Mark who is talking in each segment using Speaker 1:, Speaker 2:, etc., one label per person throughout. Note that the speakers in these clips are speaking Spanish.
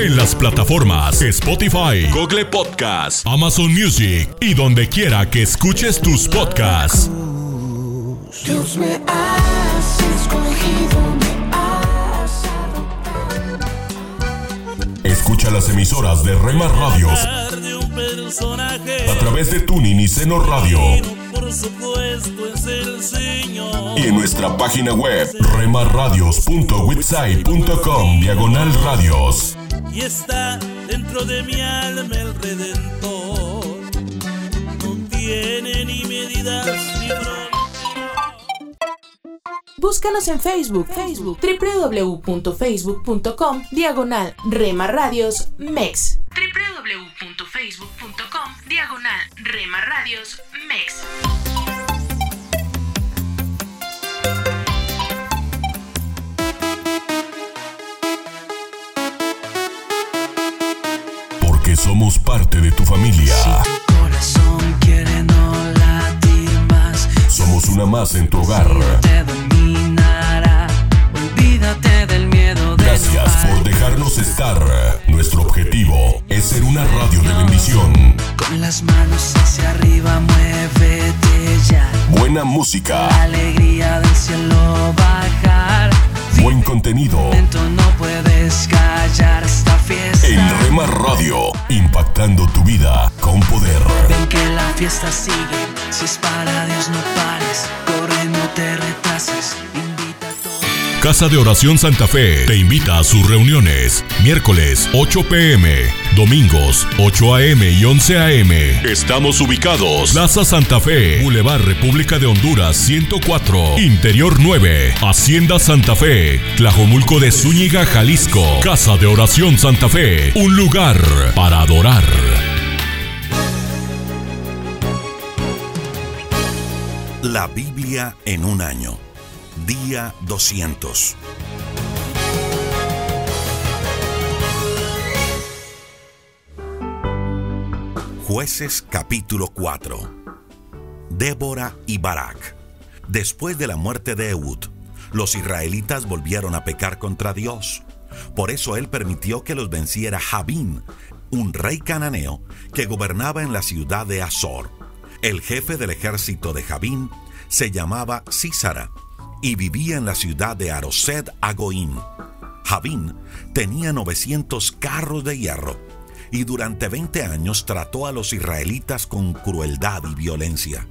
Speaker 1: En las plataformas Spotify, Google Podcast, Amazon Music y donde quiera que escuches tus podcasts.
Speaker 2: Dios me has escogido, me has
Speaker 1: Escucha las emisoras de Rema Radios a través de Tuning y Seno Radio
Speaker 3: por supuesto es el Señor
Speaker 1: y en nuestra página web remarradios.witsai.com diagonal radios.
Speaker 3: y está dentro de mi alma el Redentor no tiene ni medidas ni
Speaker 4: Búscanos en Facebook, Facebook, www.facebook.com, diagonal Rema Radios MEX. www.facebook.com, diagonal Rema Radios MEX.
Speaker 1: Porque somos parte de tu familia.
Speaker 2: Tu corazón quiere no.
Speaker 1: Una más en tu hogar. Gracias por dejarnos estar. Nuestro objetivo es ser una radio de bendición.
Speaker 2: Con las manos hacia arriba, muévete ya.
Speaker 1: Buena música,
Speaker 2: alegría del cielo bajar.
Speaker 1: buen contenido.
Speaker 2: No puedes callar esta fiesta.
Speaker 1: En Rema Radio, impactando tu vida con poder.
Speaker 2: Ven que la fiesta sigue. Si es para Dios, no pares. Corre, no te retrases. Invita a todos.
Speaker 1: Casa de Oración Santa Fe te invita a sus reuniones. Miércoles 8 pm, domingos 8 am y 11 am. Estamos ubicados. Plaza Santa Fe, Boulevard República de Honduras 104, Interior 9, Hacienda Santa Fe, Tlajomulco de Zúñiga, Jalisco. Casa de Oración Santa Fe, un lugar para adorar.
Speaker 5: La Biblia en un año. Día 200. Jueces capítulo 4. Débora y Barak. Después de la muerte de Ehud, los israelitas volvieron a pecar contra Dios. Por eso él permitió que los venciera Jabín, un rey cananeo que gobernaba en la ciudad de Azor. El jefe del ejército de Jabín se llamaba Císara y vivía en la ciudad de Aroset Agoim. Jabín tenía 900 carros de hierro y durante 20 años trató a los israelitas con crueldad y violencia,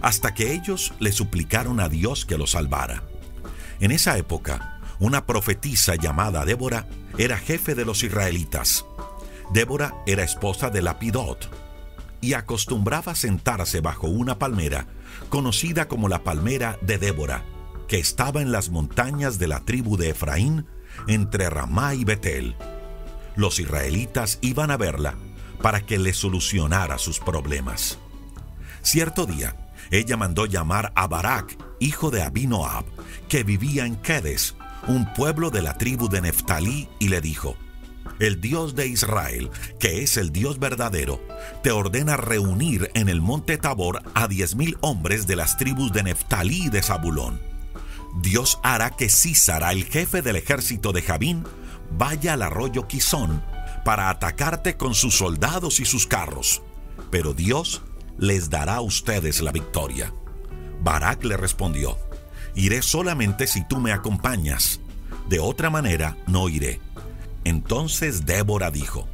Speaker 5: hasta que ellos le suplicaron a Dios que los salvara. En esa época, una profetisa llamada Débora era jefe de los israelitas. Débora era esposa de Lapidot y acostumbraba sentarse bajo una palmera conocida como la palmera de Débora, que estaba en las montañas de la tribu de Efraín entre Ramá y Betel. Los israelitas iban a verla para que le solucionara sus problemas. Cierto día, ella mandó llamar a Barak, hijo de Abinoab, que vivía en Kedes, un pueblo de la tribu de Neftalí, y le dijo: El Dios de Israel, que es el Dios verdadero, te ordena reunir en el monte Tabor a diez mil hombres de las tribus de Neftalí y de Zabulón. Dios hará que Císara, el jefe del ejército de Jabín, vaya al arroyo Quizón para atacarte con sus soldados y sus carros. Pero Dios les dará a ustedes la victoria. Barak le respondió, Iré solamente si tú me acompañas. De otra manera no iré. Entonces Débora dijo,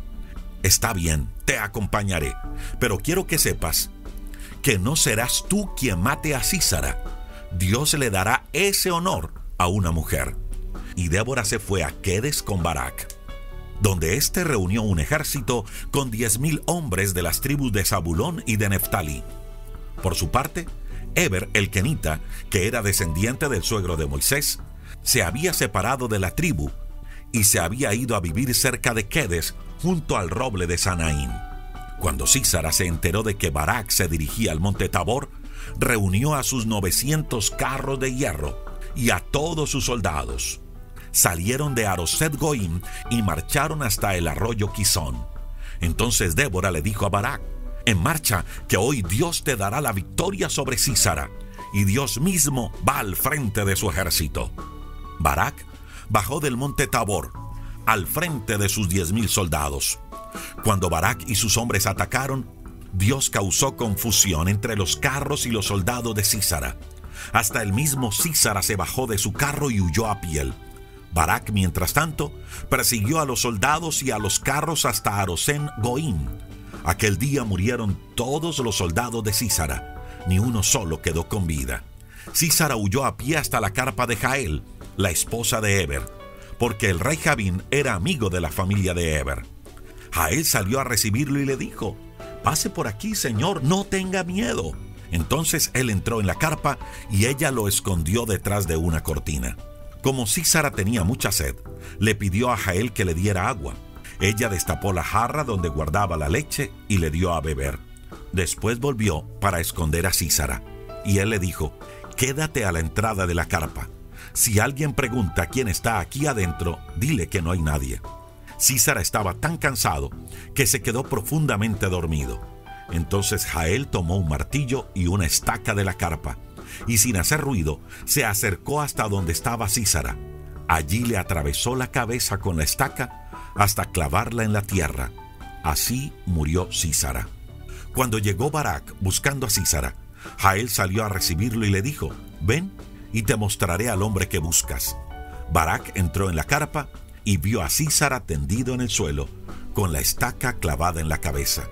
Speaker 5: Está bien, te acompañaré, pero quiero que sepas que no serás tú quien mate a Císara. Dios le dará ese honor a una mujer. Y Débora se fue a Quedes con Barak, donde éste reunió un ejército con diez mil hombres de las tribus de Zabulón y de Neftalí. Por su parte, Eber el Kenita, que era descendiente del suegro de Moisés, se había separado de la tribu y se había ido a vivir cerca de Quedes junto al roble de Sanaín. Cuando Císara se enteró de que Barak se dirigía al monte Tabor, reunió a sus 900 carros de hierro y a todos sus soldados. Salieron de Aroset Goim y marcharon hasta el arroyo Quizón. Entonces Débora le dijo a Barak, en marcha, que hoy Dios te dará la victoria sobre Císara, y Dios mismo va al frente de su ejército. Barak bajó del monte Tabor, al frente de sus diez mil soldados. Cuando Barak y sus hombres atacaron, Dios causó confusión entre los carros y los soldados de Císara. Hasta el mismo Císara se bajó de su carro y huyó a piel. Barak, mientras tanto, persiguió a los soldados y a los carros hasta Arosén Goim. Aquel día murieron todos los soldados de Císara, ni uno solo quedó con vida. Císara huyó a pie hasta la carpa de Jael, la esposa de Eber, porque el rey Javín era amigo de la familia de Eber. Jael salió a recibirlo y le dijo, Pase por aquí, señor, no tenga miedo. Entonces él entró en la carpa y ella lo escondió detrás de una cortina. Como Císara tenía mucha sed, le pidió a Jael que le diera agua. Ella destapó la jarra donde guardaba la leche y le dio a beber. Después volvió para esconder a Císara. Y él le dijo, quédate a la entrada de la carpa. Si alguien pregunta quién está aquí adentro, dile que no hay nadie. Císara estaba tan cansado que se quedó profundamente dormido. Entonces Jael tomó un martillo y una estaca de la carpa, y sin hacer ruido se acercó hasta donde estaba Císara. Allí le atravesó la cabeza con la estaca hasta clavarla en la tierra. Así murió Císara. Cuando llegó Barak buscando a Císara, Jael salió a recibirlo y le dijo, ven y te mostraré al hombre que buscas. Barak entró en la carpa y vio a Císara tendido en el suelo, con la estaca clavada en la cabeza.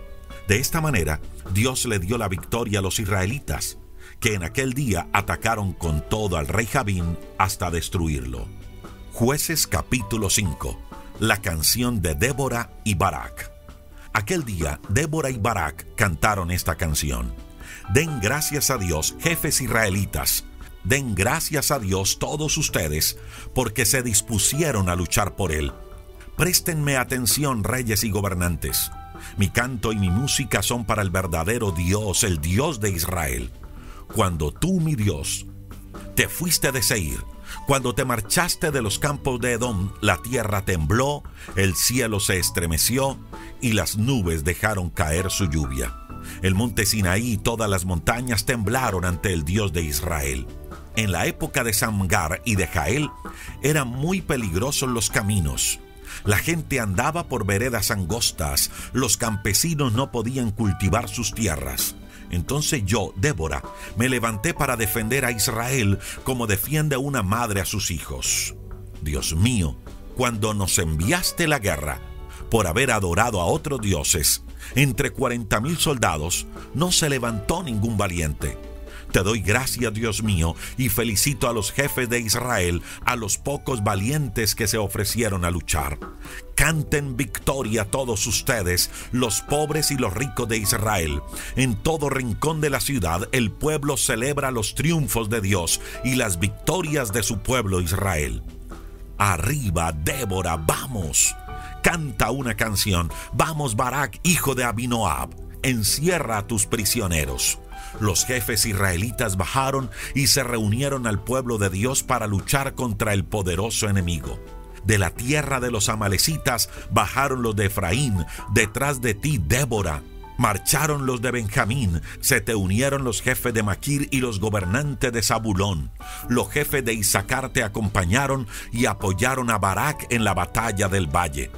Speaker 5: De esta manera, Dios le dio la victoria a los israelitas, que en aquel día atacaron con todo al rey Javín hasta destruirlo. Jueces capítulo 5. La canción de Débora y Barak. Aquel día, Débora y Barak cantaron esta canción. Den gracias a Dios, jefes israelitas, Den gracias a Dios todos ustedes, porque se dispusieron a luchar por Él. Préstenme atención, reyes y gobernantes. Mi canto y mi música son para el verdadero Dios, el Dios de Israel. Cuando tú, mi Dios, te fuiste de Seir, cuando te marchaste de los campos de Edom, la tierra tembló, el cielo se estremeció y las nubes dejaron caer su lluvia. El monte Sinaí y todas las montañas temblaron ante el Dios de Israel. En la época de Samgar y de Jael eran muy peligrosos los caminos. La gente andaba por veredas angostas, los campesinos no podían cultivar sus tierras. Entonces yo, Débora, me levanté para defender a Israel como defiende una madre a sus hijos. Dios mío, cuando nos enviaste la guerra por haber adorado a otros dioses, entre cuarenta mil soldados no se levantó ningún valiente te doy gracias, Dios mío, y felicito a los jefes de Israel, a los pocos valientes que se ofrecieron a luchar. Canten victoria todos ustedes, los pobres y los ricos de Israel. En todo rincón de la ciudad el pueblo celebra los triunfos de Dios y las victorias de su pueblo Israel. Arriba, Débora, vamos. Canta una canción. Vamos, Barak, hijo de Abinoab. Encierra a tus prisioneros. Los jefes israelitas bajaron y se reunieron al pueblo de Dios para luchar contra el poderoso enemigo. De la tierra de los amalecitas bajaron los de Efraín, detrás de ti, Débora. Marcharon los de Benjamín, se te unieron los jefes de Maquir y los gobernantes de Zabulón. Los jefes de Isaacar te acompañaron y apoyaron a Barak en la batalla del valle.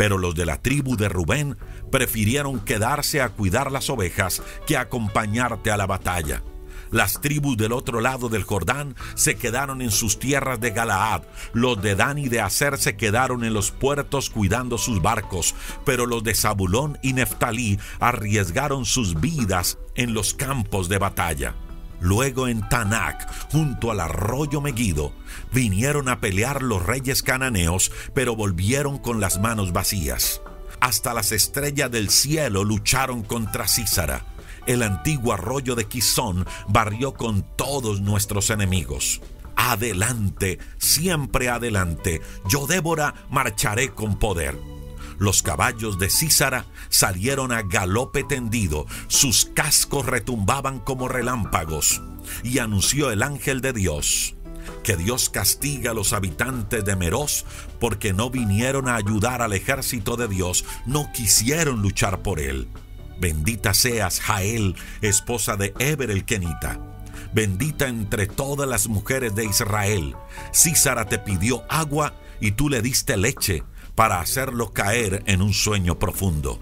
Speaker 5: Pero los de la tribu de Rubén prefirieron quedarse a cuidar las ovejas que acompañarte a la batalla. Las tribus del otro lado del Jordán se quedaron en sus tierras de Galaad. Los de Dan y de Aser se quedaron en los puertos cuidando sus barcos. Pero los de Zabulón y Neftalí arriesgaron sus vidas en los campos de batalla. Luego en Tanac, junto al arroyo Meguido, vinieron a pelear los reyes cananeos, pero volvieron con las manos vacías hasta las estrellas del cielo lucharon contra Císara. El antiguo arroyo de Quizón barrió con todos nuestros enemigos. Adelante, siempre adelante, yo Débora marcharé con poder. Los caballos de Císara salieron a galope tendido, sus cascos retumbaban como relámpagos, y anunció el ángel de Dios que Dios castiga a los habitantes de Meroz porque no vinieron a ayudar al ejército de Dios, no quisieron luchar por él. Bendita seas, Jael, esposa de Eber el Kenita. Bendita entre todas las mujeres de Israel. Císara te pidió agua y tú le diste leche para hacerlo caer en un sueño profundo.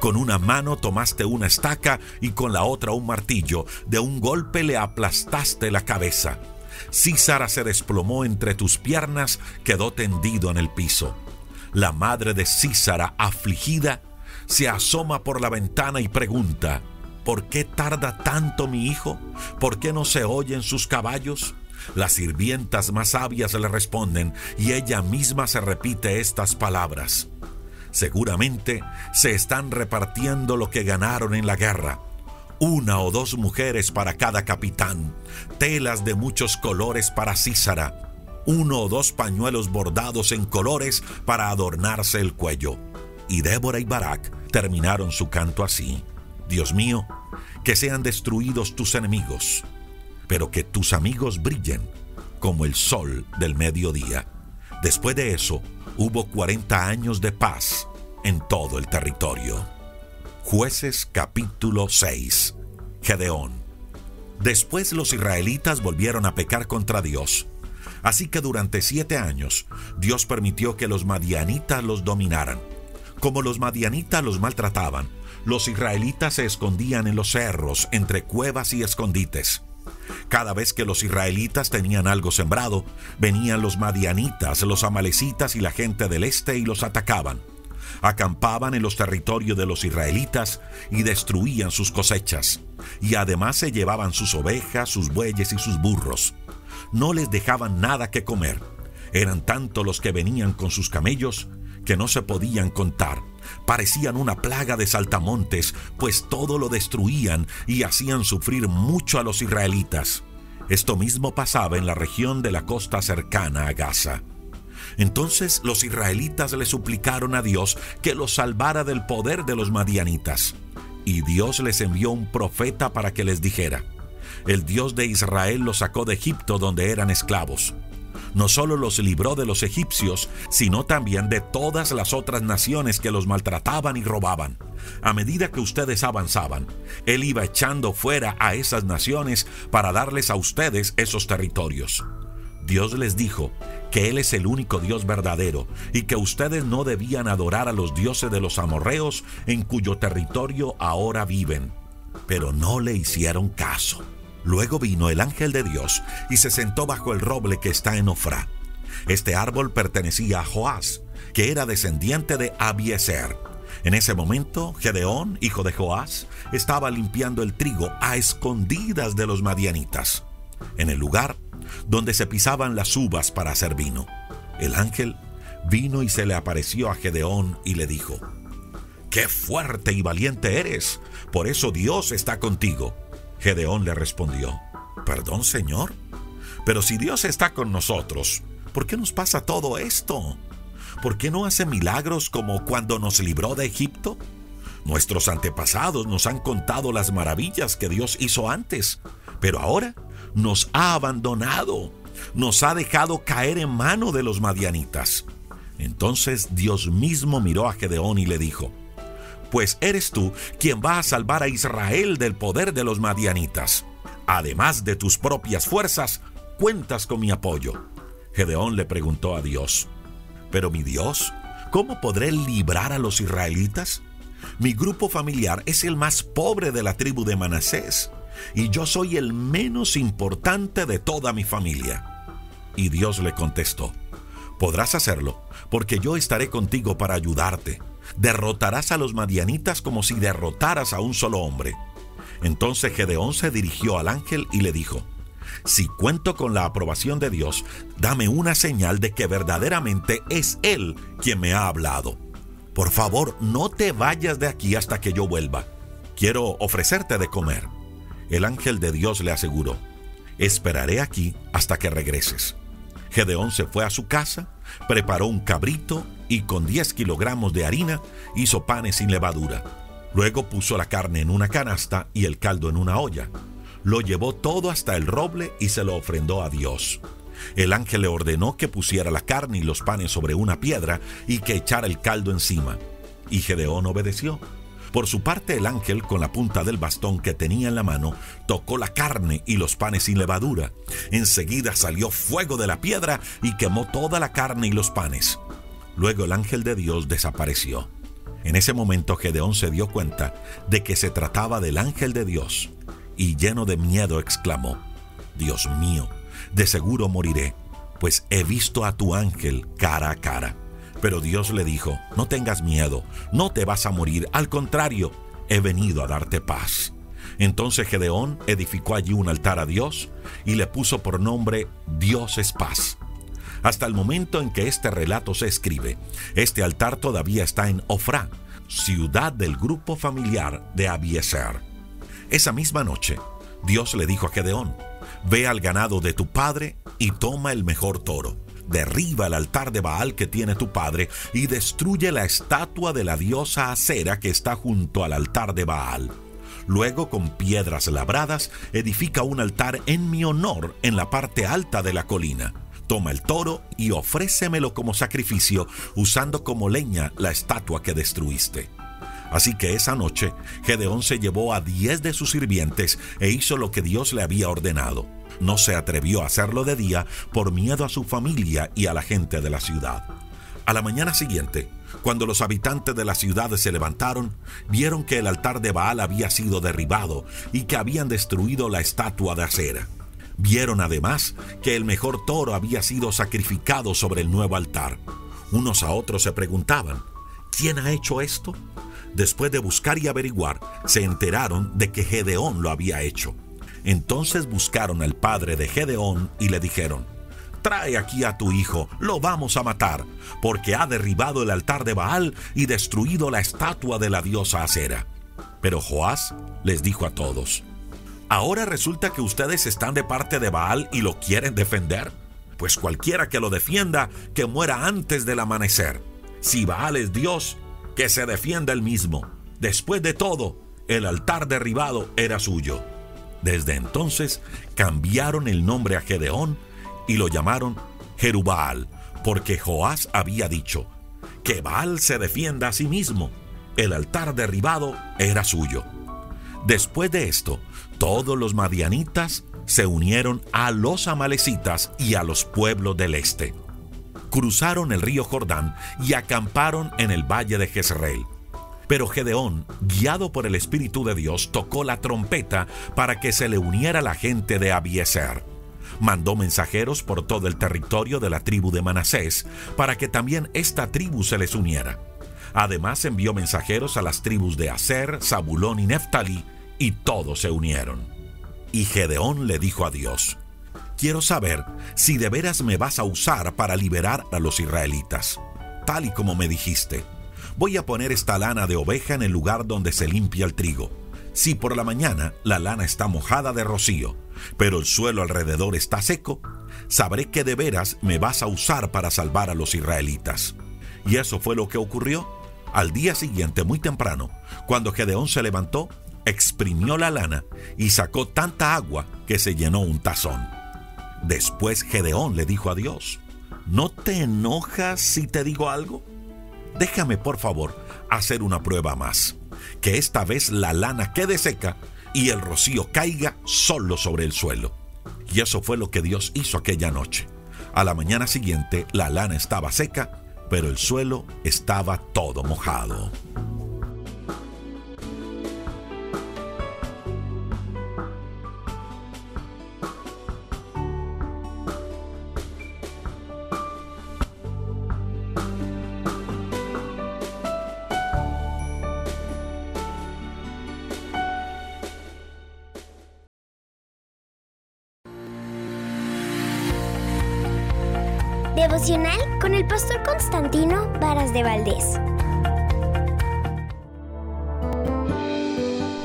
Speaker 5: Con una mano tomaste una estaca y con la otra un martillo. De un golpe le aplastaste la cabeza. Císara se desplomó entre tus piernas, quedó tendido en el piso. La madre de Císara, afligida, se asoma por la ventana y pregunta, ¿por qué tarda tanto mi hijo? ¿Por qué no se oyen sus caballos? Las sirvientas más sabias le responden y ella misma se repite estas palabras. Seguramente se están repartiendo lo que ganaron en la guerra una o dos mujeres para cada capitán, telas de muchos colores para Císara, uno o dos pañuelos bordados en colores para adornarse el cuello. Y Débora y Barak terminaron su canto así. Dios mío, que sean destruidos tus enemigos, pero que tus amigos brillen como el sol del mediodía. Después de eso, hubo 40 años de paz en todo el territorio. Jueces capítulo 6. Gedeón. Después los israelitas volvieron a pecar contra Dios. Así que durante siete años Dios permitió que los madianitas los dominaran. Como los madianitas los maltrataban, los israelitas se escondían en los cerros, entre cuevas y escondites. Cada vez que los israelitas tenían algo sembrado, venían los madianitas, los amalecitas y la gente del este y los atacaban acampaban en los territorios de los israelitas y destruían sus cosechas, y además se llevaban sus ovejas, sus bueyes y sus burros. No les dejaban nada que comer. Eran tanto los que venían con sus camellos que no se podían contar. Parecían una plaga de saltamontes, pues todo lo destruían y hacían sufrir mucho a los israelitas. Esto mismo pasaba en la región de la costa cercana a Gaza. Entonces los israelitas le suplicaron a Dios que los salvara del poder de los madianitas. Y Dios les envió un profeta para que les dijera, el Dios de Israel los sacó de Egipto donde eran esclavos. No solo los libró de los egipcios, sino también de todas las otras naciones que los maltrataban y robaban. A medida que ustedes avanzaban, Él iba echando fuera a esas naciones para darles a ustedes esos territorios. Dios les dijo que Él es el único Dios verdadero y que ustedes no debían adorar a los dioses de los amorreos en cuyo territorio ahora viven. Pero no le hicieron caso. Luego vino el ángel de Dios y se sentó bajo el roble que está en Ofra. Este árbol pertenecía a Joás, que era descendiente de Abieser. En ese momento, Gedeón, hijo de Joás, estaba limpiando el trigo a escondidas de los madianitas. En el lugar donde se pisaban las uvas para hacer vino. El ángel vino y se le apareció a Gedeón y le dijo, ¡Qué fuerte y valiente eres! Por eso Dios está contigo. Gedeón le respondió, Perdón, Señor, pero si Dios está con nosotros, ¿por qué nos pasa todo esto? ¿Por qué no hace milagros como cuando nos libró de Egipto? Nuestros antepasados nos han contado las maravillas que Dios hizo antes, pero ahora nos ha abandonado, nos ha dejado caer en mano de los madianitas. Entonces Dios mismo miró a Gedeón y le dijo, Pues eres tú quien va a salvar a Israel del poder de los madianitas. Además de tus propias fuerzas, cuentas con mi apoyo. Gedeón le preguntó a Dios, Pero mi Dios, ¿cómo podré librar a los israelitas? Mi grupo familiar es el más pobre de la tribu de Manasés y yo soy el menos importante de toda mi familia. Y Dios le contestó, podrás hacerlo, porque yo estaré contigo para ayudarte. Derrotarás a los madianitas como si derrotaras a un solo hombre. Entonces Gedeón se dirigió al ángel y le dijo, si cuento con la aprobación de Dios, dame una señal de que verdaderamente es Él quien me ha hablado. Por favor, no te vayas de aquí hasta que yo vuelva. Quiero ofrecerte de comer el ángel de Dios le aseguró, esperaré aquí hasta que regreses. Gedeón se fue a su casa, Preparó un cabrito y con 10 kilogramos de harina hizo panes sin levadura. Luego puso la carne en una canasta y el caldo en una olla. Lo llevó todo hasta el roble y se lo ofrendó a Dios. El ángel le ordenó que pusiera la carne y los panes sobre una piedra y que echara el caldo encima. Y Gedeón obedeció. Por su parte el ángel, con la punta del bastón que tenía en la mano, tocó la carne y los panes sin levadura. Enseguida salió fuego de la piedra y quemó toda la carne y los panes. Luego el ángel de Dios desapareció. En ese momento Gedeón se dio cuenta de que se trataba del ángel de Dios y lleno de miedo exclamó, Dios mío, de seguro moriré, pues he visto a tu ángel cara a cara. Pero Dios le dijo, no tengas miedo, no te vas a morir, al contrario, he venido a darte paz. Entonces Gedeón edificó allí un altar a Dios y le puso por nombre Dios es paz. Hasta el momento en que este relato se escribe, este altar todavía está en Ofra, ciudad del grupo familiar de Abieser. Esa misma noche, Dios le dijo a Gedeón, ve al ganado de tu padre y toma el mejor toro derriba el altar de Baal que tiene tu padre y destruye la estatua de la diosa Acera que está junto al altar de Baal. Luego, con piedras labradas, edifica un altar en mi honor en la parte alta de la colina. Toma el toro y ofrécemelo como sacrificio, usando como leña la estatua que destruiste. Así que esa noche, Gedeón se llevó a diez de sus sirvientes e hizo lo que Dios le había ordenado no se atrevió a hacerlo de día por miedo a su familia y a la gente de la ciudad. A la mañana siguiente, cuando los habitantes de la ciudad se levantaron, vieron que el altar de Baal había sido derribado y que habían destruido la estatua de acera. Vieron además que el mejor toro había sido sacrificado sobre el nuevo altar. Unos a otros se preguntaban, ¿quién ha hecho esto? Después de buscar y averiguar, se enteraron de que Gedeón lo había hecho. Entonces buscaron al padre de Gedeón y le dijeron, Trae aquí a tu hijo, lo vamos a matar, porque ha derribado el altar de Baal y destruido la estatua de la diosa Acera. Pero Joás les dijo a todos, ¿ahora resulta que ustedes están de parte de Baal y lo quieren defender? Pues cualquiera que lo defienda, que muera antes del amanecer. Si Baal es Dios, que se defienda él mismo. Después de todo, el altar derribado era suyo. Desde entonces cambiaron el nombre a Gedeón y lo llamaron Jerubal, porque Joás había dicho, que Baal se defienda a sí mismo. El altar derribado era suyo. Después de esto, todos los madianitas se unieron a los amalecitas y a los pueblos del este. Cruzaron el río Jordán y acamparon en el valle de Jezreel. Pero Gedeón, guiado por el Espíritu de Dios, tocó la trompeta para que se le uniera la gente de Abieser. Mandó mensajeros por todo el territorio de la tribu de Manasés para que también esta tribu se les uniera. Además envió mensajeros a las tribus de Aser, Zabulón y Neftali, y todos se unieron. Y Gedeón le dijo a Dios, Quiero saber si de veras me vas a usar para liberar a los israelitas, tal y como me dijiste voy a poner esta lana de oveja en el lugar donde se limpia el trigo. Si por la mañana la lana está mojada de rocío, pero el suelo alrededor está seco, sabré que de veras me vas a usar para salvar a los israelitas. Y eso fue lo que ocurrió. Al día siguiente, muy temprano, cuando Gedeón se levantó, exprimió la lana y sacó tanta agua que se llenó un tazón. Después Gedeón le dijo a Dios, ¿no te enojas si te digo algo? Déjame por favor hacer una prueba más. Que esta vez la lana quede seca y el rocío caiga solo sobre el suelo. Y eso fue lo que Dios hizo aquella noche. A la mañana siguiente la lana estaba seca, pero el suelo estaba todo mojado.
Speaker 6: De Valdés.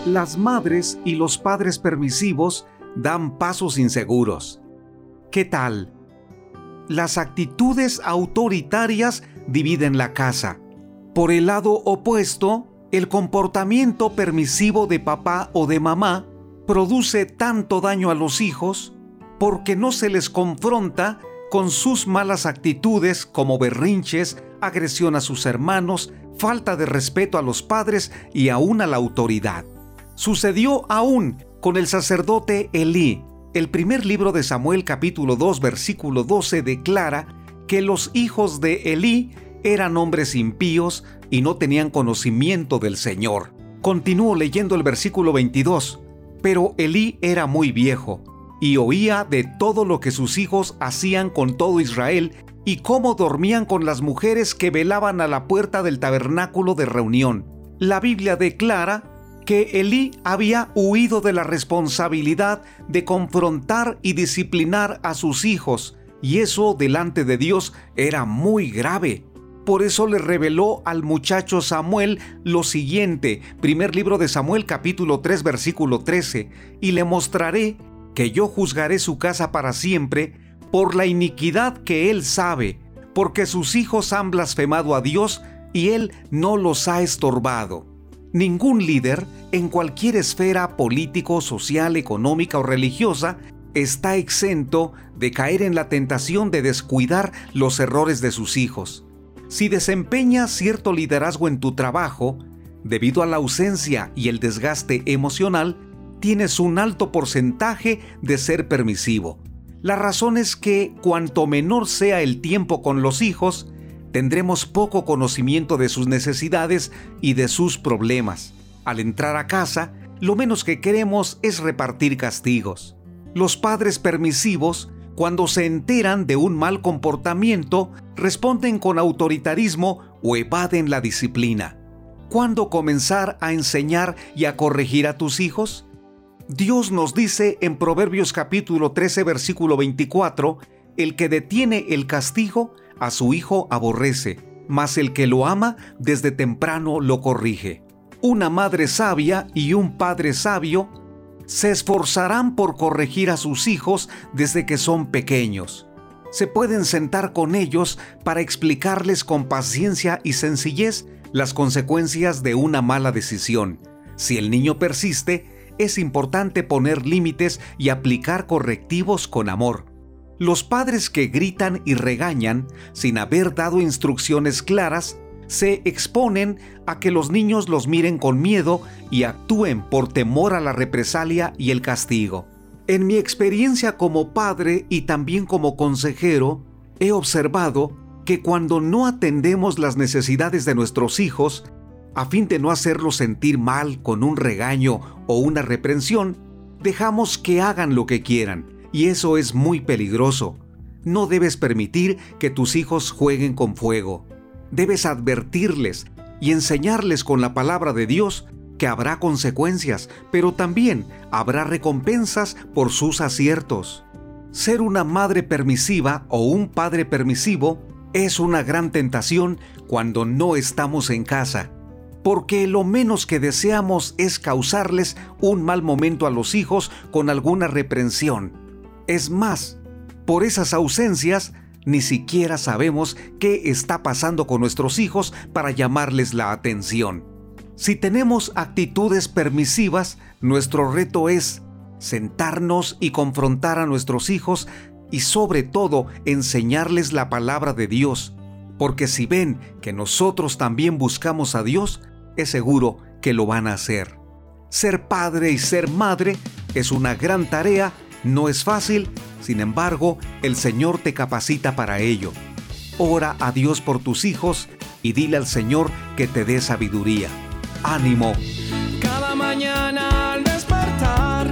Speaker 7: Las madres y los padres permisivos dan pasos inseguros. ¿Qué tal? las actitudes autoritarias dividen la casa. Por el lado opuesto, el comportamiento permisivo de papá o de mamá produce tanto daño a los hijos porque no se les confronta con sus malas actitudes como berrinches, agresión a sus hermanos, falta de respeto a los padres y aún a la autoridad. Sucedió aún con el sacerdote Elí. El primer libro de Samuel capítulo 2 versículo 12 declara que los hijos de Elí eran hombres impíos y no tenían conocimiento del Señor. Continúo leyendo el versículo 22. Pero Elí era muy viejo y oía de todo lo que sus hijos hacían con todo Israel y cómo dormían con las mujeres que velaban a la puerta del tabernáculo de reunión. La Biblia declara que Elí había huido de la responsabilidad de confrontar y disciplinar a sus hijos, y eso delante de Dios era muy grave. Por eso le reveló al muchacho Samuel lo siguiente, primer libro de Samuel capítulo 3 versículo 13, y le mostraré que yo juzgaré su casa para siempre por la iniquidad que él sabe, porque sus hijos han blasfemado a Dios y él no los ha estorbado. Ningún líder, en cualquier esfera político, social, económica o religiosa, está exento de caer en la tentación de descuidar los errores de sus hijos. Si desempeñas cierto liderazgo en tu trabajo, debido a la ausencia y el desgaste emocional, tienes un alto porcentaje de ser permisivo. La razón es que cuanto menor sea el tiempo con los hijos, tendremos poco conocimiento de sus necesidades y de sus problemas. Al entrar a casa, lo menos que queremos es repartir castigos. Los padres permisivos, cuando se enteran de un mal comportamiento, responden con autoritarismo o evaden la disciplina. ¿Cuándo comenzar a enseñar y a corregir a tus hijos? Dios nos dice en Proverbios capítulo 13 versículo 24, el que detiene el castigo a su hijo aborrece, mas el que lo ama desde temprano lo corrige. Una madre sabia y un padre sabio se esforzarán por corregir a sus hijos desde que son pequeños. Se pueden sentar con ellos para explicarles con paciencia y sencillez las consecuencias de una mala decisión. Si el niño persiste, es importante poner límites y aplicar correctivos con amor. Los padres que gritan y regañan sin haber dado instrucciones claras se exponen a que los niños los miren con miedo y actúen por temor a la represalia y el castigo. En mi experiencia como padre y también como consejero, he observado que cuando no atendemos las necesidades de nuestros hijos, a fin de no hacerlos sentir mal con un regaño o una reprensión, dejamos que hagan lo que quieran, y eso es muy peligroso. No debes permitir que tus hijos jueguen con fuego. Debes advertirles y enseñarles con la palabra de Dios que habrá consecuencias, pero también habrá recompensas por sus aciertos. Ser una madre permisiva o un padre permisivo es una gran tentación cuando no estamos en casa porque lo menos que deseamos es causarles un mal momento a los hijos con alguna reprensión. Es más, por esas ausencias, ni siquiera sabemos qué está pasando con nuestros hijos para llamarles la atención. Si tenemos actitudes permisivas, nuestro reto es sentarnos y confrontar a nuestros hijos y sobre todo enseñarles la palabra de Dios, porque si ven que nosotros también buscamos a Dios, es seguro que lo van a hacer. Ser padre y ser madre es una gran tarea, no es fácil, sin embargo, el Señor te capacita para ello. Ora a Dios por tus hijos y dile al Señor que te dé sabiduría. Ánimo.
Speaker 8: Cada mañana al despertar,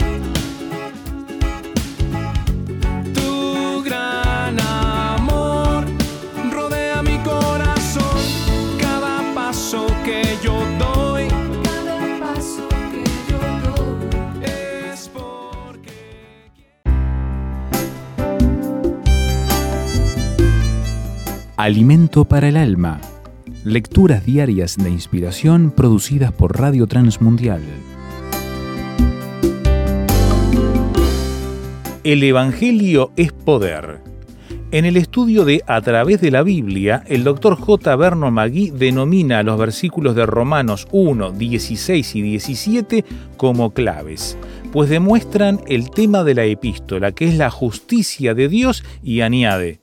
Speaker 9: Alimento para el alma. Lecturas diarias de inspiración producidas por Radio Transmundial. El Evangelio es poder. En el estudio de A través de la Biblia, el doctor J. Vernon Magui denomina los versículos de Romanos 1, 16 y 17 como claves, pues demuestran el tema de la epístola, que es la justicia de Dios, y añade,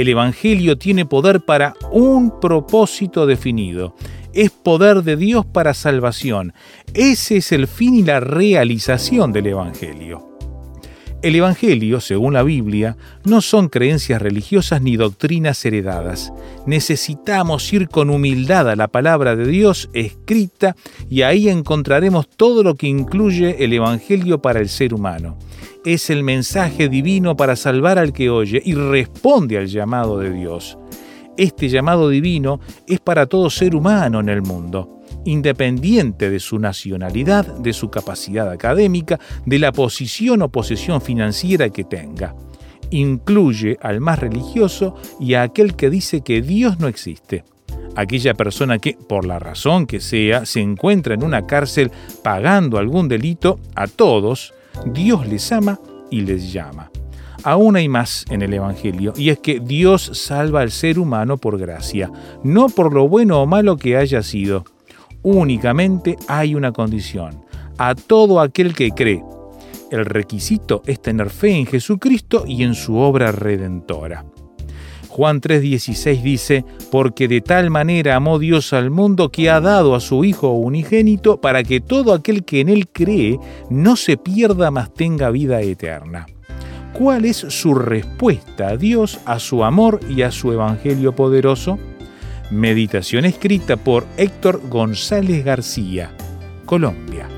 Speaker 9: el Evangelio tiene poder para un propósito definido. Es poder de Dios para salvación. Ese es el fin y la realización del Evangelio. El Evangelio, según la Biblia, no son creencias religiosas ni doctrinas heredadas. Necesitamos ir con humildad a la palabra de Dios escrita y ahí encontraremos todo lo que incluye el Evangelio para el ser humano. Es el mensaje divino para salvar al que oye y responde al llamado de Dios. Este llamado divino es para todo ser humano en el mundo independiente de su nacionalidad, de su capacidad académica, de la posición o posesión financiera que tenga. Incluye al más religioso y a aquel que dice que Dios no existe. Aquella persona que, por la razón que sea, se encuentra en una cárcel pagando algún delito, a todos, Dios les ama y les llama. Aún hay más en el Evangelio, y es que Dios salva al ser humano por gracia, no por lo bueno o malo que haya sido, únicamente hay una condición, a todo aquel que cree. El requisito es tener fe en Jesucristo y en su obra redentora. Juan 3:16 dice, porque de tal manera amó Dios al mundo que ha dado a su Hijo unigénito para que todo aquel que en Él cree no se pierda, mas tenga vida eterna. ¿Cuál es su respuesta a Dios, a su amor y a su Evangelio poderoso? Meditación escrita por Héctor González García, Colombia.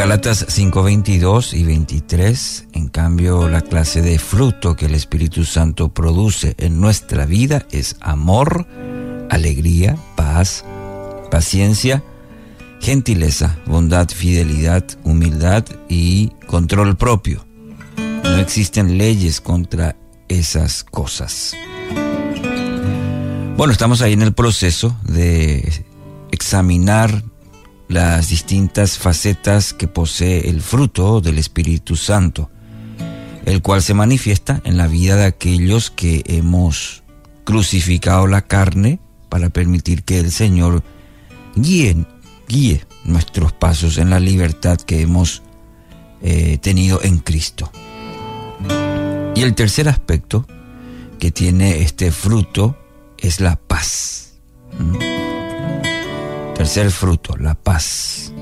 Speaker 10: Galatas 5, 22 y 23, en cambio, la clase de fruto que el Espíritu Santo produce en nuestra vida es amor, alegría, paz, paciencia, gentileza, bondad, fidelidad, humildad y control propio. No existen leyes contra esas cosas. Bueno, estamos ahí en el proceso de examinar las distintas facetas que posee el fruto del Espíritu Santo, el cual se manifiesta en la vida de aquellos que hemos crucificado la carne para permitir que el Señor guíe, guíe nuestros pasos en la libertad que hemos eh, tenido en Cristo. Y el tercer aspecto que tiene este fruto es la paz. Tercer fruto, la paz.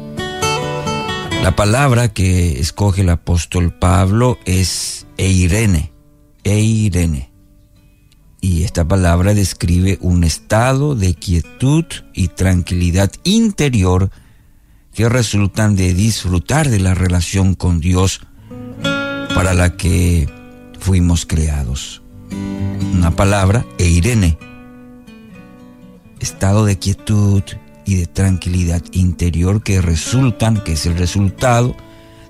Speaker 10: La palabra que escoge el apóstol Pablo es eirene, eirene. Y esta palabra describe un estado de quietud y tranquilidad interior que resultan de disfrutar de la relación con Dios para la que fuimos creados. Una palabra, eirene, estado de quietud y de tranquilidad interior que resultan, que es el resultado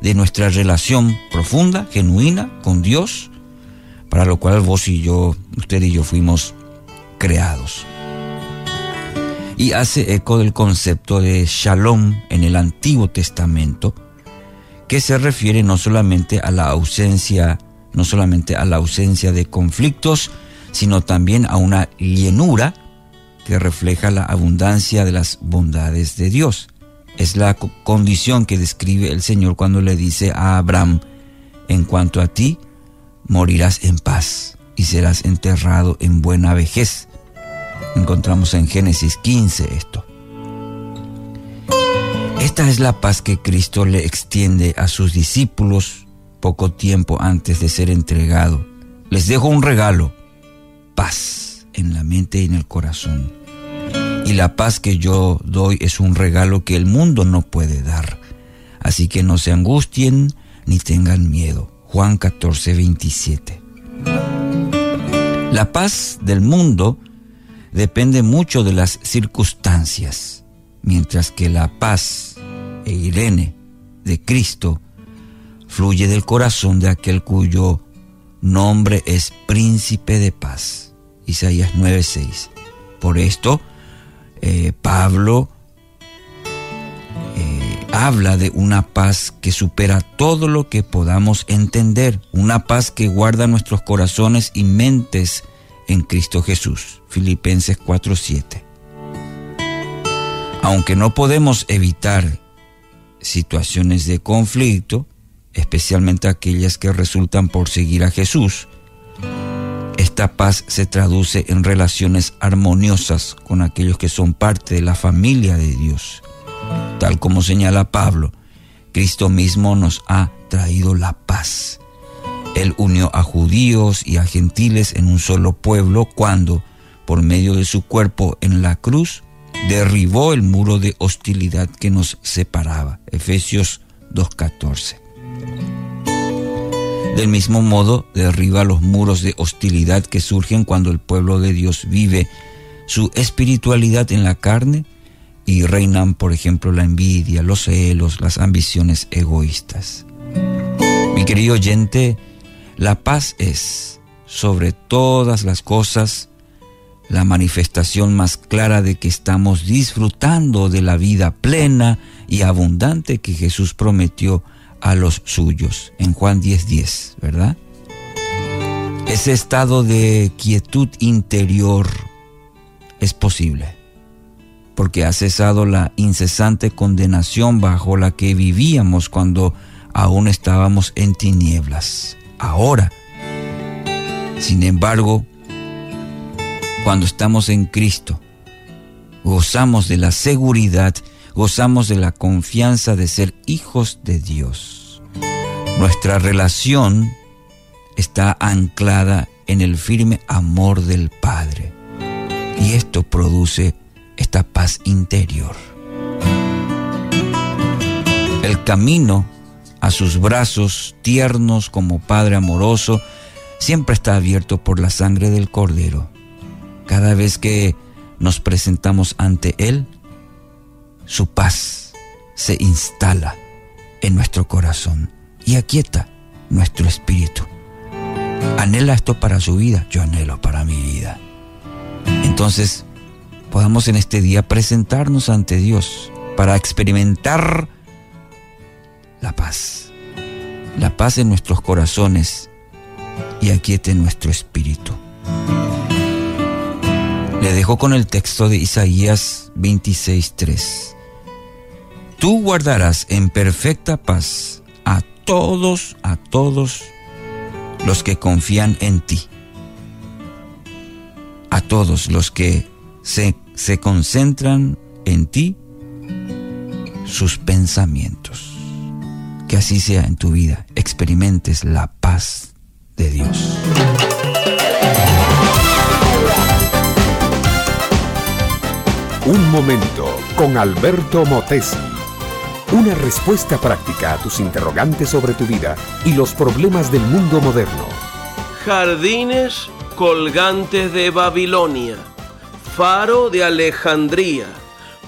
Speaker 10: de nuestra relación profunda, genuina con Dios, para lo cual vos y yo, usted y yo fuimos creados. Y hace eco del concepto de shalom en el Antiguo Testamento, que se refiere no solamente a la ausencia, no solamente a la ausencia de conflictos, sino también a una llenura que refleja la abundancia de las bondades de Dios. Es la condición que describe el Señor cuando le dice a Abraham, en cuanto a ti, morirás en paz y serás enterrado en buena vejez. Encontramos en Génesis 15 esto. Esta es la paz que Cristo le extiende a sus discípulos poco tiempo antes de ser entregado. Les dejo un regalo, paz en la mente y en el corazón. Y la paz que yo doy es un regalo que el mundo no puede dar. Así que no se angustien ni tengan miedo. Juan 14, 27. La paz del mundo depende mucho de las circunstancias, mientras que la paz e Irene de Cristo fluye del corazón de aquel cuyo nombre es príncipe de paz. Isaías 9:6. Por esto, eh, Pablo eh, habla de una paz que supera todo lo que podamos entender, una paz que guarda nuestros corazones y mentes en Cristo Jesús. Filipenses 4:7. Aunque no podemos evitar situaciones de conflicto, especialmente aquellas que resultan por seguir a Jesús, esta paz se traduce en relaciones armoniosas con aquellos que son parte de la familia de Dios. Tal como señala Pablo, Cristo mismo nos ha traído la paz. Él unió a judíos y a gentiles en un solo pueblo cuando, por medio de su cuerpo en la cruz, derribó el muro de hostilidad que nos separaba. Efesios 2.14. Del mismo modo, derriba los muros de hostilidad que surgen cuando el pueblo de Dios vive su espiritualidad en la carne y reinan, por ejemplo, la envidia, los celos, las ambiciones egoístas. Mi querido oyente, la paz es, sobre todas las cosas, la manifestación más clara de que estamos disfrutando de la vida plena y abundante que Jesús prometió a los suyos, en Juan 10:10, 10, ¿verdad? Ese estado de quietud interior es posible, porque ha cesado la incesante condenación bajo la que vivíamos cuando aún estábamos en tinieblas. Ahora, sin embargo, cuando estamos en Cristo, gozamos de la seguridad gozamos de la confianza de ser hijos de Dios. Nuestra relación está anclada en el firme amor del Padre y esto produce esta paz interior. El camino a sus brazos tiernos como Padre amoroso siempre está abierto por la sangre del Cordero. Cada vez que nos presentamos ante Él, su paz se instala en nuestro corazón y aquieta nuestro espíritu. ¿Anhela esto para su vida? Yo anhelo para mi vida. Entonces, podamos en este día presentarnos ante Dios para experimentar la paz. La paz en nuestros corazones y aquiete nuestro espíritu. Le dejo con el texto de Isaías 26.3 tú guardarás en perfecta paz a todos, a todos los que confían en ti, a todos los que se, se concentran en ti, sus pensamientos. Que así sea en tu vida, experimentes la paz de Dios.
Speaker 11: Un momento con Alberto Motesi. Una respuesta práctica a tus interrogantes sobre tu vida y los problemas del mundo moderno.
Speaker 12: Jardines colgantes de Babilonia, faro de Alejandría,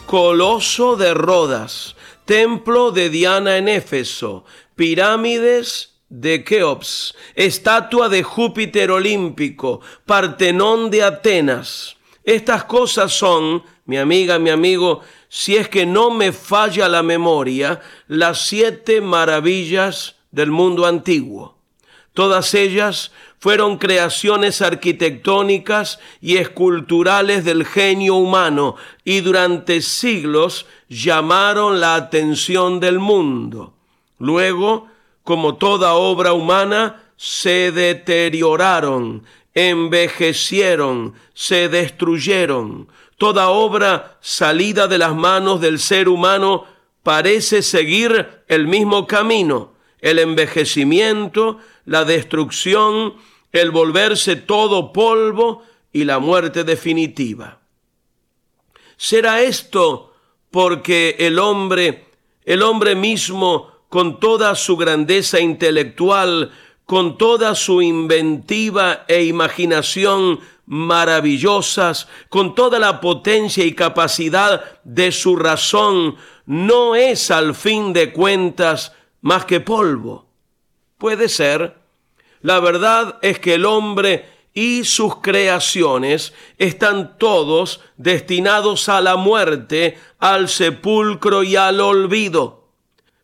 Speaker 12: coloso de Rodas, templo de Diana en Éfeso, pirámides de Keops, estatua de Júpiter olímpico, Partenón de Atenas. Estas cosas son, mi amiga, mi amigo, si es que no me falla la memoria, las siete maravillas del mundo antiguo. Todas ellas fueron creaciones arquitectónicas y esculturales del genio humano y durante siglos llamaron la atención del mundo. Luego, como toda obra humana, se deterioraron envejecieron, se destruyeron. Toda obra salida de las manos del ser humano parece seguir el mismo camino, el envejecimiento, la destrucción, el volverse todo polvo y la muerte definitiva. ¿Será esto porque el hombre, el hombre mismo, con toda su grandeza intelectual, con toda su inventiva e imaginación maravillosas, con toda la potencia y capacidad de su razón, no es al fin de cuentas más que polvo. Puede ser. La verdad es que el hombre y sus creaciones están todos destinados a la muerte, al sepulcro y al olvido.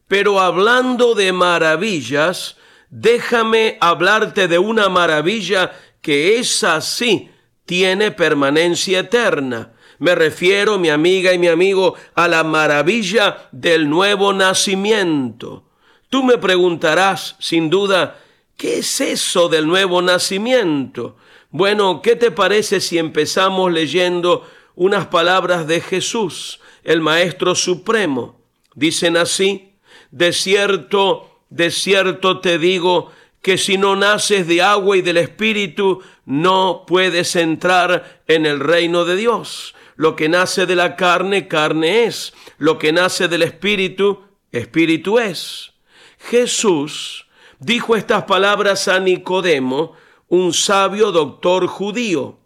Speaker 12: Pero hablando de maravillas, déjame hablarte de una maravilla que es así, tiene permanencia eterna. Me refiero, mi amiga y mi amigo, a la maravilla del nuevo nacimiento. Tú me preguntarás, sin duda, ¿qué es eso del nuevo nacimiento? Bueno, ¿qué te parece si empezamos leyendo unas palabras de Jesús, el Maestro Supremo? Dicen así, de cierto, de cierto te digo, que si no naces de agua y del Espíritu, no puedes entrar en el reino de Dios. Lo que nace de la carne, carne es. Lo que nace del Espíritu, Espíritu es. Jesús dijo estas palabras a Nicodemo, un sabio doctor judío.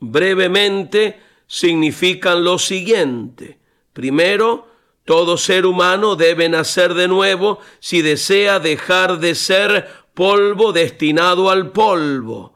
Speaker 12: Brevemente significan lo siguiente. Primero, todo ser humano debe nacer de nuevo si desea dejar de ser polvo destinado al polvo.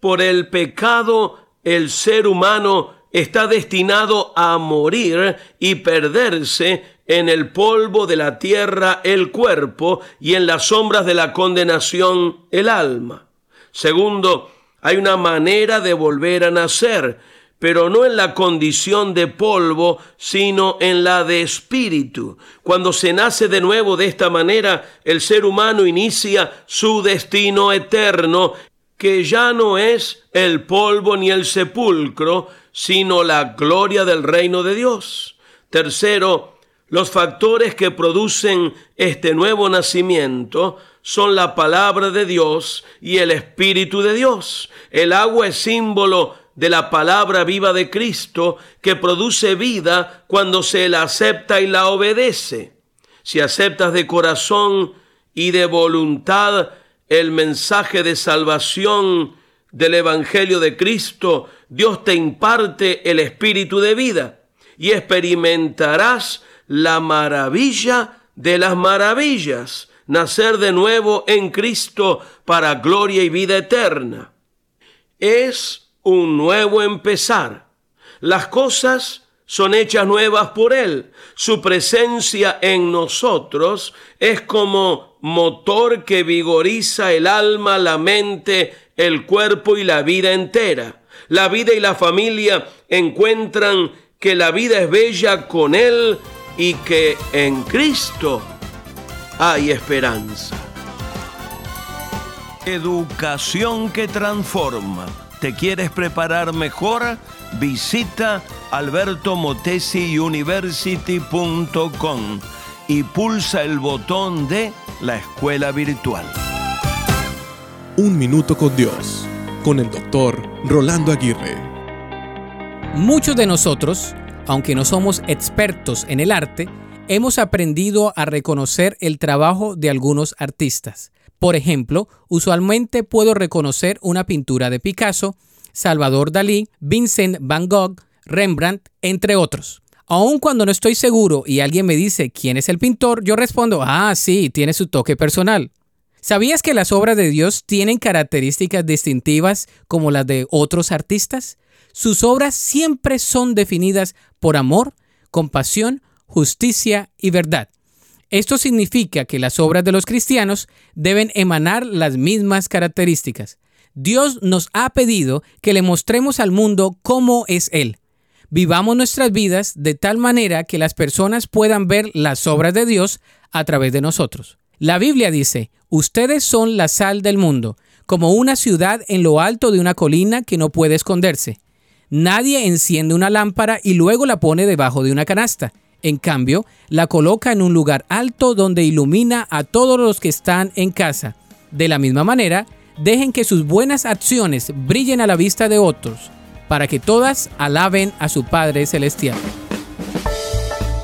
Speaker 12: Por el pecado el ser humano está destinado a morir y perderse en el polvo de la tierra el cuerpo y en las sombras de la condenación el alma. Segundo, hay una manera de volver a nacer, pero no en la condición de polvo, sino en la de espíritu. Cuando se nace de nuevo de esta manera, el ser humano inicia su destino eterno, que ya no es el polvo ni el sepulcro, sino la gloria del reino de Dios. Tercero, los factores que producen este nuevo nacimiento son la palabra de Dios y el Espíritu de Dios. El agua es símbolo de la palabra viva de Cristo que produce vida cuando se la acepta y la obedece. Si aceptas de corazón y de voluntad el mensaje de salvación del Evangelio de Cristo, Dios te imparte el espíritu de vida y experimentarás la maravilla de las maravillas, nacer de nuevo en Cristo para gloria y vida eterna. Es un nuevo empezar. Las cosas son hechas nuevas por Él. Su presencia en nosotros es como motor que vigoriza el alma, la mente, el cuerpo y la vida entera. La vida y la familia encuentran que la vida es bella con Él y que en Cristo hay esperanza. Educación que transforma ¿Te quieres preparar mejor? Visita albertomotesiuniversity.com y pulsa el botón de la escuela virtual.
Speaker 13: Un minuto con Dios, con el doctor Rolando Aguirre.
Speaker 14: Muchos de nosotros, aunque no somos expertos en el arte, hemos aprendido a reconocer el trabajo de algunos artistas. Por ejemplo, usualmente puedo reconocer una pintura de Picasso, Salvador Dalí, Vincent Van Gogh, Rembrandt, entre otros. Aun cuando no estoy seguro y alguien me dice quién es el pintor, yo respondo, ah, sí, tiene su toque personal. ¿Sabías que las obras de Dios tienen características distintivas como las de otros artistas? Sus obras siempre son definidas por amor, compasión, justicia y verdad. Esto significa que las obras de los cristianos deben emanar las mismas características. Dios nos ha pedido que le mostremos al mundo cómo es Él. Vivamos nuestras vidas de tal manera que las personas puedan ver las obras de Dios a través de nosotros. La Biblia dice, ustedes son la sal del mundo. como una ciudad en lo alto de una colina que no puede esconderse. Nadie enciende una lámpara y luego la pone debajo de una canasta. En cambio, la coloca en un lugar alto donde ilumina a todos los que están en casa. De la misma manera, dejen que sus buenas acciones brillen a la vista de otros, para que todas alaben a su Padre Celestial.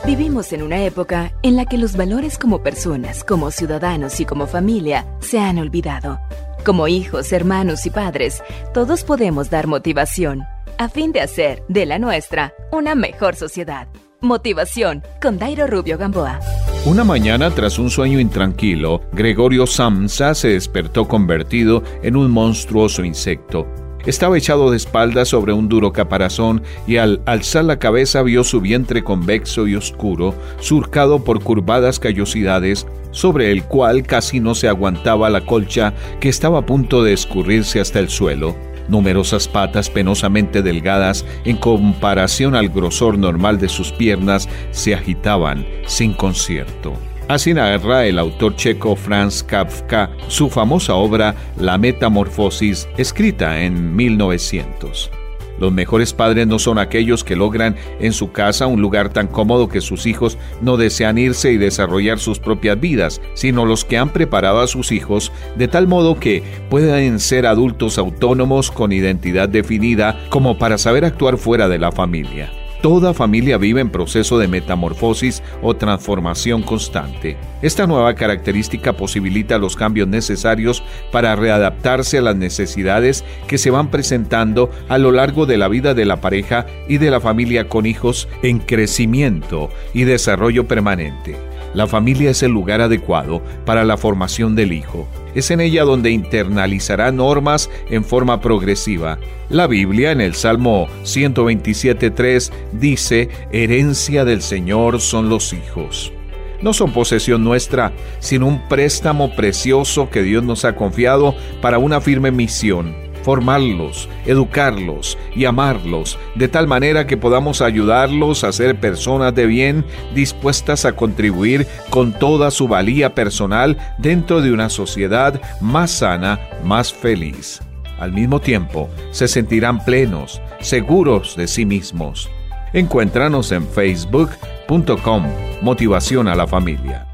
Speaker 15: Vivimos en una época en la que los valores como personas, como ciudadanos y como familia se han olvidado. Como hijos, hermanos y padres, todos podemos dar motivación a fin de hacer de la nuestra una mejor sociedad. Motivación con Dairo Rubio Gamboa.
Speaker 16: Una mañana, tras un sueño intranquilo, Gregorio Samsa se despertó convertido en un monstruoso insecto. Estaba echado de espaldas sobre un duro caparazón y al alzar la cabeza vio su vientre convexo y oscuro, surcado por curvadas callosidades, sobre el cual casi no se aguantaba la colcha que estaba a punto de escurrirse hasta el suelo. Numerosas patas penosamente delgadas en comparación al grosor normal de sus piernas se agitaban sin concierto. Así narra el autor checo Franz Kafka su famosa obra La Metamorfosis, escrita en 1900. Los mejores padres no son aquellos que logran en su casa un lugar tan cómodo que sus hijos no desean irse y desarrollar sus propias vidas, sino los que han preparado a sus hijos de tal modo que puedan ser adultos autónomos con identidad definida como para saber actuar fuera de la familia. Toda familia vive en proceso de metamorfosis o transformación constante. Esta nueva característica posibilita los cambios necesarios para readaptarse a las necesidades que se van presentando a lo largo de la vida de la pareja y de la familia con hijos en crecimiento y desarrollo permanente. La familia es el lugar adecuado para la formación del hijo. Es en ella donde internalizará normas en forma progresiva. La Biblia en el Salmo 127.3 dice, herencia del Señor son los hijos. No son posesión nuestra, sino un préstamo precioso que Dios nos ha confiado para una firme misión formarlos, educarlos y amarlos, de tal manera que podamos ayudarlos a ser personas de bien dispuestas a contribuir con toda su valía personal dentro de una sociedad más sana, más feliz. Al mismo tiempo, se sentirán plenos, seguros de sí mismos. Encuéntranos en facebook.com Motivación a la Familia.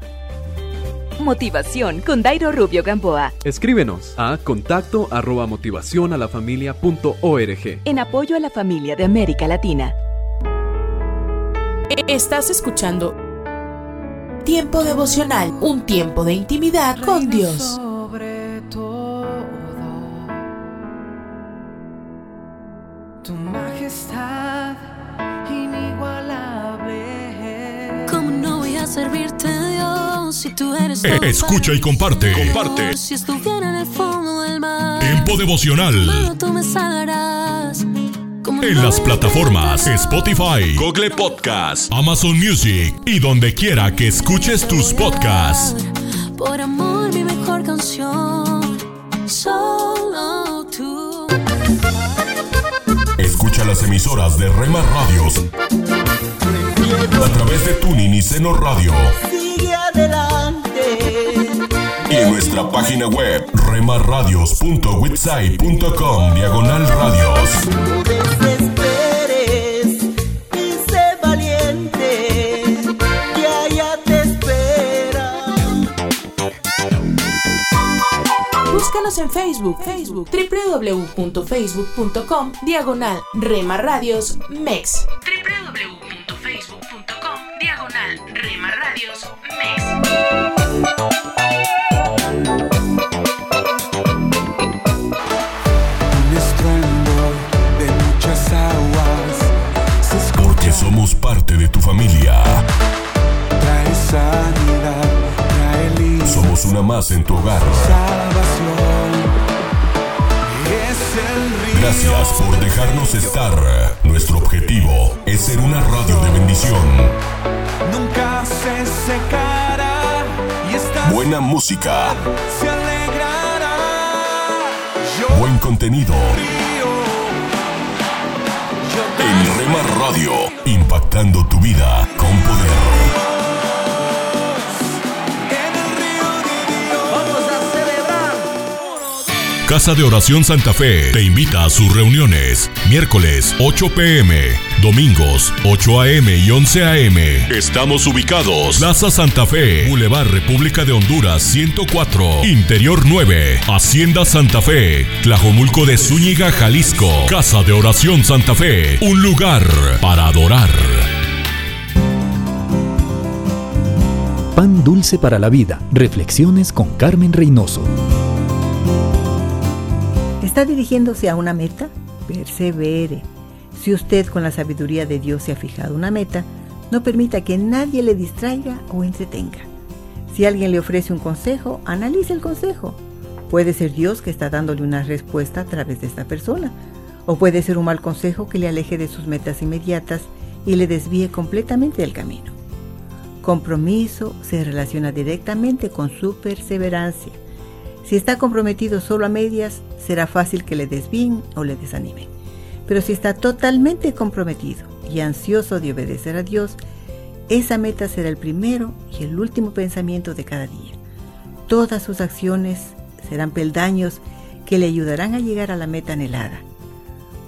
Speaker 15: Motivación con Dairo Rubio Gamboa.
Speaker 17: Escríbenos a contacto arroba motivación a la familia punto org.
Speaker 15: En apoyo a la familia de América Latina.
Speaker 4: Estás escuchando Tiempo devocional, un tiempo de intimidad con Dios.
Speaker 18: Sobre todo, tu majestad inigualable.
Speaker 19: ¿Cómo no voy a servirte, si tú eres
Speaker 20: Eh,
Speaker 19: todo
Speaker 20: escucha y comparte. Comparte.
Speaker 19: Si estuviera en el fondo del mar,
Speaker 20: Tiempo devocional.
Speaker 19: malo tú me salvarás. ¿Cómo
Speaker 20: En
Speaker 19: no
Speaker 20: las plataformas Spotify, Google Podcast, Amazon Music y donde quiera que escuches tus podcasts.
Speaker 19: Por amor, mi mejor canción. Solo tú.
Speaker 20: Escucha las emisoras de Rema Radios a través de Tuning y Seno Radio
Speaker 21: Sigue adelante.
Speaker 20: y en nuestra página web remarradios.witsai.com diagonal radios.
Speaker 21: No desesperes y sé valiente. Que allá te espera.
Speaker 4: Búscanos en Facebook, Facebook, www.facebook.com, diagonal Rema Radios MEX. www.facebook.com,
Speaker 20: En tu hogar.
Speaker 18: salvación. Es el río.
Speaker 20: Gracias por dejarnos estar. Nuestro objetivo es ser una radio de bendición.
Speaker 18: Nunca se secará y
Speaker 20: Buena música,
Speaker 18: se alegrará.
Speaker 20: Buen contenido. En Rema Radio, impactando tu vida
Speaker 1: Casa de Oración Santa Fe te invita a sus reuniones. Miércoles 8 pm, domingos 8 am y 11 am. Estamos ubicados. Plaza Santa Fe, Boulevard República de Honduras 104, Interior 9, Hacienda Santa Fe, Tlajomulco de Zúñiga, Jalisco. Casa de Oración Santa Fe, un lugar para adorar.
Speaker 17: Pan dulce para la vida. Reflexiones con Carmen Reynoso.
Speaker 22: ¿Está dirigiéndose a una meta? Persevere. Si usted con la sabiduría de Dios se ha fijado una meta, no permita que nadie le distraiga o entretenga. Si alguien le ofrece un consejo, analice el consejo. Puede ser Dios que está dándole una respuesta a través de esta persona, o puede ser un mal consejo que le aleje de sus metas inmediatas y le desvíe completamente del camino. Compromiso se relaciona directamente con su perseverancia. Si está comprometido solo a medias, será fácil que le desvíen o le desanimen. Pero si está totalmente comprometido y ansioso de obedecer a Dios, esa meta será el primero y el último pensamiento de cada día. Todas sus acciones serán peldaños que le ayudarán a llegar a la meta anhelada.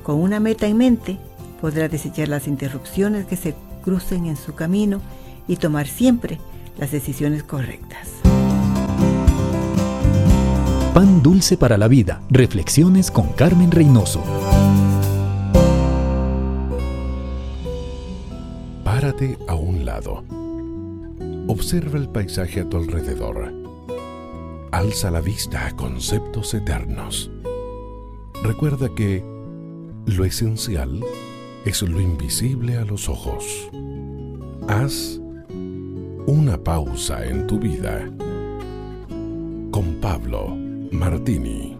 Speaker 22: Con una meta en mente, podrá desechar las interrupciones que se crucen en su camino y tomar siempre las decisiones correctas.
Speaker 17: Pan dulce para la vida. Reflexiones con Carmen Reynoso.
Speaker 23: Párate a un lado. Observa el paisaje a tu alrededor. Alza la vista a conceptos eternos. Recuerda que lo esencial es lo invisible a los ojos. Haz una pausa en tu vida. Con Pablo Martini.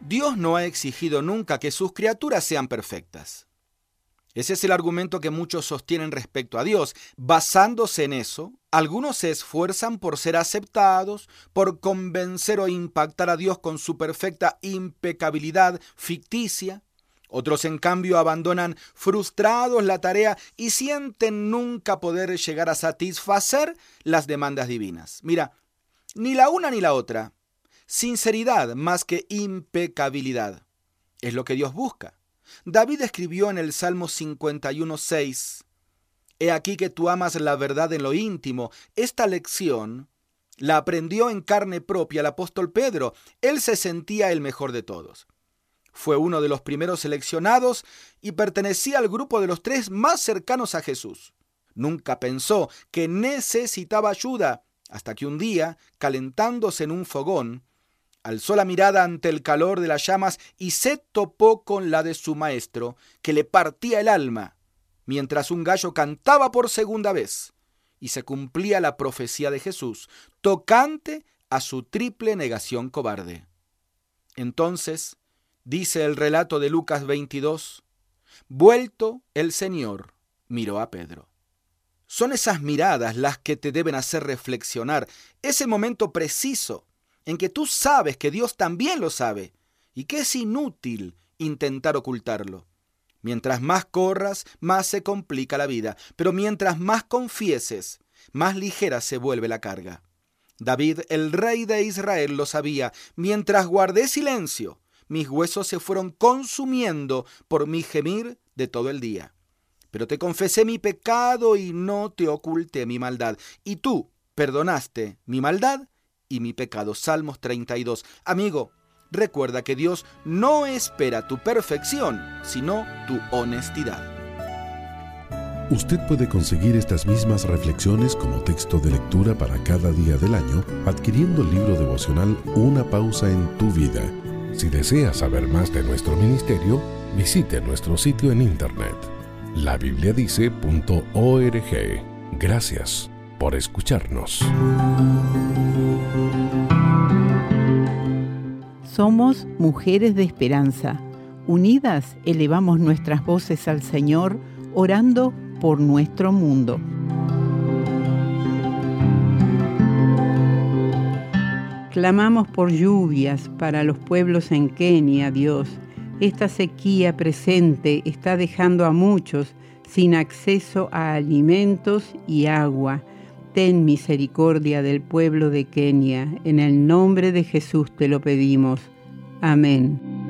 Speaker 24: Dios no ha exigido nunca que sus criaturas sean perfectas. Ese es el argumento que muchos sostienen respecto a Dios. Basándose en eso, algunos se esfuerzan por ser aceptados, por convencer o impactar a Dios con su perfecta impecabilidad ficticia. Otros, en cambio, abandonan frustrados la tarea y sienten nunca poder llegar a satisfacer las demandas divinas. Mira, ni la una ni la otra. Sinceridad más que impecabilidad. Es lo que Dios busca. David escribió en el Salmo 51.6, He aquí que tú amas la verdad en lo íntimo. Esta lección la aprendió en carne propia el apóstol Pedro. Él se sentía el mejor de todos. Fue uno de los primeros seleccionados y pertenecía al grupo de los tres más cercanos a Jesús. Nunca pensó que necesitaba ayuda, hasta que un día, calentándose en un fogón, alzó la mirada ante el calor de las llamas y se topó con la de su maestro, que le partía el alma, mientras un gallo cantaba por segunda vez, y se cumplía la profecía de Jesús, tocante a su triple negación cobarde. Entonces, dice el relato de Lucas 22, vuelto el Señor, miró a Pedro. Son esas miradas las que te deben hacer reflexionar, ese momento preciso en que tú sabes que Dios también lo sabe y que es inútil intentar ocultarlo. Mientras más corras, más se complica la vida, pero mientras más confieses, más ligera se vuelve la carga. David, el rey de Israel, lo sabía. Mientras guardé silencio, mis huesos se fueron consumiendo por mi gemir de todo el día. Pero te confesé mi pecado y no te oculté mi maldad. Y tú perdonaste mi maldad y mi pecado. Salmos 32. Amigo, recuerda que Dios no espera tu perfección, sino tu honestidad.
Speaker 23: Usted puede conseguir estas mismas reflexiones como texto de lectura para cada día del año adquiriendo el libro devocional Una pausa en tu vida. Si desea saber más de nuestro ministerio, visite nuestro sitio en internet labibliadice.org. Gracias por escucharnos.
Speaker 25: Somos mujeres de esperanza. Unidas elevamos nuestras voces al Señor, orando por nuestro mundo. Clamamos por lluvias para los pueblos en Kenia, Dios. Esta sequía presente está dejando a muchos sin acceso a alimentos y agua. Ten misericordia del pueblo de Kenia. En el nombre de Jesús te lo pedimos. Amén.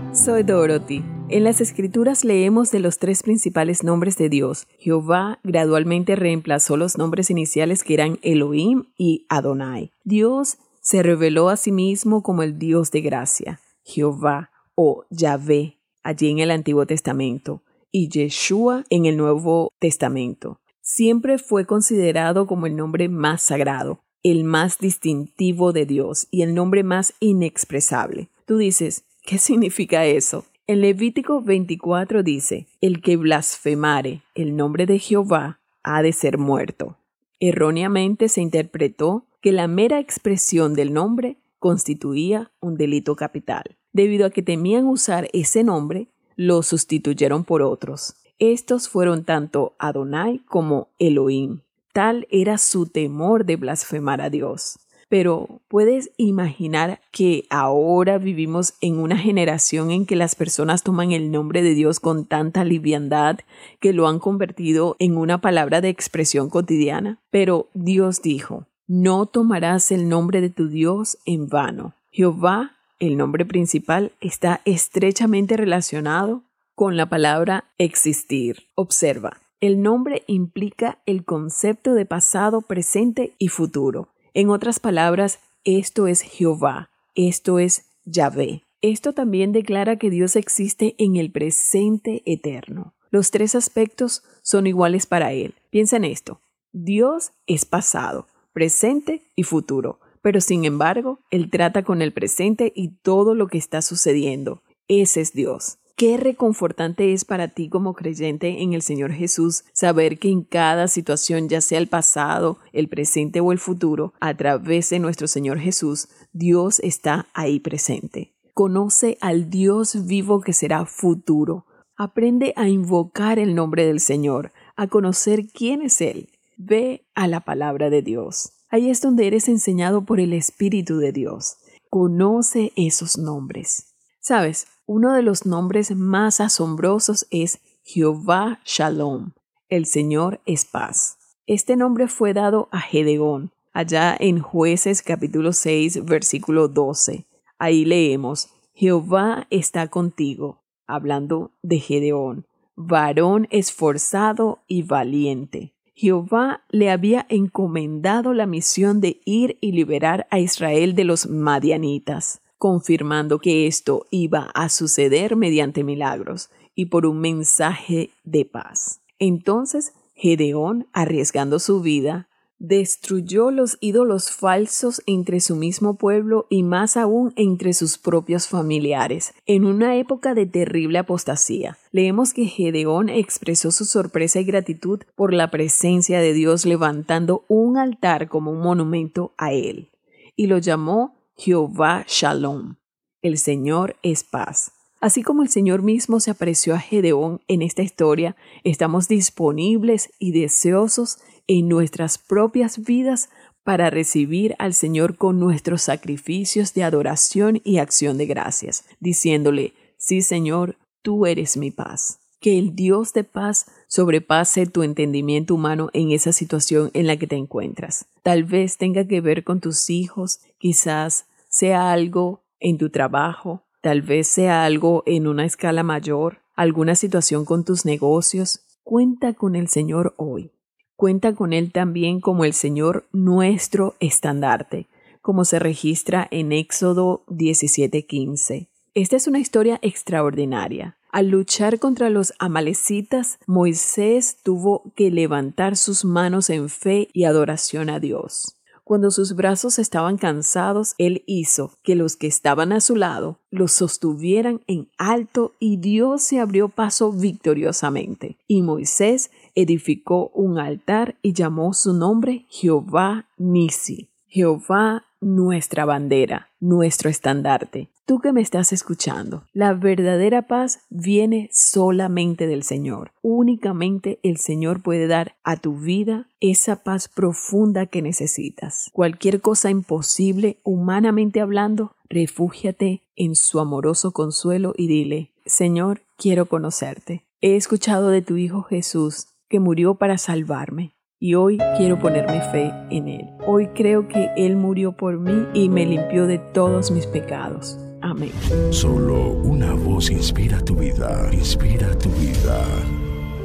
Speaker 26: soy Dorothy. En las escrituras leemos de los tres principales nombres de Dios. Jehová gradualmente reemplazó los nombres iniciales que eran Elohim y Adonai. Dios se reveló a sí mismo como el Dios de gracia, Jehová o Yahvé, allí en el Antiguo Testamento, y Yeshua en el Nuevo Testamento. Siempre fue considerado como el nombre más sagrado, el más distintivo de Dios y el nombre más inexpresable. Tú dices, ¿qué significa eso? En Levítico 24 dice, el que blasfemare el nombre de Jehová ha de ser muerto. Erróneamente se interpretó que la mera expresión del nombre constituía un delito capital. Debido a que temían usar ese nombre, lo sustituyeron por otros. Estos fueron tanto Adonai como Elohim. Tal era su temor de blasfemar a Dios. Pero puedes imaginar que ahora vivimos en una generación en que las personas toman el nombre de Dios con tanta liviandad que lo han convertido en una palabra de expresión cotidiana. Pero Dios dijo, no tomarás el nombre de tu Dios en vano. Jehová, el nombre principal, está estrechamente relacionado con la palabra existir. Observa, el nombre implica el concepto de pasado, presente y futuro. En otras palabras, esto es Jehová, esto es Yahvé. Esto también declara que Dios existe en el presente eterno. Los tres aspectos son iguales para Él. Piensa en esto. Dios es pasado, presente y futuro, pero sin embargo, Él trata con el presente y todo lo que está sucediendo. Ese es Dios. Qué reconfortante es para ti como creyente en el Señor Jesús saber que en cada situación, ya sea el pasado, el presente o el futuro, a través de nuestro Señor Jesús, Dios está ahí presente. Conoce al Dios vivo que será futuro. Aprende a invocar el nombre del Señor, a conocer quién es Él. Ve a la palabra de Dios. Ahí es donde eres enseñado por el Espíritu de Dios. Conoce esos nombres. Sabes, uno de los nombres más asombrosos es Jehová Shalom, el Señor es paz. Este nombre fue dado a Gedeón, allá en Jueces capítulo 6, versículo 12. Ahí leemos, Jehová está contigo, hablando de Gedeón, varón esforzado y valiente. Jehová le había encomendado la misión de ir y liberar a Israel de los madianitas confirmando que esto iba a suceder mediante milagros y por un mensaje de paz. Entonces Gedeón, arriesgando su vida, destruyó los ídolos falsos entre su mismo pueblo y más aún entre sus propios familiares, en una época de terrible apostasía. Leemos que Gedeón expresó su sorpresa y gratitud por la presencia de Dios levantando un altar como un monumento a él, y lo llamó Jehová Shalom. El Señor es paz. Así como el Señor mismo se apreció a Gedeón en esta historia, estamos disponibles y deseosos en nuestras propias vidas para recibir al Señor con nuestros sacrificios de adoración y acción de gracias, diciéndole, sí Señor, tú eres mi paz. Que el Dios de paz sobrepase tu entendimiento humano en esa situación en la que te encuentras. Tal vez tenga que ver con tus hijos, quizás sea algo en tu trabajo, tal vez sea algo en una escala mayor, alguna situación con tus negocios. Cuenta con el Señor hoy. Cuenta con Él también como el Señor nuestro estandarte, como se registra en Éxodo 17:15. Esta es una historia extraordinaria. Al luchar contra los amalecitas, Moisés tuvo que levantar sus manos en fe y adoración a Dios. Cuando sus brazos estaban cansados, él hizo que los que estaban a su lado los sostuvieran en alto y Dios se abrió paso victoriosamente. Y Moisés edificó un altar y llamó su nombre Jehová Nisi. Jehová nuestra bandera, nuestro estandarte. Tú que me estás escuchando, la verdadera paz viene solamente del Señor. Únicamente el Señor puede dar a tu vida esa paz profunda que necesitas. Cualquier cosa imposible, humanamente hablando, refúgiate en su amoroso consuelo y dile, Señor, quiero conocerte. He escuchado de tu Hijo Jesús que murió para salvarme y hoy quiero ponerme fe en Él. Hoy creo que Él murió por mí y me limpió de todos mis pecados. Amén.
Speaker 23: Solo una voz inspira tu vida, inspira tu vida.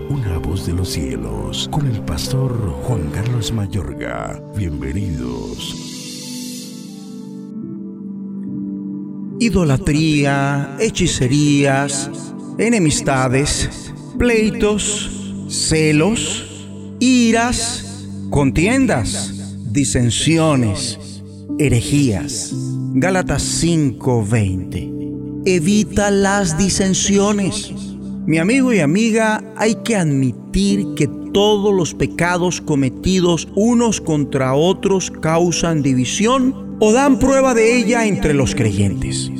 Speaker 23: Una voz de los cielos, con el pastor Juan Carlos Mayorga. Bienvenidos.
Speaker 27: Idolatría, hechicerías, enemistades, pleitos, celos, iras, contiendas, disensiones, herejías. Gálatas 5:20. Evita las disensiones. Mi amigo y amiga, hay que admitir que todos los pecados cometidos unos contra otros causan división o dan prueba de ella entre los creyentes.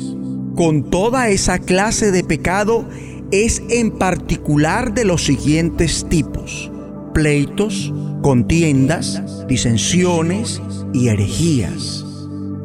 Speaker 27: Con toda esa clase de pecado es en particular de los siguientes tipos. Pleitos, contiendas, disensiones y herejías.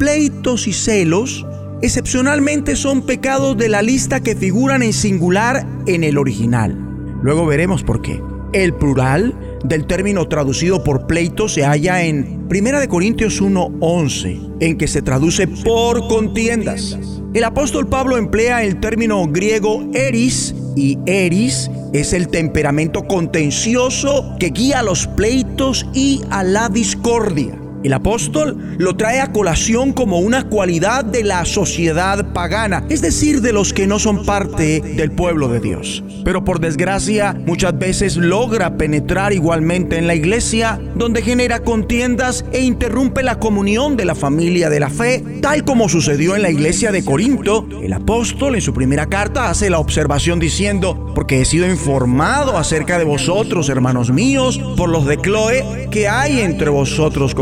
Speaker 27: Pleitos y celos excepcionalmente son pecados de la lista que figuran en singular en el original. Luego veremos por qué. El plural del término traducido por pleito se halla en 1 Corintios 1:11, en que se traduce por contiendas. El apóstol Pablo emplea el término griego eris y eris es el temperamento contencioso que guía a los pleitos y a la discordia. El apóstol lo trae a colación como una cualidad de la sociedad pagana, es decir, de los que no son parte del pueblo de Dios. Pero por desgracia, muchas veces logra penetrar igualmente en la iglesia, donde genera contiendas e interrumpe la comunión de la familia de la fe, tal como sucedió en la iglesia de Corinto. El apóstol en su primera carta hace la observación diciendo, porque he sido informado acerca de vosotros, hermanos míos, por los de Chloe, que hay entre vosotros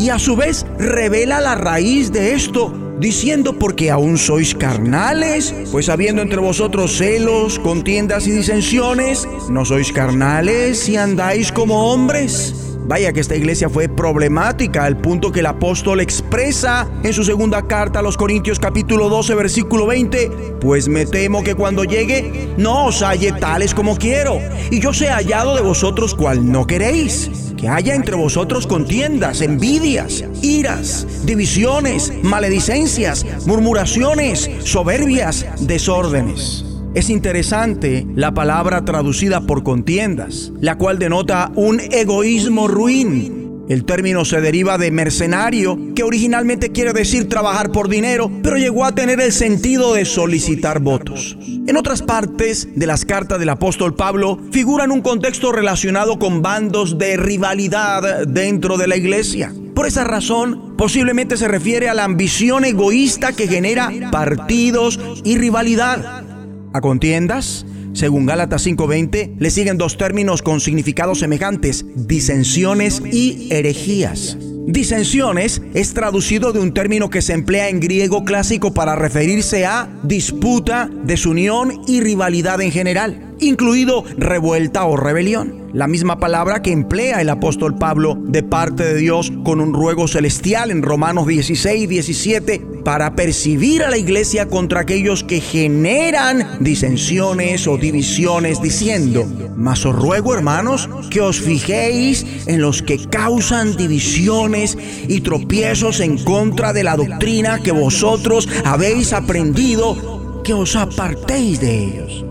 Speaker 27: y a su vez revela la raíz de esto, diciendo porque aún sois carnales, pues habiendo entre vosotros celos, contiendas y disensiones, ¿no sois carnales y andáis como hombres? Vaya que esta iglesia fue problemática al punto que el apóstol expresa en su segunda carta a los Corintios capítulo 12 versículo 20, pues me temo que cuando llegue no os halle tales como quiero, y yo sea hallado de vosotros cual no queréis que haya entre vosotros contiendas, envidias, iras, divisiones, maledicencias, murmuraciones, soberbias, desórdenes. Es interesante la palabra traducida por contiendas, la cual denota un egoísmo ruin, el término se deriva de mercenario, que originalmente quiere decir trabajar por dinero, pero llegó a tener el sentido de solicitar votos. En otras partes de las cartas del apóstol Pablo figuran un contexto relacionado con bandos de rivalidad dentro de la iglesia. Por esa razón, posiblemente se refiere a la ambición egoísta que genera partidos y rivalidad. A contiendas, según Gálatas 5:20, le siguen dos términos con significados semejantes, disensiones y herejías. Disensiones es traducido de un término que se emplea en griego clásico para referirse a disputa, desunión y rivalidad en general, incluido revuelta o rebelión la misma palabra que emplea el apóstol Pablo de parte de Dios con un ruego celestial en Romanos 16 y 17 para percibir a la iglesia contra aquellos que generan disensiones o divisiones diciendo, mas os ruego hermanos que os fijéis en los que causan divisiones y tropiezos en contra de la doctrina que vosotros habéis aprendido, que os apartéis de ellos.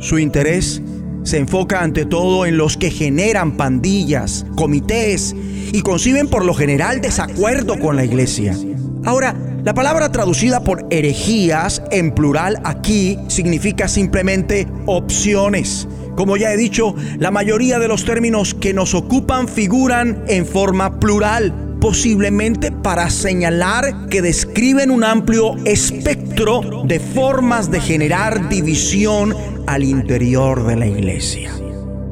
Speaker 27: Su interés se enfoca ante todo en los que generan pandillas, comités y conciben por lo general desacuerdo con la iglesia. Ahora, la palabra traducida por herejías en plural aquí significa simplemente opciones, Como ya he dicho, la mayoría de los términos que nos ocupan figuran en forma plural, posiblemente para señalar que describen un amplio espectro de formas de generar división al interior de la iglesia.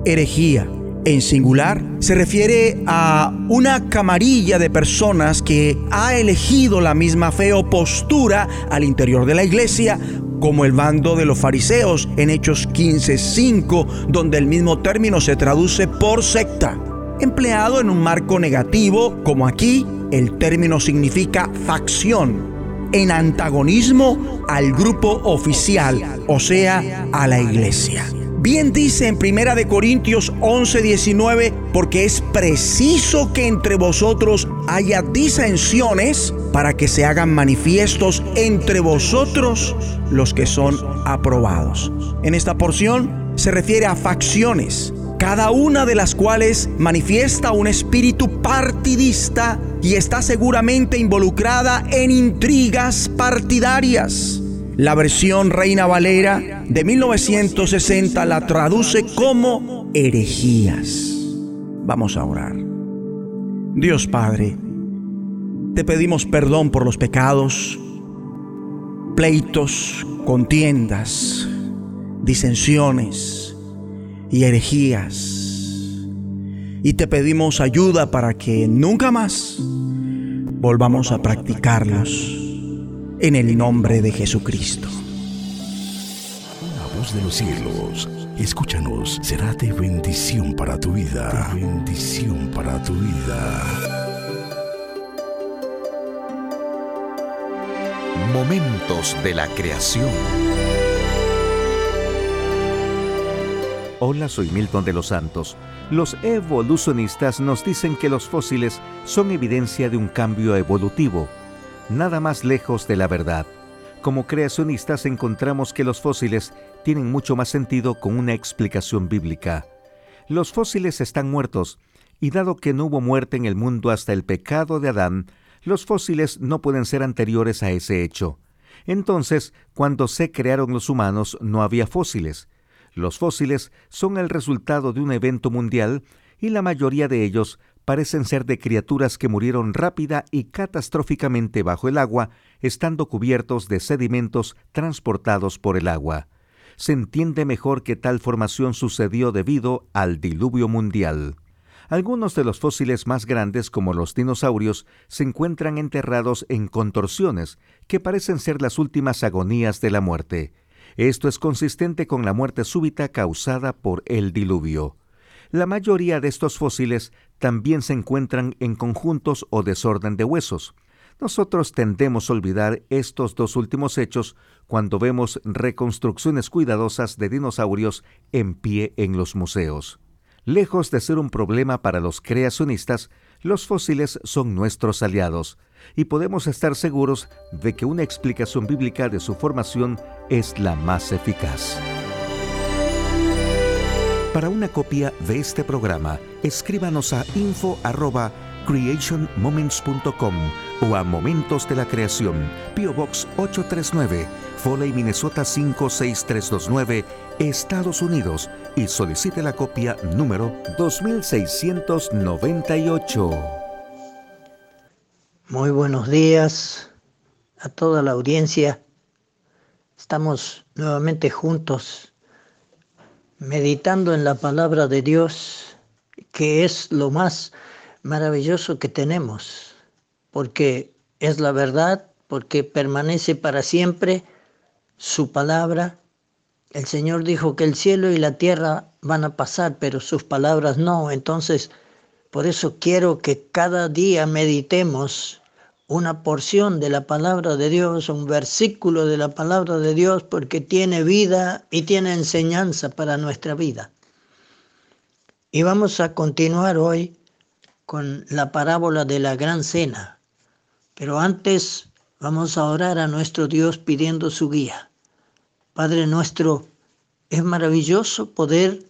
Speaker 27: Herejía, en singular, se refiere a una camarilla de personas que ha elegido la misma fe o postura al interior de la iglesia como el bando de los fariseos en Hechos 15:5, donde el mismo término se traduce por secta. Empleado en un marco negativo, como aquí, el término significa facción, en antagonismo al grupo oficial, o sea, a la iglesia. Bien dice en Primera de Corintios 11:19, porque es preciso que entre vosotros haya disensiones para que se hagan manifiestos entre vosotros los que son aprobados. En esta porción se refiere a facciones, cada una de las cuales manifiesta un espíritu partidista y está seguramente involucrada en intrigas partidarias. La versión Reina Valera de 1960 la traduce como herejías. Vamos a orar. Dios Padre, te pedimos perdón por los pecados, pleitos, contiendas, disensiones y herejías. Y te pedimos ayuda para que nunca más volvamos a practicarlos en el nombre de Jesucristo.
Speaker 23: La voz de los cielos, escúchanos, será de bendición para tu vida. Bendición para tu vida.
Speaker 7: Momentos de la creación. Hola, soy Milton de los Santos. Los evolucionistas nos dicen que los fósiles son evidencia de un cambio evolutivo nada más lejos de la verdad. Como creacionistas encontramos que los fósiles tienen mucho más sentido con una explicación bíblica. Los fósiles están muertos, y dado que no hubo muerte en el mundo hasta el pecado de Adán, los fósiles no pueden ser anteriores a ese hecho. Entonces, cuando se crearon los humanos, no había fósiles. Los fósiles son el resultado de un evento mundial y la mayoría de ellos parecen ser de criaturas que murieron rápida y catastróficamente bajo el agua, estando cubiertos de sedimentos transportados por el agua. Se entiende mejor que tal formación sucedió debido al diluvio mundial. Algunos de los fósiles más grandes, como los dinosaurios, se encuentran enterrados en contorsiones, que parecen ser las últimas agonías de la muerte. Esto es consistente con la muerte súbita causada por el diluvio. La mayoría de estos fósiles también se encuentran en conjuntos o desorden de huesos. Nosotros tendemos a olvidar estos dos últimos hechos cuando vemos reconstrucciones cuidadosas de dinosaurios en pie en los museos. Lejos de ser un problema para los creacionistas, los fósiles son nuestros aliados y podemos estar seguros de que una explicación bíblica de su formación es la más eficaz. Para una copia de este programa, escríbanos a info@creationmoments.com o a Momentos de la Creación, PO Box 839, Foley, Minnesota 56329, Estados Unidos y solicite la copia número 2698.
Speaker 28: Muy buenos días a toda la audiencia. Estamos nuevamente juntos meditando en la palabra de Dios, que es lo más maravilloso que tenemos, porque es la verdad, porque permanece para siempre su palabra. El Señor dijo que el cielo y la tierra van a pasar, pero sus palabras no. Entonces, por eso quiero que cada día meditemos una porción de la palabra de Dios, un versículo de la palabra de Dios, porque tiene vida y tiene enseñanza para nuestra vida. Y vamos a continuar hoy con la parábola de la gran cena. Pero antes vamos a orar a nuestro Dios pidiendo su guía. Padre nuestro, es maravilloso poder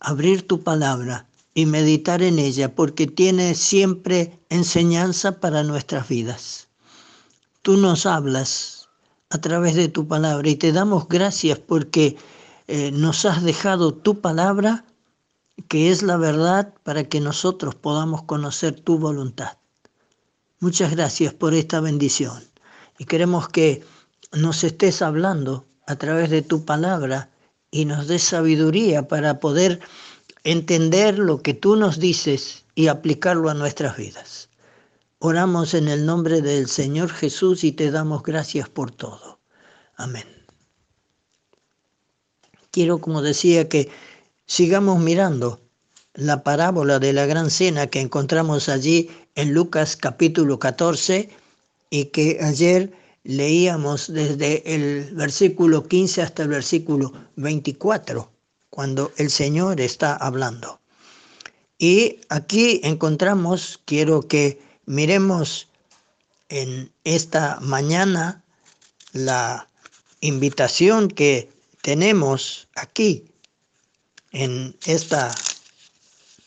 Speaker 28: abrir tu palabra y meditar en ella porque tiene siempre enseñanza para nuestras vidas. Tú nos hablas a través de tu palabra y te damos gracias porque eh, nos has dejado tu palabra, que es la verdad, para que nosotros podamos conocer tu voluntad. Muchas gracias por esta bendición. Y queremos que nos estés hablando a través de tu palabra y nos des sabiduría para poder entender lo que tú nos dices y aplicarlo a nuestras vidas. Oramos en el nombre del Señor Jesús y te damos gracias por todo. Amén. Quiero, como decía, que sigamos mirando la parábola de la gran cena que encontramos allí en Lucas capítulo 14 y que ayer leíamos desde el versículo 15 hasta el versículo 24, cuando el Señor está hablando. Y aquí encontramos, quiero que miremos en esta mañana la invitación que tenemos aquí en esta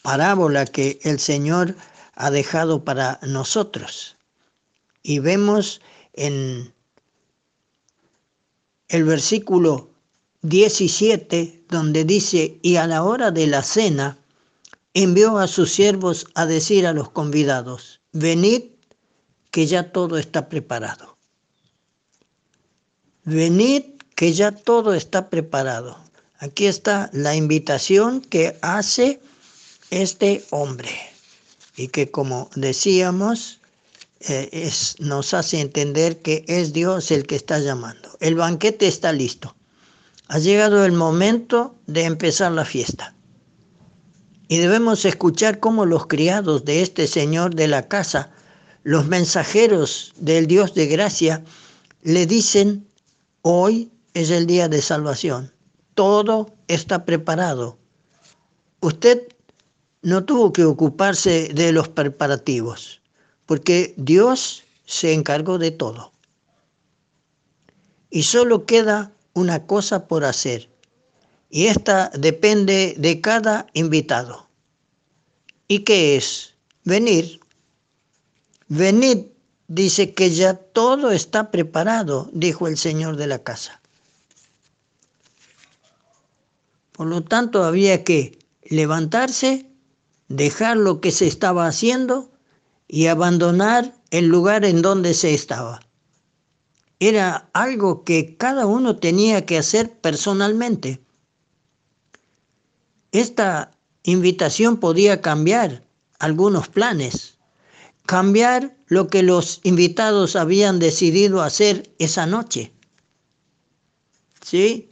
Speaker 28: parábola que el Señor ha dejado para nosotros. Y vemos en el versículo 17, donde dice, y a la hora de la cena, envió a sus siervos a decir a los convidados, venid, que ya todo está preparado. Venid, que ya todo está preparado. Aquí está la invitación que hace este hombre y que como decíamos, eh, es, nos hace entender que es Dios el que está llamando. El banquete está listo. Ha llegado el momento de empezar la fiesta. Y debemos escuchar cómo los criados de este Señor de la casa, los mensajeros del Dios de gracia, le dicen, hoy es el día de salvación. Todo está preparado. Usted no tuvo que ocuparse de los preparativos porque Dios se encargó de todo. Y solo queda una cosa por hacer, y esta depende de cada invitado. ¿Y qué es? Venir. Venid, dice que ya todo está preparado, dijo el Señor de la casa. Por lo tanto, había que levantarse, dejar lo que se estaba haciendo y abandonar el lugar en donde se estaba. Era algo que cada uno tenía que hacer personalmente. Esta invitación podía cambiar algunos planes, cambiar lo que los invitados habían decidido hacer esa noche. ¿Sí?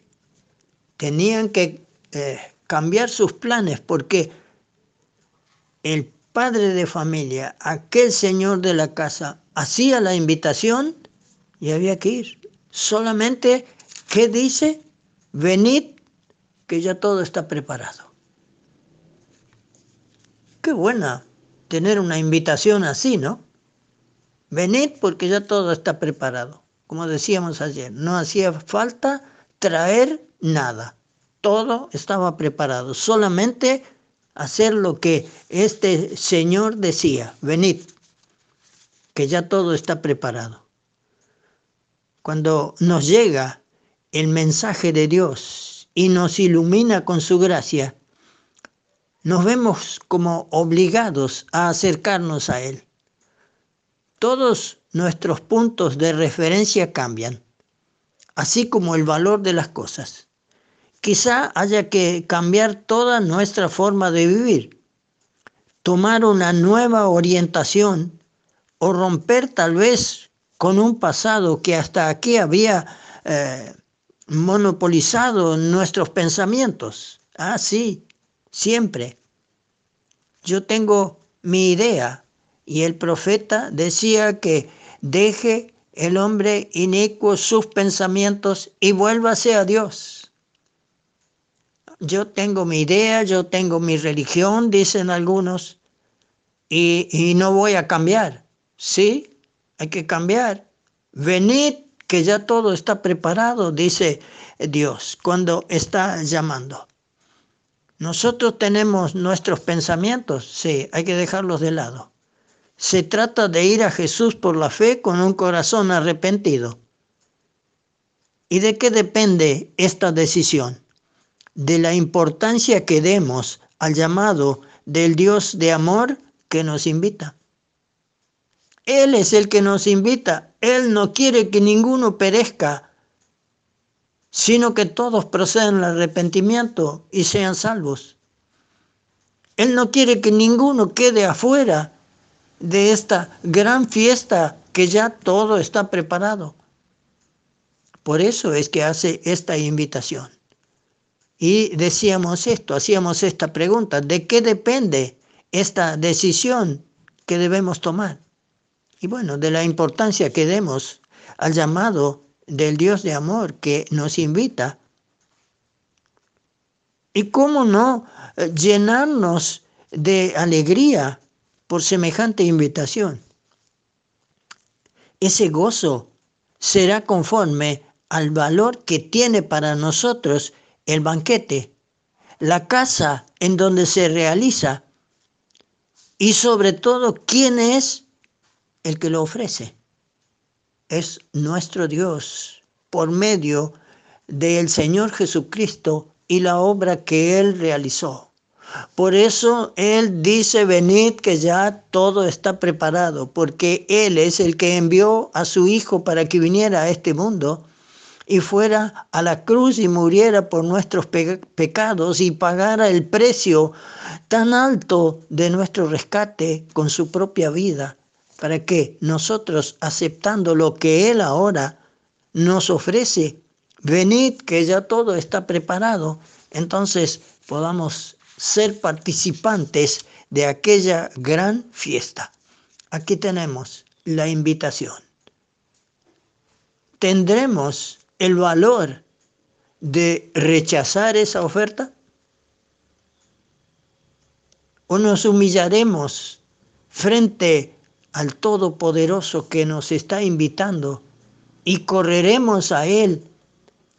Speaker 28: Tenían que eh, cambiar sus planes porque el padre de familia, aquel señor de la casa, hacía la invitación y había que ir. Solamente, ¿qué dice? Venid, que ya todo está preparado. Qué buena tener una invitación así, ¿no? Venid porque ya todo está preparado. Como decíamos ayer, no hacía falta traer nada. Todo estaba preparado. Solamente hacer lo que este Señor decía, venid, que ya todo está preparado. Cuando nos llega el mensaje de Dios y nos ilumina con su gracia, nos vemos como obligados a acercarnos a Él. Todos nuestros puntos de referencia cambian, así como el valor de las cosas quizá haya que cambiar toda nuestra forma de vivir, tomar una nueva orientación o romper tal vez con un pasado que hasta aquí había eh, monopolizado nuestros pensamientos. Ah, sí, siempre. Yo tengo mi idea y el profeta decía que deje el hombre inicuo sus pensamientos y vuélvase a Dios yo tengo mi idea, yo tengo mi religión, dicen algunos, y, no voy a cambiar. Sí, hay que cambiar. Venid, que ya todo está preparado, dice Dios, cuando está llamando. Nosotros tenemos nuestros pensamientos, sí, hay que dejarlos de lado. Se trata de ir a Jesús por la fe con un corazón arrepentido. ¿Y de qué depende esta decisión? de la importancia que demos al llamado del Dios de amor que nos invita. Él es el que nos invita. Él no quiere que ninguno perezca, sino que todos procedan al arrepentimiento y sean salvos. Él no quiere que ninguno quede afuera de esta gran fiesta que ya todo está preparado. Por eso es que hace esta invitación. Y decíamos esto, hacíamos esta pregunta, ¿de qué depende esta decisión que debemos tomar? Y bueno, de la importancia que demos al llamado del Dios de amor que nos invita. Y cómo no eh, llenarnos de alegría por semejante invitación. Ese gozo será conforme al valor que tiene para nosotros el banquete, la casa en donde se realiza y sobre todo quién es el que lo ofrece. Es nuestro Dios por medio del Señor Jesucristo y la obra que Él realizó. Por eso Él dice, venid que ya todo está preparado, porque Él es el que envió a su Hijo para que viniera a este mundo y fuera a la cruz y muriera por nuestros pecados y pagara el precio tan alto de nuestro rescate con su propia vida, para que nosotros, aceptando lo que Él ahora nos ofrece, venid que ya todo está preparado, entonces podamos ser participantes de aquella gran fiesta. Aquí tenemos la invitación. ¿Tendremos el valor de rechazar esa oferta? ¿O nos humillaremos frente al Todopoderoso que nos está invitando y correremos a Él?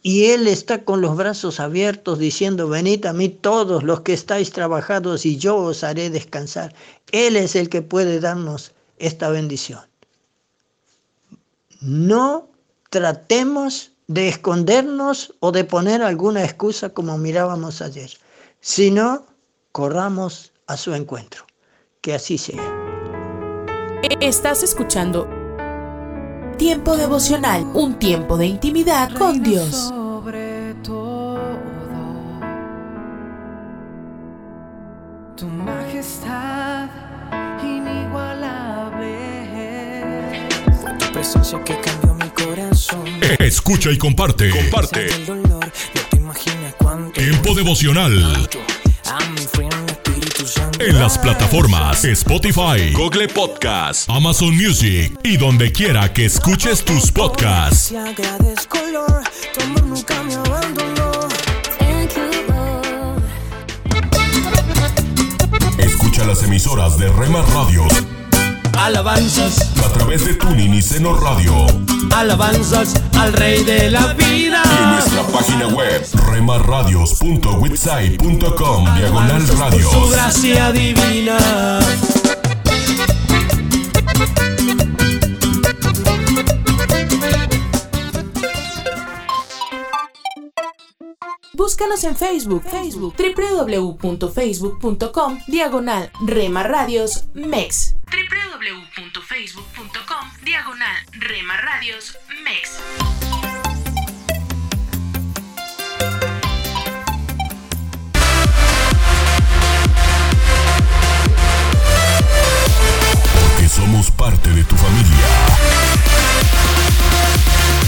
Speaker 28: Y Él está con los brazos abiertos diciendo, venid a mí todos los que estáis trabajados y yo os haré descansar. Él es el que puede darnos esta bendición. No tratemos de escondernos o de poner alguna excusa como mirábamos ayer, sino corramos a su encuentro. Que así sea.
Speaker 4: Estás escuchando Tiempo devocional, un tiempo de intimidad con Dios.
Speaker 8: Sobre todo, tu majestad inigualable.
Speaker 19: Tu presencia que cambió mi corazón.
Speaker 1: Escucha y comparte. Comparte.
Speaker 19: El dolor, no te imaginas cuánto.
Speaker 1: Tiempo devocional. En las plataformas Spotify, Google Podcast, Amazon Music y donde quiera que escuches tus podcasts. Escucha las emisoras de Rema Radios
Speaker 29: Alabanzas,
Speaker 1: a través de Tuning y Seno Radio
Speaker 29: alabanzas al Rey de la vida.
Speaker 1: y en nuestra página web remarradios.witsai.com diagonal
Speaker 29: Por su
Speaker 1: radios.
Speaker 29: gracia divina.
Speaker 4: Búscanos en Facebook, Facebook, www.facebook.com, diagonal Rema Radios MEX. www.facebook.com, diagonal Rema Radios MEX.
Speaker 1: Porque somos parte de tu familia.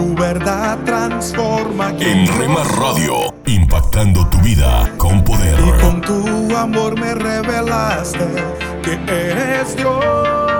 Speaker 8: Tu verdad transforma.
Speaker 1: En Rema Radio, impactando tu vida con poder.
Speaker 8: Con tu amor me revelaste que eres Dios.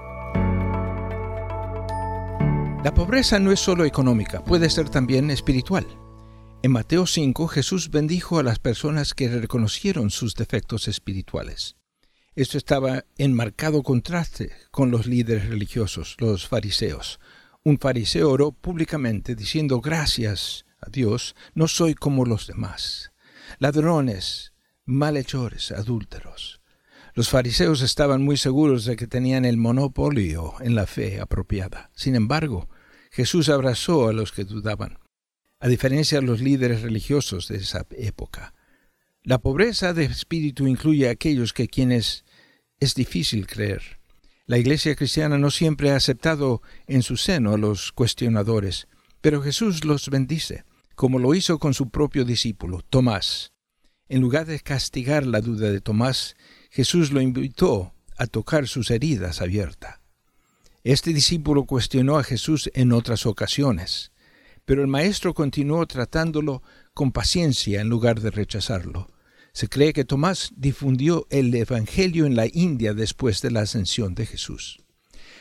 Speaker 30: La pobreza no es solo económica, puede ser también espiritual. En Mateo 5 Jesús bendijo a las personas que reconocieron sus defectos espirituales. Esto estaba en marcado contraste con los líderes religiosos, los fariseos. Un fariseo oró públicamente diciendo gracias a Dios, no soy como los demás. Ladrones, malhechores, adúlteros. Los fariseos estaban muy seguros de que tenían el monopolio en la fe apropiada. Sin embargo, Jesús abrazó a los que dudaban, a diferencia de los líderes religiosos de esa época. La pobreza de espíritu incluye a aquellos que quienes es difícil creer. La iglesia cristiana no siempre ha aceptado en su seno a los cuestionadores, pero Jesús los bendice, como lo hizo con su propio discípulo, Tomás. En lugar de castigar la duda de Tomás, Jesús lo invitó a tocar sus heridas abiertas. Este discípulo cuestionó a Jesús en otras ocasiones, pero el maestro continuó tratándolo con paciencia en lugar de rechazarlo. Se cree que Tomás difundió el Evangelio en la India después de la ascensión de Jesús.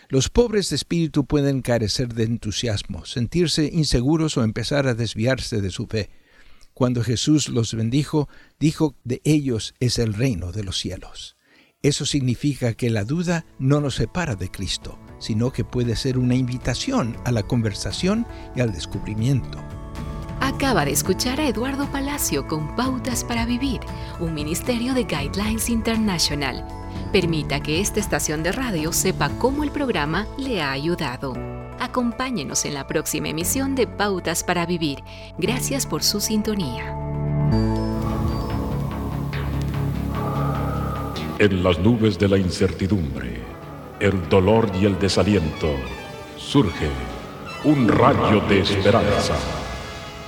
Speaker 30: Los pobres de espíritu pueden carecer de entusiasmo, sentirse inseguros o empezar a desviarse de su fe. Cuando Jesús los bendijo, dijo de ellos es el reino de los cielos. Eso significa que la duda no nos separa de Cristo, sino que puede ser una invitación a la conversación y al descubrimiento.
Speaker 15: Acaba de escuchar a Eduardo Palacio con Pautas para Vivir, un ministerio de Guidelines International. Permita que esta estación de radio sepa cómo el programa le ha ayudado. Acompáñenos en la próxima emisión de Pautas para Vivir. Gracias por su sintonía.
Speaker 31: En las nubes de la incertidumbre, el dolor y el desaliento, surge un rayo de esperanza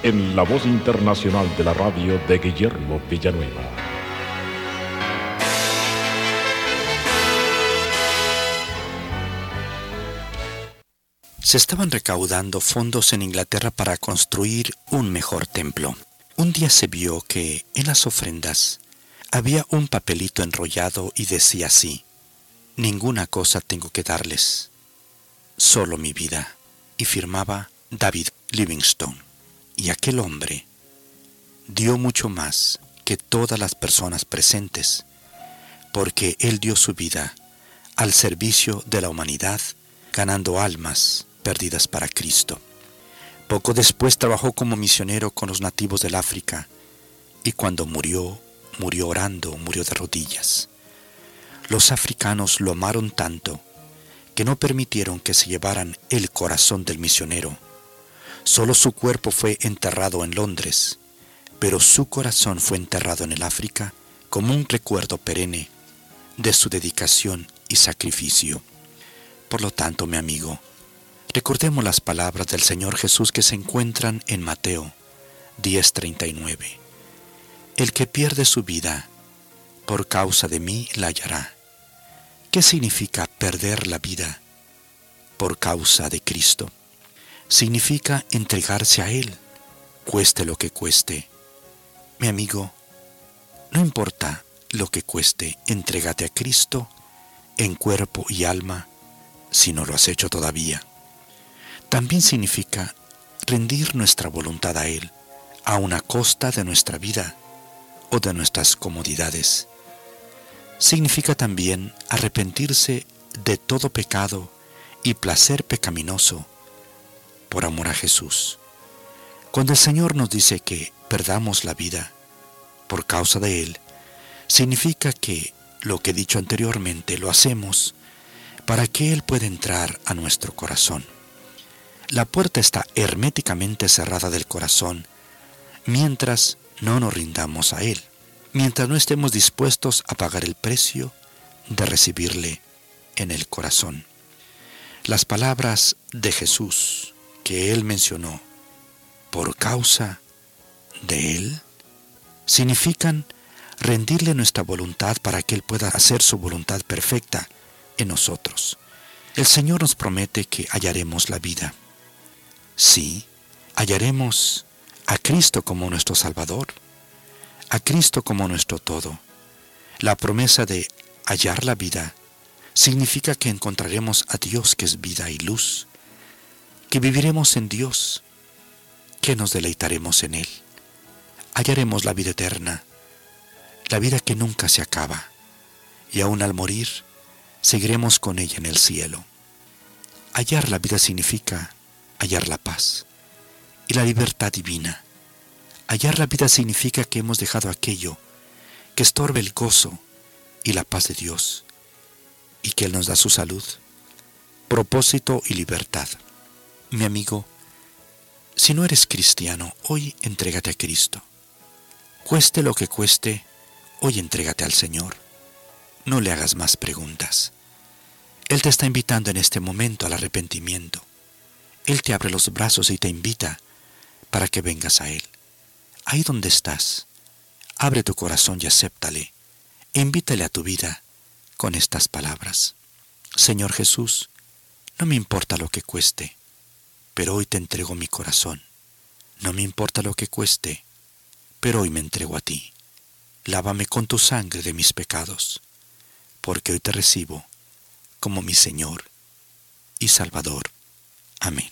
Speaker 31: en la voz internacional de la radio de Guillermo Villanueva.
Speaker 32: Se estaban recaudando fondos en Inglaterra para construir un mejor templo. Un día se vio que en las ofrendas había un papelito enrollado y decía así, Ninguna cosa tengo que darles, solo mi vida. Y firmaba David Livingstone. Y aquel hombre dio mucho más que todas las personas presentes, porque él dio su vida al servicio de la humanidad, ganando almas perdidas para Cristo. Poco después trabajó como misionero con los nativos del África y cuando murió, murió orando, murió de rodillas. Los africanos lo amaron tanto que no permitieron que se llevaran el corazón del misionero. Solo su cuerpo fue enterrado en Londres, pero su corazón fue enterrado en el África como un recuerdo perenne de su dedicación y sacrificio. Por lo tanto, mi amigo, recordemos las palabras del Señor Jesús que se encuentran en Mateo 10:39. El que pierde su vida por causa de mí la hallará. ¿Qué significa perder la vida por causa de Cristo? Significa entregarse a Él, cueste lo que cueste. Mi amigo, no importa lo que cueste, entrégate a Cristo en cuerpo y alma si no lo has hecho todavía. También significa rendir nuestra voluntad a Él a una costa de nuestra vida o de nuestras comodidades significa también arrepentirse de todo pecado y placer pecaminoso por amor a Jesús. Cuando el Señor nos dice que perdamos la vida por causa de Él, significa que lo que he dicho anteriormente lo hacemos para que Él pueda entrar a nuestro corazón. La puerta está herméticamente cerrada del corazón mientras no nos rindamos a Él mientras no estemos dispuestos a pagar el precio de recibirle en el corazón. Las palabras de Jesús que Él mencionó, por causa de Él, significan rendirle nuestra voluntad para que Él pueda hacer su voluntad perfecta en nosotros. El Señor nos promete que hallaremos la vida. Sí, hallaremos a Cristo como nuestro Salvador, a Cristo como nuestro todo. La promesa de hallar la vida significa que encontraremos a Dios que es vida y luz, que viviremos en Dios, que nos deleitaremos en Él, hallaremos la vida eterna, la vida que nunca se acaba, y aún al morir, seguiremos con ella en el cielo. Hallar la vida significa hallar la paz y la libertad divina. Hallar la vida significa que hemos dejado aquello que estorbe el gozo y la paz de Dios y que Él nos da su salud, propósito y libertad. Mi amigo, si no eres cristiano, hoy entrégate a Cristo. Cueste lo que cueste, hoy entrégate al Señor. No le hagas más preguntas. Él te está invitando en este momento al arrepentimiento. Él te abre los brazos y te invita para que vengas a Él. Ahí donde estás, abre tu corazón y acéptale. Invítale a tu vida con estas palabras. Señor Jesús, no me importa lo que cueste, pero hoy te entrego mi corazón. No me importa lo que cueste, pero hoy me entrego a ti. Lávame con tu sangre de mis pecados, porque hoy te recibo como mi Señor y Salvador. Amén.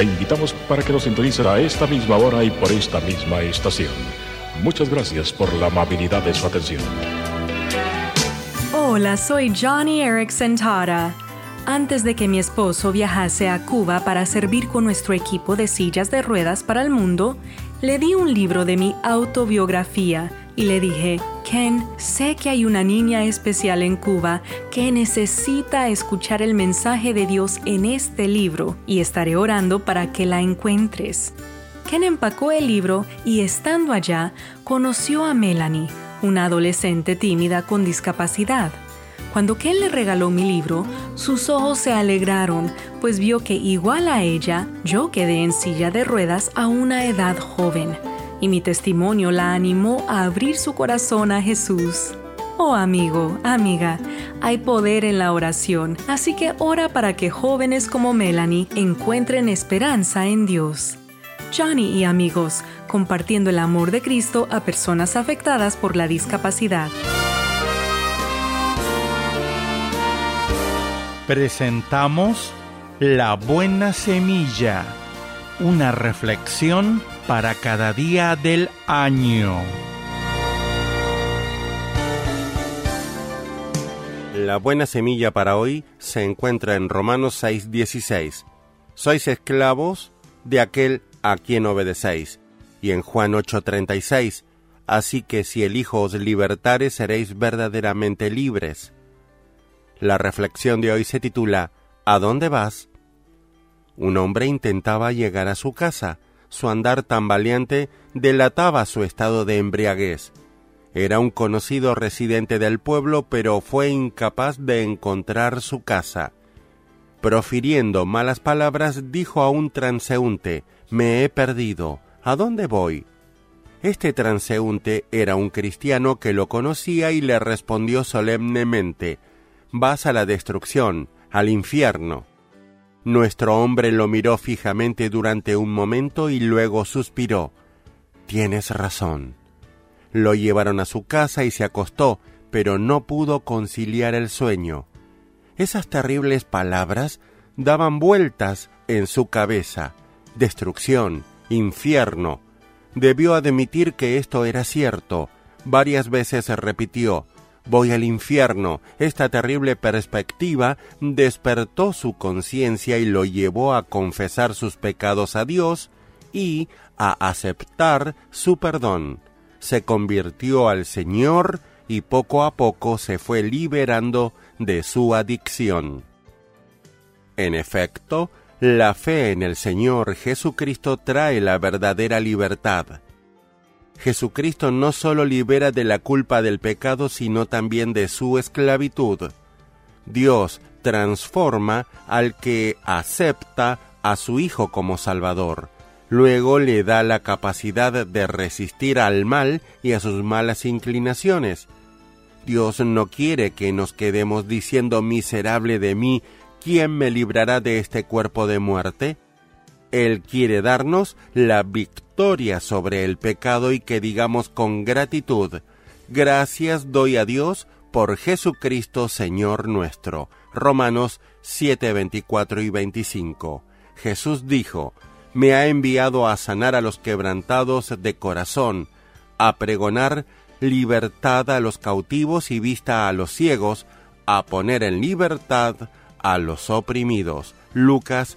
Speaker 31: Le invitamos para que nos sintonice a esta misma hora y por esta misma estación. Muchas gracias por la amabilidad de su atención.
Speaker 33: Hola, soy Johnny Erickson Tara. Antes de que mi esposo viajase a Cuba para servir con nuestro equipo de sillas de ruedas para el mundo, le di un libro de mi autobiografía y le dije, Ken, sé que hay una niña especial en Cuba que necesita escuchar el mensaje de Dios en este libro y estaré orando para que la encuentres. Ken empacó el libro y estando allá conoció a Melanie, una adolescente tímida con discapacidad. Cuando Ken le regaló mi libro, sus ojos se alegraron, pues vio que igual a ella, yo quedé en silla de ruedas a una edad joven y mi testimonio la animó a abrir su corazón a Jesús. Oh amigo, amiga, hay poder en la oración, así que ora para que jóvenes como Melanie encuentren esperanza en Dios. Johnny y amigos, compartiendo el amor de Cristo a personas afectadas por la discapacidad.
Speaker 27: Presentamos La Buena Semilla, una reflexión para cada día del año.
Speaker 34: La buena semilla para hoy se encuentra en Romanos 6:16. Sois esclavos de aquel a quien obedecéis. Y en Juan 8:36, así que si el Hijo os libertare seréis verdaderamente libres. La reflexión de hoy se titula ¿A dónde vas? Un hombre intentaba llegar a su casa, su andar tan valiente delataba su estado de embriaguez. Era un conocido residente del pueblo, pero fue incapaz de encontrar su casa. Profiriendo malas palabras, dijo a un transeúnte Me he perdido. ¿A dónde voy? Este transeúnte era un cristiano que lo conocía y le respondió solemnemente Vas a la destrucción, al infierno. Nuestro hombre lo miró fijamente durante un momento y luego suspiró. Tienes razón. Lo llevaron a su casa y se acostó, pero no pudo conciliar el sueño. Esas terribles palabras daban vueltas en su cabeza. Destrucción, infierno. Debió admitir que esto era cierto. Varias veces repitió voy al infierno. Esta terrible perspectiva despertó su conciencia y lo llevó a confesar sus pecados a Dios y a aceptar su perdón. Se convirtió al Señor y poco a poco se fue liberando de su adicción. En efecto, la fe en el Señor Jesucristo trae la verdadera libertad. Jesucristo no solo libera de la culpa del pecado, sino también de su esclavitud. Dios transforma al que acepta a su Hijo como Salvador. Luego le da la capacidad de resistir al mal y a sus malas inclinaciones. Dios no quiere que nos quedemos diciendo miserable de mí, ¿quién me librará de este cuerpo de muerte? Él quiere darnos la victoria sobre el pecado y que digamos con gratitud, gracias doy a Dios por Jesucristo Señor nuestro. Romanos 7, 24 y 25. Jesús dijo, me ha enviado a sanar a los quebrantados de corazón, a pregonar libertad a los cautivos y vista a los ciegos, a poner en libertad a los oprimidos. Lucas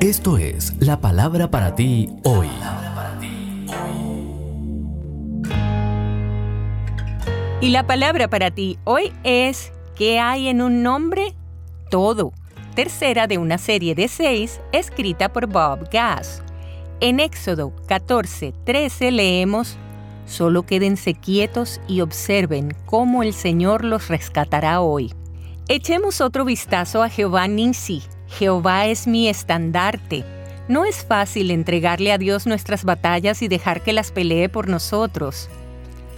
Speaker 17: Esto es la palabra para ti hoy.
Speaker 35: Y la palabra para ti hoy es ¿qué hay en un nombre? Todo. Tercera de una serie de seis escrita por Bob Gass. En Éxodo 14, 13 leemos, Solo quédense quietos y observen cómo el Señor los rescatará hoy. Echemos otro vistazo a Jehová Nisi. Jehová es mi estandarte. No es fácil entregarle a Dios nuestras batallas y dejar que las pelee por nosotros.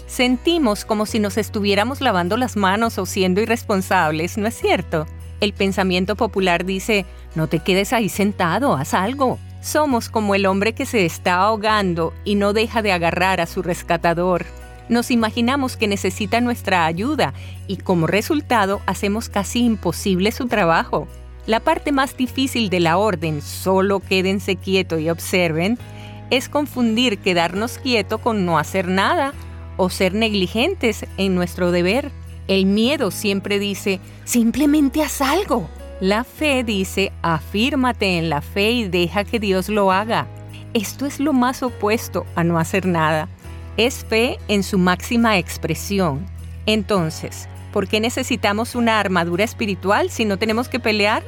Speaker 35: Sentimos como si nos estuviéramos lavando las manos o siendo irresponsables, ¿no es cierto? El pensamiento popular dice, no te quedes ahí sentado, haz algo. Somos como el hombre que se está ahogando y no deja de agarrar a su rescatador. Nos imaginamos que necesita nuestra ayuda y como resultado hacemos casi imposible su trabajo. La parte más difícil de la orden, solo quédense quieto y observen, es confundir quedarnos quieto con no hacer nada o ser negligentes en nuestro deber. El miedo siempre dice, simplemente haz algo. La fe dice, afírmate en la fe y deja que Dios lo haga. Esto es lo más opuesto a no hacer nada. Es fe en su máxima expresión. Entonces, ¿por qué necesitamos una armadura espiritual si no tenemos que pelear?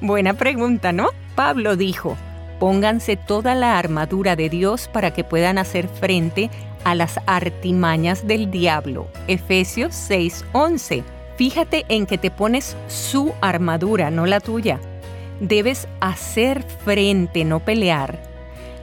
Speaker 35: Buena pregunta, ¿no? Pablo dijo, pónganse toda la armadura de Dios para que puedan hacer frente a las artimañas del diablo. Efesios 6:11. Fíjate en que te pones su armadura, no la tuya. Debes hacer frente, no pelear.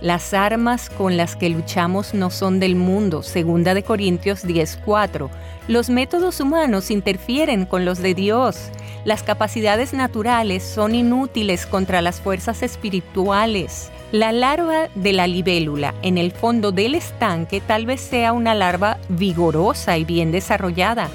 Speaker 35: Las armas con las que luchamos no son del mundo, segunda de Corintios 10:4. Los métodos humanos interfieren con los de Dios. Las capacidades naturales son inútiles contra las fuerzas espirituales. La larva de la libélula en el fondo del estanque tal vez sea una larva vigorosa y bien desarrollada,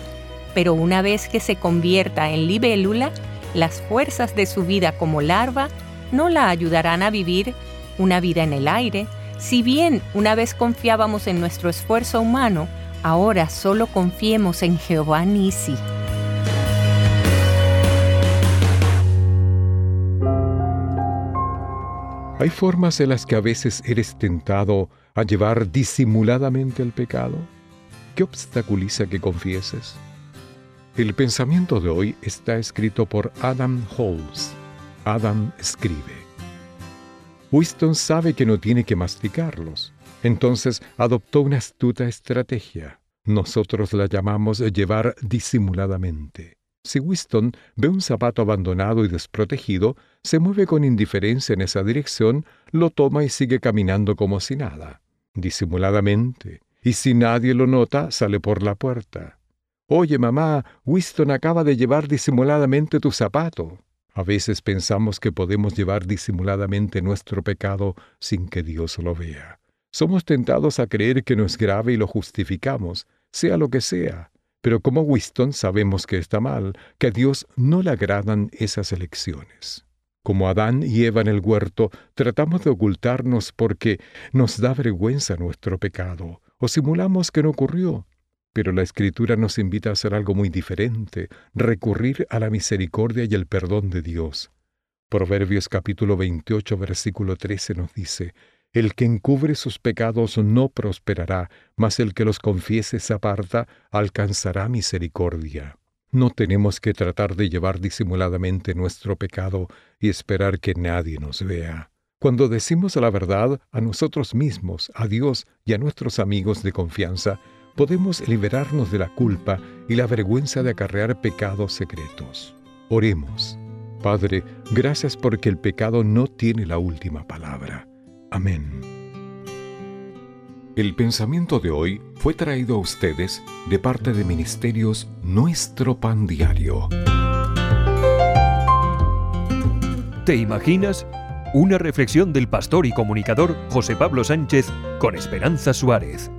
Speaker 35: pero una vez que se convierta en libélula, las fuerzas de su vida como larva no la ayudarán a vivir una vida en el aire. Si bien una vez confiábamos en nuestro esfuerzo humano, ahora solo confiemos en Jehová Nisi.
Speaker 36: ¿Hay formas en las que a veces eres tentado a llevar disimuladamente el pecado? ¿Qué obstaculiza que confieses? El pensamiento de hoy está escrito por Adam Holmes. Adam escribe. Winston sabe que no tiene que masticarlos, entonces adoptó una astuta estrategia. Nosotros la llamamos llevar disimuladamente. Si Winston ve un zapato abandonado y desprotegido, se mueve con indiferencia en esa dirección, lo toma y sigue caminando como si nada, disimuladamente, y si nadie lo nota, sale por la puerta. Oye, mamá, Winston acaba de llevar disimuladamente tu zapato. A veces pensamos que podemos llevar disimuladamente nuestro pecado sin que Dios lo vea. Somos tentados a creer que no es grave y lo justificamos, sea lo que sea. Pero como Winston sabemos que está mal, que a Dios no le agradan esas elecciones. Como Adán y Eva en el huerto, tratamos de ocultarnos porque nos da vergüenza nuestro pecado, o simulamos que no ocurrió. Pero la Escritura nos invita a hacer algo muy diferente, recurrir a la misericordia y el perdón de Dios. Proverbios capítulo 28 versículo 13 nos dice, El que encubre sus pecados no prosperará, mas el que los confiese se aparta alcanzará misericordia. No tenemos que tratar de llevar disimuladamente nuestro pecado y esperar que nadie nos vea. Cuando decimos la verdad a nosotros mismos, a Dios y a nuestros amigos de confianza, podemos liberarnos de la culpa y la vergüenza de acarrear pecados secretos. Oremos. Padre, gracias porque el pecado no tiene la última palabra. Amén. El pensamiento de hoy fue traído a ustedes de parte de Ministerios Nuestro Pan Diario.
Speaker 37: ¿Te imaginas? Una reflexión del pastor y comunicador José Pablo Sánchez con Esperanza Suárez.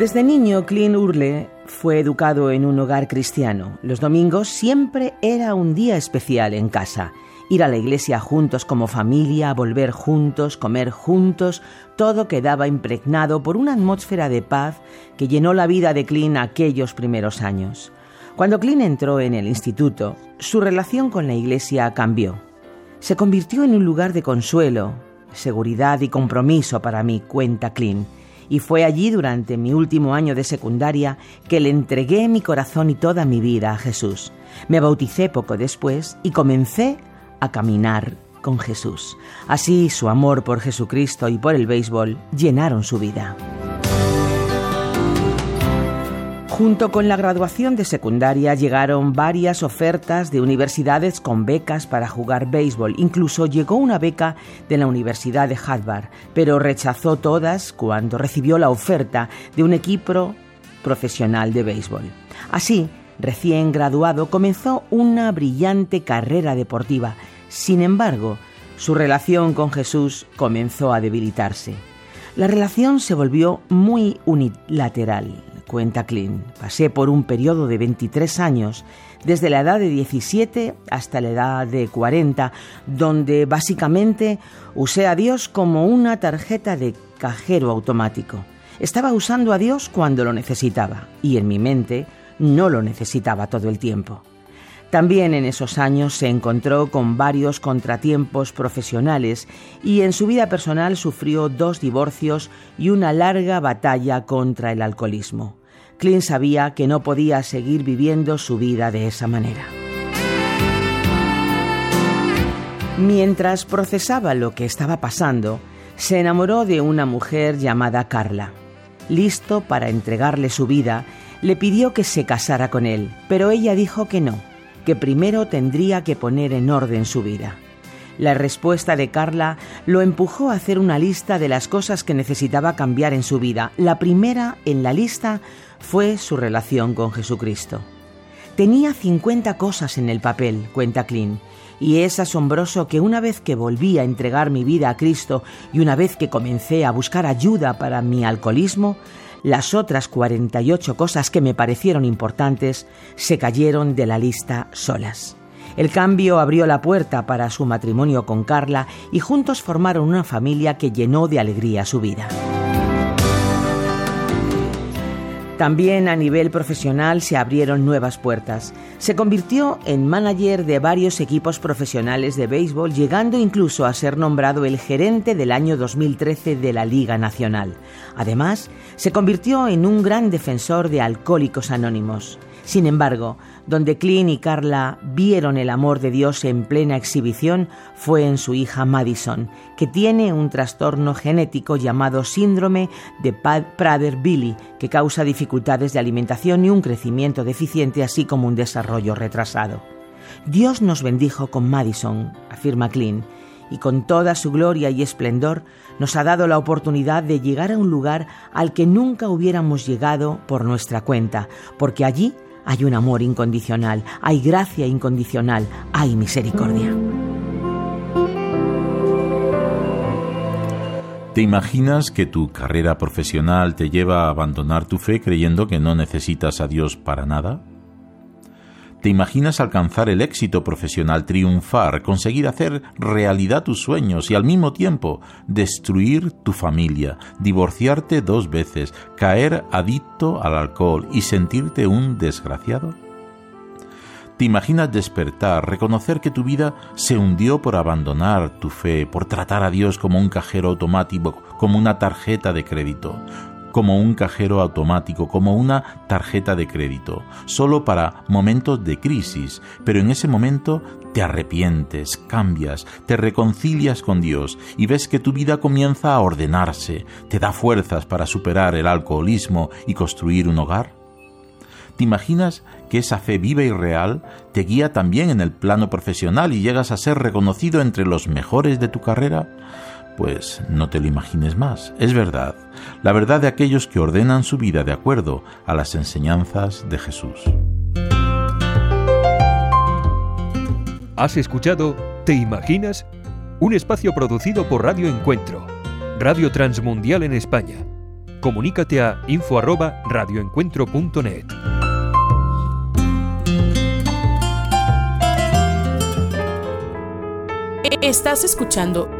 Speaker 38: Desde niño, Clint Urle fue educado en un hogar cristiano. Los domingos siempre era un día especial en casa. Ir a la iglesia juntos como familia, volver juntos, comer juntos, todo quedaba impregnado por una atmósfera de paz que llenó la vida de Clint aquellos primeros años. Cuando Clint entró en el instituto, su relación con la iglesia cambió. Se convirtió en un lugar de consuelo, seguridad y compromiso para mí, cuenta Clint y fue allí durante mi último año de secundaria que le entregué mi corazón y toda mi vida a Jesús. Me bauticé poco después y comencé a caminar con Jesús. Así su amor por Jesucristo y por el béisbol llenaron su vida. Junto con la graduación de secundaria llegaron varias ofertas de universidades con becas para jugar béisbol. Incluso llegó una beca de la Universidad de Harvard, pero rechazó todas cuando recibió la oferta de un equipo profesional de béisbol. Así, recién graduado, comenzó una brillante carrera deportiva. Sin embargo, su relación con Jesús comenzó a debilitarse. La relación se volvió muy unilateral cuenta Clint. Pasé por un periodo de 23 años, desde la edad de 17 hasta la edad de 40, donde básicamente usé a Dios como una tarjeta de cajero automático. Estaba usando a Dios cuando lo necesitaba y en mi mente no lo necesitaba todo el tiempo. También en esos años se encontró con varios contratiempos profesionales y en su vida personal sufrió dos divorcios y una larga batalla contra el alcoholismo. Clint sabía que no podía seguir viviendo su vida de esa manera. Mientras procesaba lo que estaba pasando, se enamoró de una mujer llamada Carla. Listo para entregarle su vida, le pidió que se casara con él, pero ella dijo que no, que primero tendría que poner en orden su vida. La respuesta de Carla lo empujó a hacer una lista de las cosas que necesitaba cambiar en su vida. La primera en la lista fue su relación con Jesucristo. Tenía 50 cosas en el papel, cuenta Clint, y es asombroso que una vez que volví a entregar mi vida a Cristo y una vez que comencé a buscar ayuda para mi alcoholismo, las otras 48 cosas que me parecieron importantes se cayeron de la lista solas. El cambio abrió la puerta para su matrimonio con Carla y juntos formaron una familia que llenó de alegría su vida. También a nivel profesional se abrieron nuevas puertas. Se convirtió en manager de varios equipos profesionales de béisbol, llegando incluso a ser nombrado el gerente del año 2013 de la Liga Nacional. Además, se convirtió en un gran defensor de alcohólicos anónimos. Sin embargo, donde Clint y Carla vieron el amor de Dios en plena exhibición fue en su hija Madison, que tiene un trastorno genético llamado síndrome de Prader-Willi, que causa dificultades de alimentación y un crecimiento deficiente, así como un desarrollo retrasado. Dios nos bendijo con Madison, afirma Clint, y con toda su gloria y esplendor nos ha dado la oportunidad de llegar a un lugar al que nunca hubiéramos llegado por nuestra cuenta, porque allí hay un amor incondicional, hay gracia incondicional, hay misericordia.
Speaker 39: ¿Te imaginas que tu carrera profesional te lleva a abandonar tu fe creyendo que no necesitas a Dios para nada? ¿Te imaginas alcanzar el éxito profesional, triunfar, conseguir hacer realidad tus sueños y al mismo tiempo destruir tu familia, divorciarte dos veces, caer adicto al alcohol y sentirte un desgraciado? ¿Te imaginas despertar, reconocer que tu vida se hundió por abandonar tu fe, por tratar a Dios como un cajero automático, como una tarjeta de crédito? Como un cajero automático, como una tarjeta de crédito, solo para momentos de crisis, pero en ese momento te arrepientes, cambias, te reconcilias con Dios y ves que tu vida comienza a ordenarse, te da fuerzas para superar el alcoholismo y construir un hogar. ¿Te imaginas que esa fe viva y real te guía también en el plano profesional y llegas a ser reconocido entre los mejores de tu carrera? Pues no te lo imagines más, es verdad, la verdad de aquellos que ordenan su vida de acuerdo a las enseñanzas de Jesús.
Speaker 37: Has escuchado ¿Te imaginas? Un espacio producido por Radio Encuentro, Radio Transmundial en España. Comunícate a info@radioencuentro.net.
Speaker 4: Estás escuchando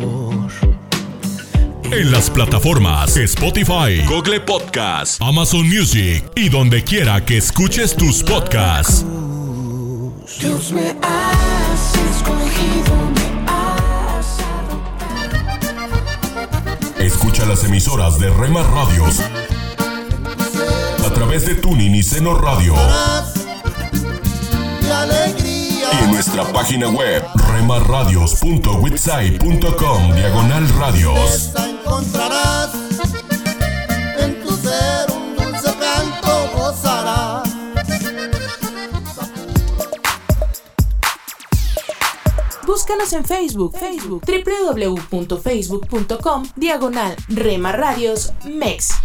Speaker 1: En las plataformas Spotify, Google Podcast, Amazon Music y donde quiera que escuches tus podcasts.
Speaker 19: Dios me has escogido, me has
Speaker 1: Escucha las emisoras de Rema Radios a través de Tuning y Seno Radio. Y en nuestra página web remarradios.witsai.com diagonal radios.
Speaker 20: Encontrarás en tu ser un dulce canto gozarás.
Speaker 4: Búscanos en Facebook, Facebook, www.facebook.com, diagonal Rema Radios MEX.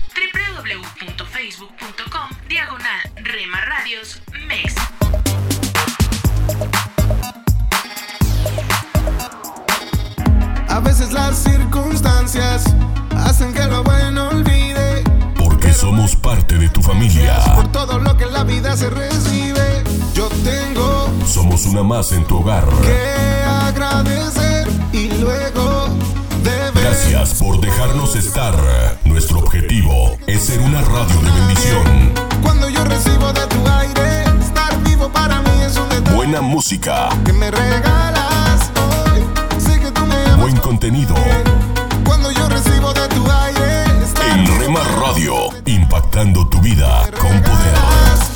Speaker 20: Se recibe, yo tengo
Speaker 1: Somos una más en tu hogar.
Speaker 20: que agradecer y luego deber.
Speaker 1: Gracias por dejarnos estar. Nuestro objetivo es ser una radio de bendición.
Speaker 20: Cuando yo recibo de tu aire, estar vivo para mí es un detalle
Speaker 1: Buena música,
Speaker 20: que me regalas hoy. Sé que tú me amas.
Speaker 1: buen contenido.
Speaker 20: Cuando yo recibo de tu aire,
Speaker 1: En Rema Radio, impactando tu vida con poder.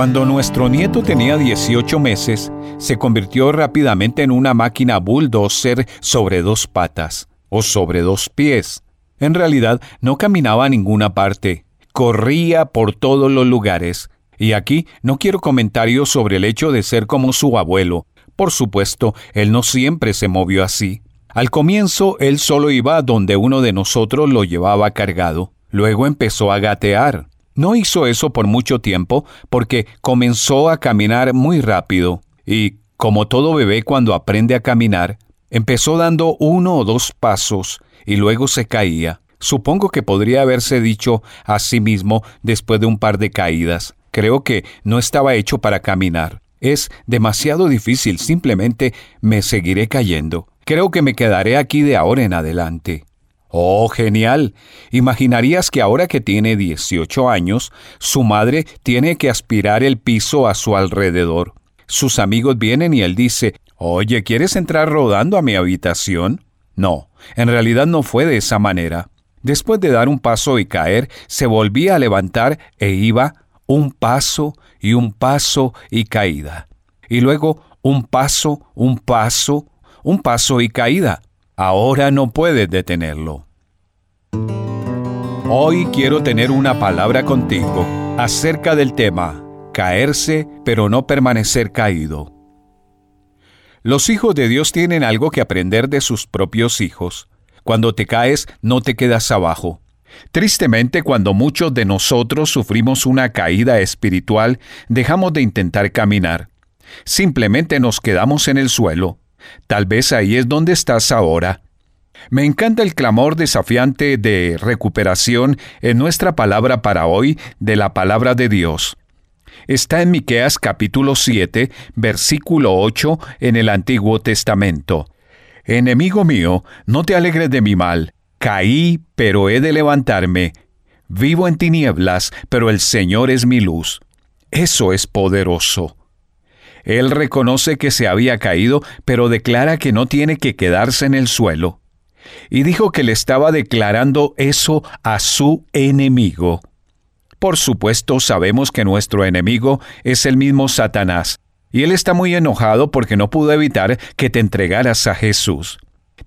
Speaker 16: Cuando nuestro nieto tenía 18 meses, se convirtió rápidamente en una máquina bulldozer sobre dos patas, o sobre dos pies. En realidad, no caminaba a ninguna parte, corría por todos los lugares. Y aquí no quiero comentarios sobre el hecho de ser como su abuelo. Por supuesto, él no siempre se movió así. Al comienzo, él solo iba donde uno de nosotros lo llevaba cargado. Luego empezó a gatear. No hizo eso por mucho tiempo porque comenzó a caminar muy rápido y, como todo bebé cuando aprende a caminar, empezó dando uno o dos pasos y luego se caía. Supongo que podría haberse dicho a sí mismo después de un par de caídas. Creo que no estaba hecho para caminar. Es demasiado difícil, simplemente me seguiré cayendo. Creo que me quedaré aquí de ahora en adelante. Oh, genial. Imaginarías que ahora que tiene 18 años, su madre tiene que aspirar el piso a su alrededor. Sus amigos vienen y él dice, Oye, ¿quieres entrar rodando a mi habitación? No, en realidad no fue de esa manera. Después de dar un paso y caer, se volvía a levantar e iba un paso y un paso y caída. Y luego un paso, un paso, un paso y caída. Ahora no puedes detenerlo. Hoy quiero tener una palabra contigo acerca del tema caerse pero no permanecer caído. Los hijos de Dios tienen algo que aprender de sus propios hijos. Cuando te caes, no te quedas abajo. Tristemente, cuando muchos de nosotros sufrimos una caída espiritual, dejamos de intentar caminar. Simplemente nos quedamos en el suelo. Tal vez ahí es donde estás ahora. Me encanta el clamor desafiante de recuperación en nuestra palabra para hoy de la palabra de Dios. Está en Miqueas capítulo 7, versículo 8 en el Antiguo Testamento. Enemigo mío, no te alegres de mi mal. Caí, pero he de levantarme. Vivo en tinieblas, pero el Señor es mi luz. Eso es poderoso. Él reconoce que se había caído, pero declara que no tiene que quedarse en el suelo. Y dijo que le estaba declarando eso a su enemigo. Por supuesto, sabemos que nuestro enemigo es el mismo Satanás, y él está muy enojado porque no pudo evitar que te entregaras a Jesús.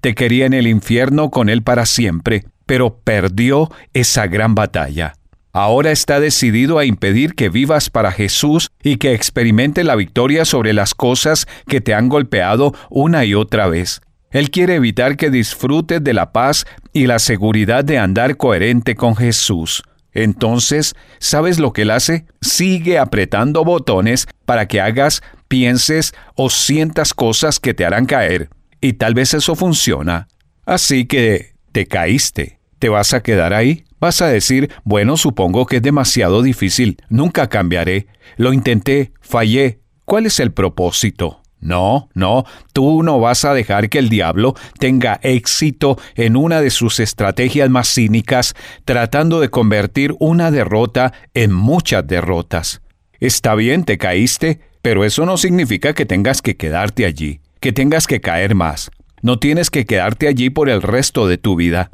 Speaker 16: Te quería en el infierno con él para siempre, pero perdió esa gran batalla. Ahora está decidido a impedir que vivas para Jesús y que experimente la victoria sobre las cosas que te han golpeado una y otra vez. Él quiere evitar que disfrutes de la paz y la seguridad de andar coherente con Jesús. Entonces, ¿sabes lo que él hace? Sigue apretando botones para que hagas, pienses o sientas cosas que te harán caer. Y tal vez eso funciona. Así que te caíste. ¿Te vas a quedar ahí? Vas a decir, bueno, supongo que es demasiado difícil. Nunca cambiaré. Lo intenté, fallé. ¿Cuál es el propósito? No, no, tú no vas a dejar que el diablo tenga éxito en una de sus estrategias más cínicas, tratando de convertir una derrota en muchas derrotas. Está bien, te caíste, pero eso no significa que tengas que quedarte allí, que tengas que caer más. No tienes que quedarte allí por el resto de tu vida.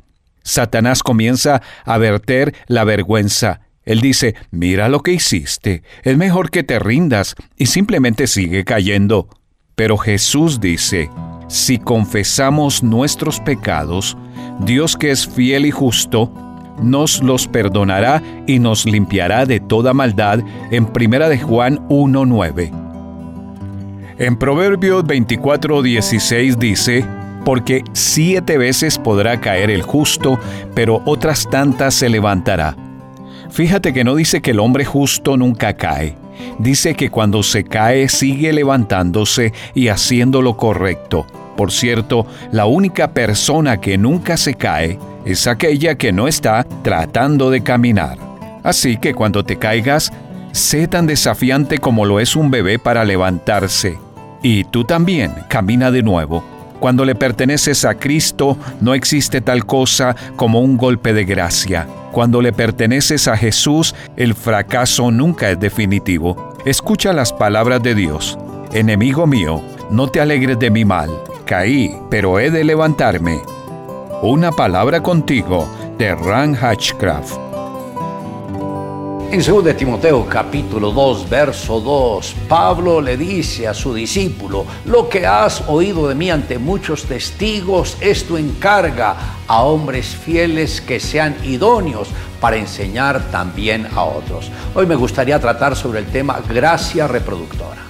Speaker 16: Satanás comienza a verter la vergüenza. Él dice, mira lo que hiciste, es mejor que te rindas y simplemente sigue cayendo. Pero Jesús dice, si confesamos nuestros pecados, Dios que es fiel y justo, nos los perdonará y nos limpiará de toda maldad en 1 de Juan 1.9. En Proverbios 24.16 dice, porque siete veces podrá caer el justo, pero otras tantas se levantará. Fíjate que no dice que el hombre justo nunca cae dice que cuando se cae sigue levantándose y haciendo lo correcto. Por cierto, la única persona que nunca se cae es aquella que no está tratando de caminar. Así que cuando te caigas, sé tan desafiante como lo es un bebé para levantarse. Y tú también camina de nuevo. Cuando le perteneces a Cristo, no existe tal cosa como un golpe de gracia. Cuando le perteneces a Jesús, el fracaso nunca es definitivo. Escucha las palabras de Dios. Enemigo mío, no te alegres de mi mal. Caí, pero he de levantarme. Una palabra contigo de Ran Hatchcraft.
Speaker 40: En 2 Timoteo capítulo 2, verso 2, Pablo le dice a su discípulo, lo que has oído de mí ante muchos testigos, esto encarga a hombres fieles que sean idóneos para enseñar también a otros. Hoy me gustaría tratar sobre el tema gracia reproductora.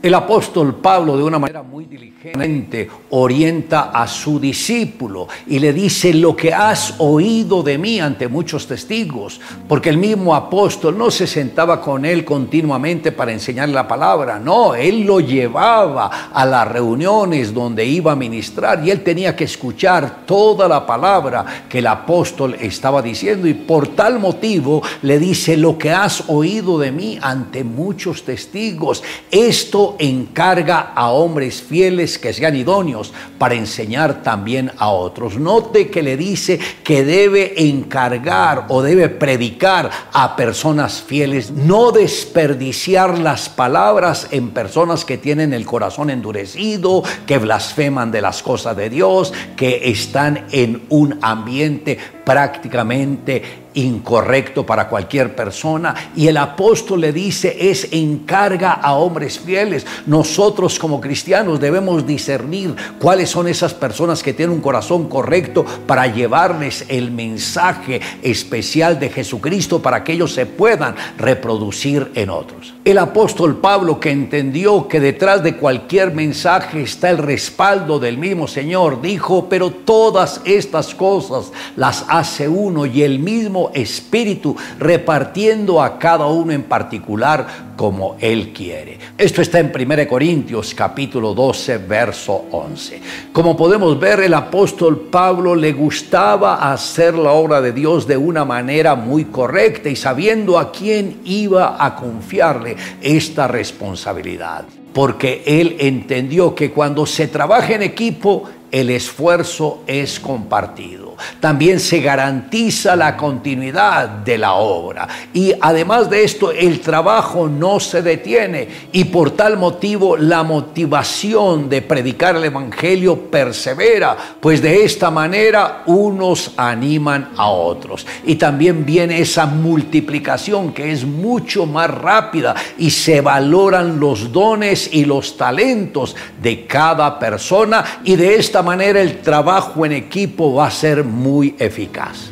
Speaker 40: El apóstol Pablo de una manera muy diligente orienta a su discípulo y le dice lo que has oído de mí ante muchos testigos, porque el mismo apóstol no se sentaba con él continuamente para enseñarle la palabra, no, él lo llevaba a las reuniones donde iba a ministrar y él tenía que escuchar toda la palabra que el apóstol estaba diciendo y por tal motivo le dice lo que has oído de mí ante muchos testigos. Esto encarga a hombres fieles que sean idóneos para enseñar también a otros. Note que le dice que debe encargar o debe predicar a personas fieles, no desperdiciar las palabras en personas que tienen el corazón endurecido, que blasfeman de las cosas de Dios, que están en un ambiente prácticamente incorrecto para cualquier persona. Y el apóstol le dice, es encarga a hombres fieles. Nosotros como cristianos debemos discernir cuáles son esas personas que tienen un corazón correcto para llevarles el mensaje especial de Jesucristo para que ellos se puedan reproducir en otros. El apóstol Pablo que entendió que detrás de cualquier mensaje está el respaldo del mismo Señor, dijo, pero todas estas cosas las hace uno y el mismo Espíritu, repartiendo a cada uno en particular como Él quiere. Esto está en 1 Corintios capítulo 12, verso 11. Como podemos ver, el apóstol Pablo le gustaba hacer la obra de Dios de una manera muy correcta y sabiendo a quién iba a confiarle esta responsabilidad. Porque él entendió que cuando se trabaja en equipo, el esfuerzo es compartido también se garantiza la continuidad de la obra. Y además de esto, el trabajo no se detiene y por tal motivo la motivación de predicar el Evangelio persevera, pues de esta manera unos animan a otros. Y también viene esa multiplicación que es mucho más rápida y se valoran los dones y los talentos de cada persona y de esta manera el trabajo en equipo va a ser muy eficaz.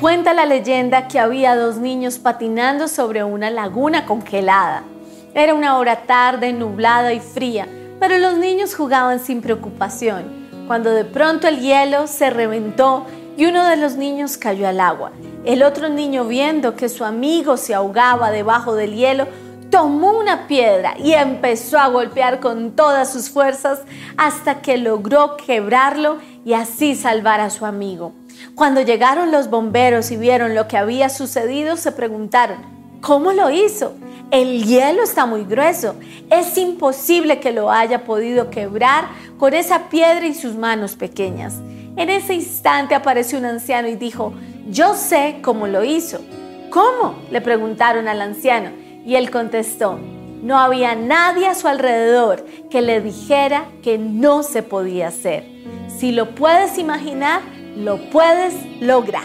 Speaker 41: Cuenta la leyenda que había dos niños patinando sobre una laguna congelada. Era una hora tarde, nublada y fría, pero los niños jugaban sin preocupación, cuando de pronto el hielo se reventó y uno de los niños cayó al agua. El otro niño, viendo que su amigo se ahogaba debajo del hielo, tomó una piedra y empezó a golpear con todas sus fuerzas hasta que logró quebrarlo y así salvar a su amigo. Cuando llegaron los bomberos y vieron lo que había sucedido, se preguntaron, ¿cómo lo hizo? El hielo está muy grueso. Es imposible que lo haya podido quebrar con esa piedra y sus manos pequeñas. En ese instante apareció un anciano y dijo, yo sé cómo lo hizo. ¿Cómo? le preguntaron al anciano. Y él contestó, no había nadie a su alrededor que le dijera que no se podía hacer. Si lo puedes imaginar, lo puedes lograr.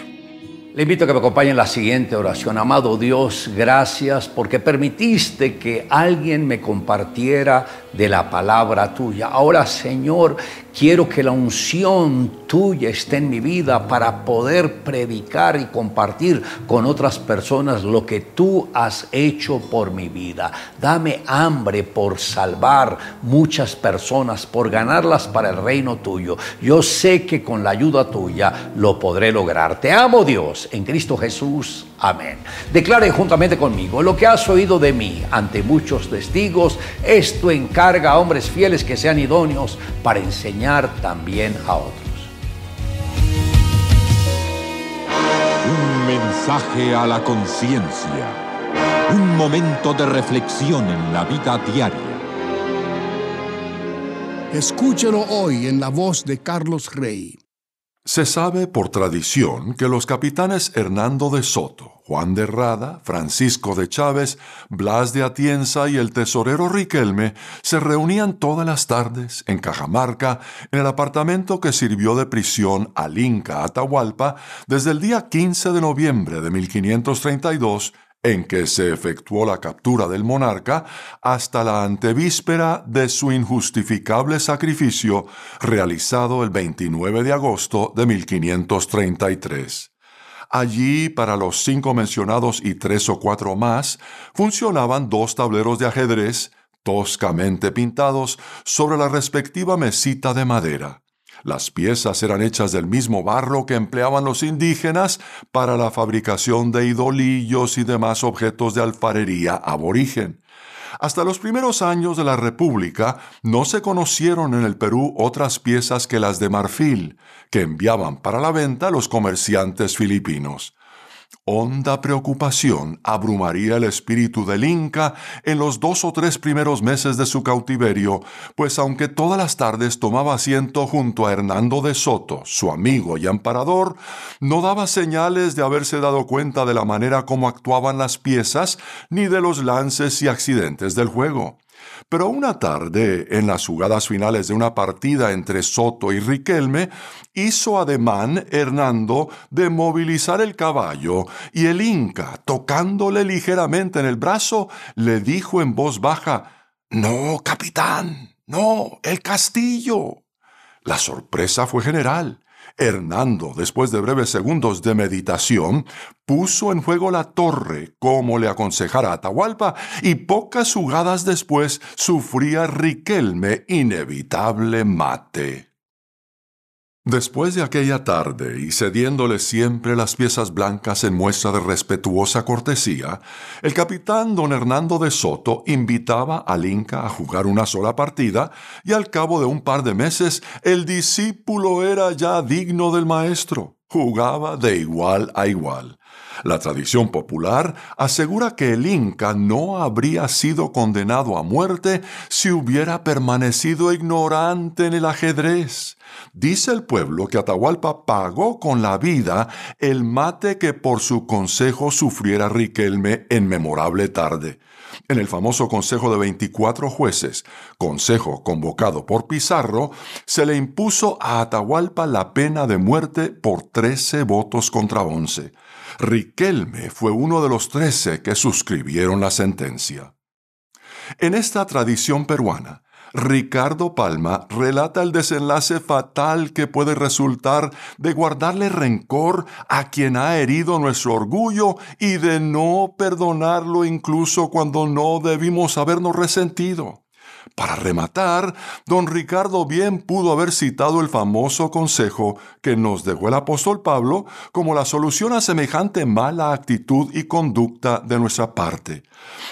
Speaker 40: Le invito a que me acompañe en la siguiente oración. Amado Dios, gracias porque permitiste que alguien me compartiera de la palabra tuya. Ahora, Señor, quiero que la unción tuya esté en mi vida para poder predicar y compartir con otras personas lo que tú has hecho por mi vida. Dame hambre por salvar muchas personas, por ganarlas para el reino tuyo. Yo sé que con la ayuda tuya lo podré lograr. Te amo, Dios, en Cristo Jesús. Amén. Declare juntamente conmigo lo que has oído de mí ante muchos testigos. Esto encarga a hombres fieles que sean idóneos para enseñar también a otros.
Speaker 31: Un mensaje a la conciencia. Un momento de reflexión en la vida diaria.
Speaker 42: Escúchelo hoy en la voz de Carlos Rey.
Speaker 43: Se sabe por tradición que los capitanes Hernando de Soto, Juan de Rada, Francisco de Chávez, Blas de Atienza y el tesorero Riquelme se reunían todas las tardes en Cajamarca, en el apartamento que sirvió de prisión al Inca Atahualpa desde el día 15 de noviembre de 1532 en que se efectuó la captura del monarca hasta la antevíspera de su injustificable sacrificio realizado el 29 de agosto de 1533. Allí, para los cinco mencionados y tres o cuatro más, funcionaban dos tableros de ajedrez toscamente pintados sobre la respectiva mesita de madera. Las piezas eran hechas del mismo barro que empleaban los indígenas para la fabricación de idolillos y demás objetos de alfarería aborigen. Hasta los primeros años de la República no se conocieron en el Perú otras piezas que las de marfil, que enviaban para la venta los comerciantes filipinos. Honda preocupación abrumaría el espíritu del Inca en los dos o tres primeros meses de su cautiverio, pues aunque todas las tardes tomaba asiento junto a Hernando de Soto, su amigo y amparador, no daba señales de haberse dado cuenta de la manera como actuaban las piezas ni de los lances y accidentes del juego. Pero una tarde, en las jugadas finales de una partida entre Soto y Riquelme, hizo ademán Hernando de movilizar el caballo y el Inca, tocándole ligeramente en el brazo, le dijo en voz baja, No, capitán, no, el castillo. La sorpresa fue general. Hernando, después de breves segundos de meditación, puso en juego la torre, como le aconsejara Atahualpa, y pocas jugadas después sufría Riquelme inevitable mate. Después de aquella tarde, y cediéndole siempre las piezas blancas en muestra de respetuosa cortesía, el capitán don Hernando de Soto invitaba al Inca a jugar una sola partida, y al cabo de un par de meses el discípulo era ya digno del maestro. Jugaba de igual a igual. La tradición popular asegura que el Inca no habría sido condenado a muerte si hubiera permanecido ignorante en el ajedrez. Dice el pueblo que Atahualpa pagó con la vida el mate que por su consejo sufriera Riquelme en memorable tarde. En el famoso Consejo de 24 jueces, consejo convocado por Pizarro, se le impuso a Atahualpa la pena de muerte por 13 votos contra 11. Riquelme fue uno de los 13 que suscribieron la sentencia. En esta tradición peruana, Ricardo Palma relata el desenlace fatal que puede resultar de guardarle rencor a quien ha herido nuestro orgullo y de no perdonarlo incluso cuando no debimos habernos resentido. Para rematar, don Ricardo bien pudo haber citado el famoso consejo que nos dejó el apóstol Pablo como la solución a semejante mala actitud y conducta de nuestra parte.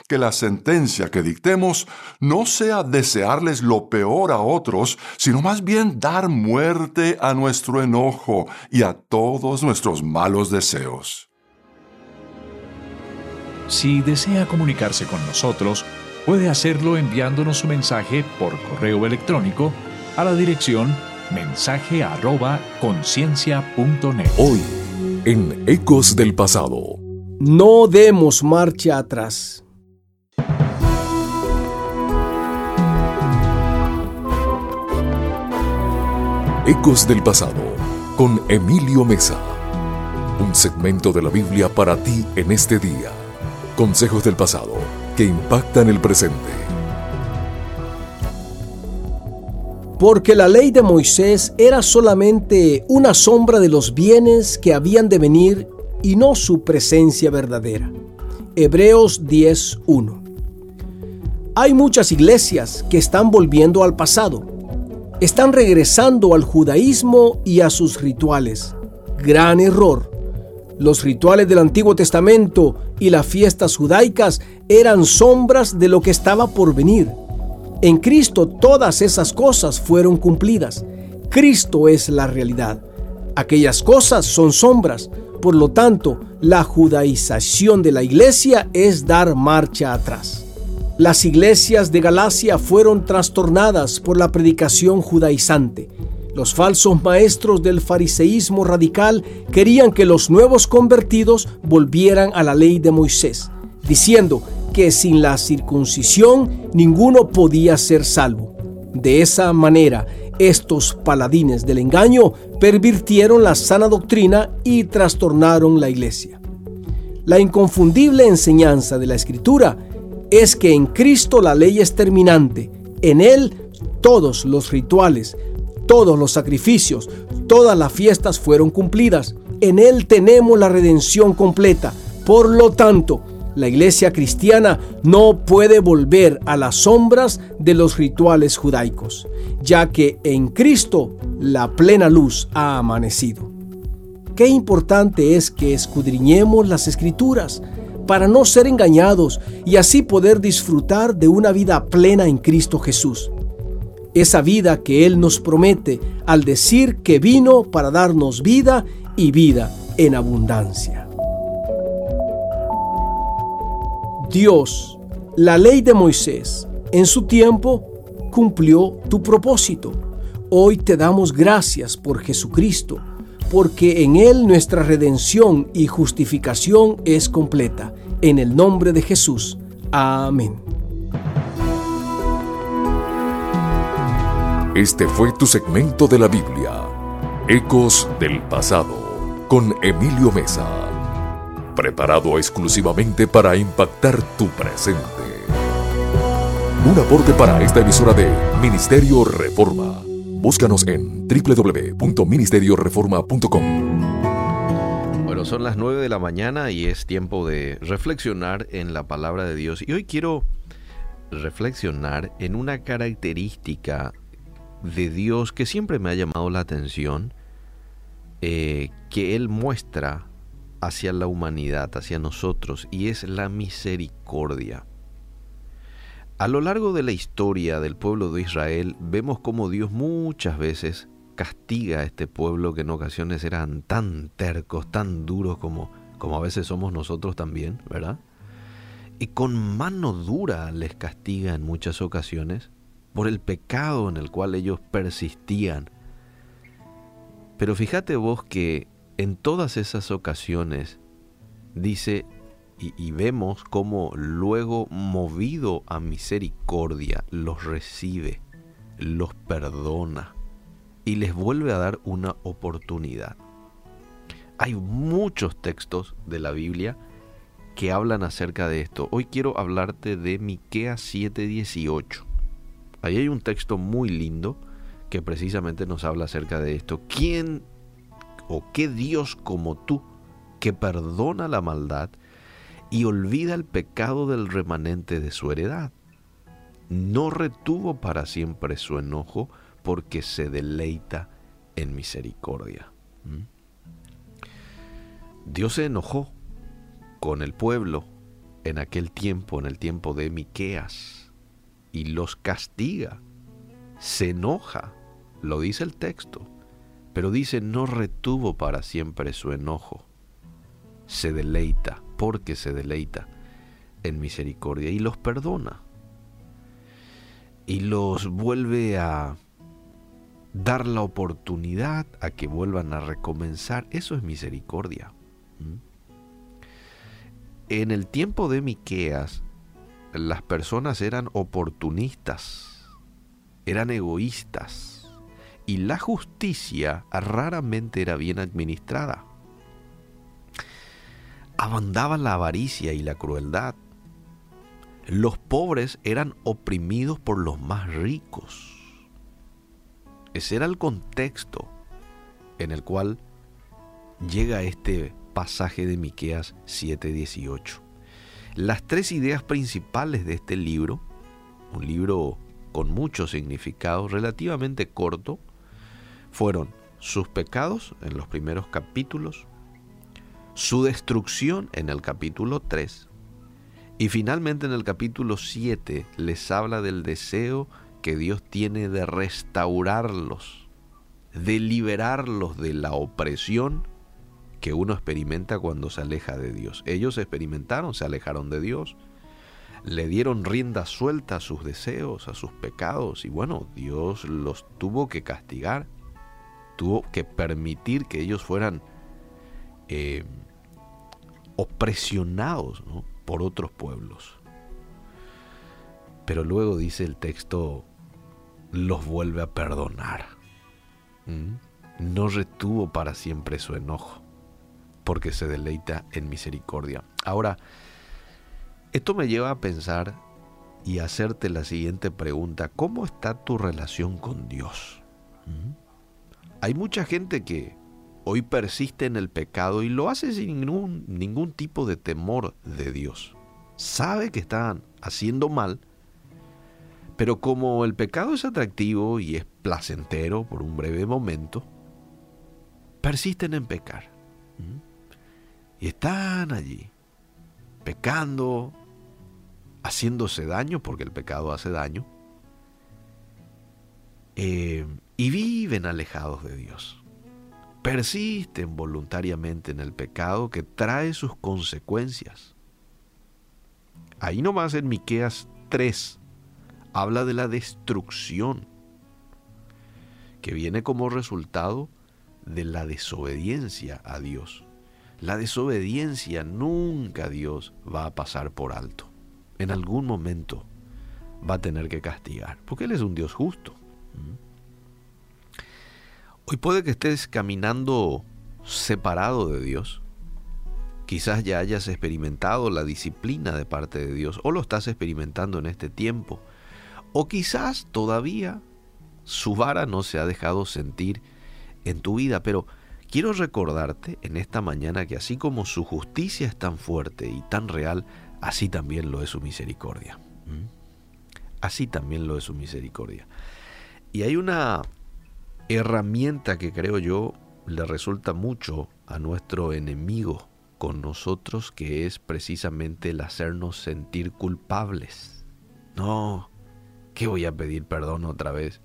Speaker 43: Que la sentencia que dictemos no sea desearles lo peor a otros, sino más bien dar muerte a nuestro enojo y a todos nuestros malos deseos.
Speaker 44: Si desea comunicarse con nosotros, puede hacerlo enviándonos su mensaje por correo electrónico a la dirección mensaje arroba conciencia.net.
Speaker 1: Hoy, en Ecos del Pasado.
Speaker 45: No demos marcha atrás.
Speaker 1: Ecos del Pasado, con Emilio Mesa. Un segmento de la Biblia para ti en este día. Consejos del pasado que impactan el presente.
Speaker 45: Porque la ley de Moisés era solamente una sombra de los bienes que habían de venir y no su presencia verdadera. Hebreos 10.1 Hay muchas iglesias que están volviendo al pasado. Están regresando al judaísmo y a sus rituales. Gran error. Los rituales del Antiguo Testamento y las fiestas judaicas eran sombras de lo que estaba por venir. En Cristo todas esas cosas fueron cumplidas. Cristo es la realidad. Aquellas cosas son sombras. Por lo tanto, la judaización de la iglesia es dar marcha atrás. Las iglesias de Galacia fueron trastornadas por la predicación judaizante. Los falsos maestros del fariseísmo radical querían que los nuevos convertidos volvieran a la ley de Moisés, diciendo que sin la circuncisión ninguno podía ser salvo. De esa manera, estos paladines del engaño pervirtieron la sana doctrina y trastornaron la iglesia. La inconfundible enseñanza de la Escritura es que en Cristo la ley es terminante. En Él todos los rituales, todos los sacrificios, todas las fiestas fueron cumplidas. En Él tenemos la redención completa. Por lo tanto, la iglesia cristiana no puede volver a las sombras de los rituales judaicos, ya que en Cristo la plena luz ha amanecido. Qué importante es que escudriñemos las escrituras para no ser engañados y así poder disfrutar de una vida plena en Cristo Jesús. Esa vida que Él nos promete al decir que vino para darnos vida y vida en abundancia. Dios, la ley de Moisés, en su tiempo cumplió tu propósito. Hoy te damos gracias por Jesucristo, porque en Él nuestra redención y justificación es completa. En el nombre de Jesús. Amén.
Speaker 46: Este fue tu segmento de la Biblia, Ecos del Pasado, con Emilio Mesa preparado exclusivamente para impactar tu presente. Un aporte para esta emisora de Ministerio Reforma. Búscanos en www.ministerioreforma.com.
Speaker 47: Bueno, son las 9 de la mañana y es tiempo de reflexionar en la palabra de Dios. Y hoy quiero reflexionar en una característica de Dios que siempre me ha llamado la atención, eh, que Él muestra hacia la humanidad, hacia nosotros, y es la misericordia. A lo largo de la historia del pueblo de Israel vemos cómo Dios muchas veces castiga a este pueblo que en ocasiones eran tan tercos, tan duros como, como a veces somos nosotros también, ¿verdad? Y con mano dura les castiga en muchas ocasiones por el pecado en el cual ellos persistían. Pero fíjate vos que en todas esas ocasiones dice y, vemos cómo luego movido a misericordia los recibe, los perdona y les vuelve a dar una oportunidad. Hay muchos textos de la Biblia que hablan acerca de esto. Hoy quiero hablarte de Miqueas 7:18. Ahí hay un texto muy lindo que precisamente nos habla acerca de esto. ¿Quién o qué Dios como tú, que perdona la maldad y olvida el pecado del remanente de su heredad. No retuvo para siempre su enojo porque se deleita en misericordia. ¿Mm? Dios se enojó con el pueblo en aquel tiempo, en el tiempo de Miqueas, y los castiga. Se enoja, lo dice el texto pero dice, no retuvo para siempre su enojo. Se deleita, porque se deleita en misericordia y los perdona. Y los vuelve a dar la oportunidad a que vuelvan a recomenzar. Eso es misericordia. En el tiempo de Miqueas, las personas eran oportunistas, eran egoístas y la justicia raramente era bien administrada. Abundaba la avaricia y la crueldad. Los pobres eran oprimidos por los más ricos. Ese era el contexto en el cual llega este pasaje de Miqueas 7:18. Las tres ideas principales de este libro, un libro con mucho significado, relativamente corto, fueron sus pecados en los primeros capítulos, su destrucción en el capítulo 3 y finalmente en el capítulo 7 les habla del deseo que Dios tiene de restaurarlos, de liberarlos de la opresión que uno experimenta cuando se aleja de Dios. Ellos experimentaron, se alejaron de Dios, le dieron rienda suelta a sus deseos, a sus pecados, y bueno, Dios los tuvo que castigar tuvo que permitir que ellos fueran eh, opresionados por otros pueblos. Pero luego dice el texto, los vuelve a perdonar. ¿Mm? No retuvo para siempre su enojo, porque se deleita en misericordia. Ahora, esto me lleva a pensar y a hacerte la siguiente pregunta. ¿Cómo está tu relación con Dios? ¿Mm? Hay mucha gente que hoy persiste en el pecado y lo hace sin ningún, tipo de temor de Dios. Sabe que están haciendo mal, pero como el pecado es atractivo y es placentero por un breve momento, persisten en pecar. ¿Mm? Y están allí, pecando, haciéndose daño, porque el pecado hace daño, eh, y viven alejados de Dios. Persisten voluntariamente en el pecado que trae sus consecuencias. Ahí nomás en Miqueas 3 habla de la destrucción que viene como resultado de la desobediencia a Dios. La desobediencia nunca Dios va a pasar por alto. En algún momento va a tener que castigar, porque Él es un Dios justo. Hoy puede que estés caminando separado de Dios. Quizás ya hayas experimentado la disciplina de parte de Dios o lo estás experimentando en este tiempo. O quizás todavía su vara no se ha dejado sentir en tu vida, pero quiero recordarte en esta mañana que así como su justicia es tan fuerte y tan real, así también lo es su misericordia. ¿Mm? Así también lo es su misericordia. Y hay una herramienta que creo yo le resulta mucho a nuestro enemigo con nosotros, que es precisamente el hacernos sentir culpables. No, ¿qué voy a pedir perdón otra vez?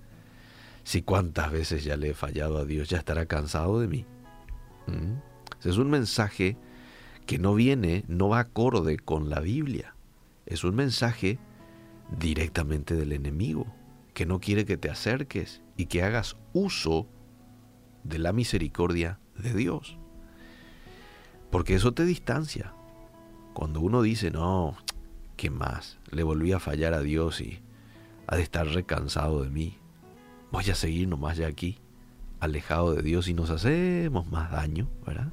Speaker 47: Si cuántas veces ya le he fallado a Dios, ya estará cansado de mí. Es un mensaje que no viene, no va acorde con la Biblia. Es un mensaje directamente del enemigo, que no quiere que te acerques y que hagas uso de la misericordia de Dios. Porque eso te distancia. Cuando uno dice, no, ¿qué más? Le volví a fallar a Dios y ha de estar recansado de mí. Voy a seguir nomás ya aquí, alejado de Dios y nos hacemos más daño, ¿verdad?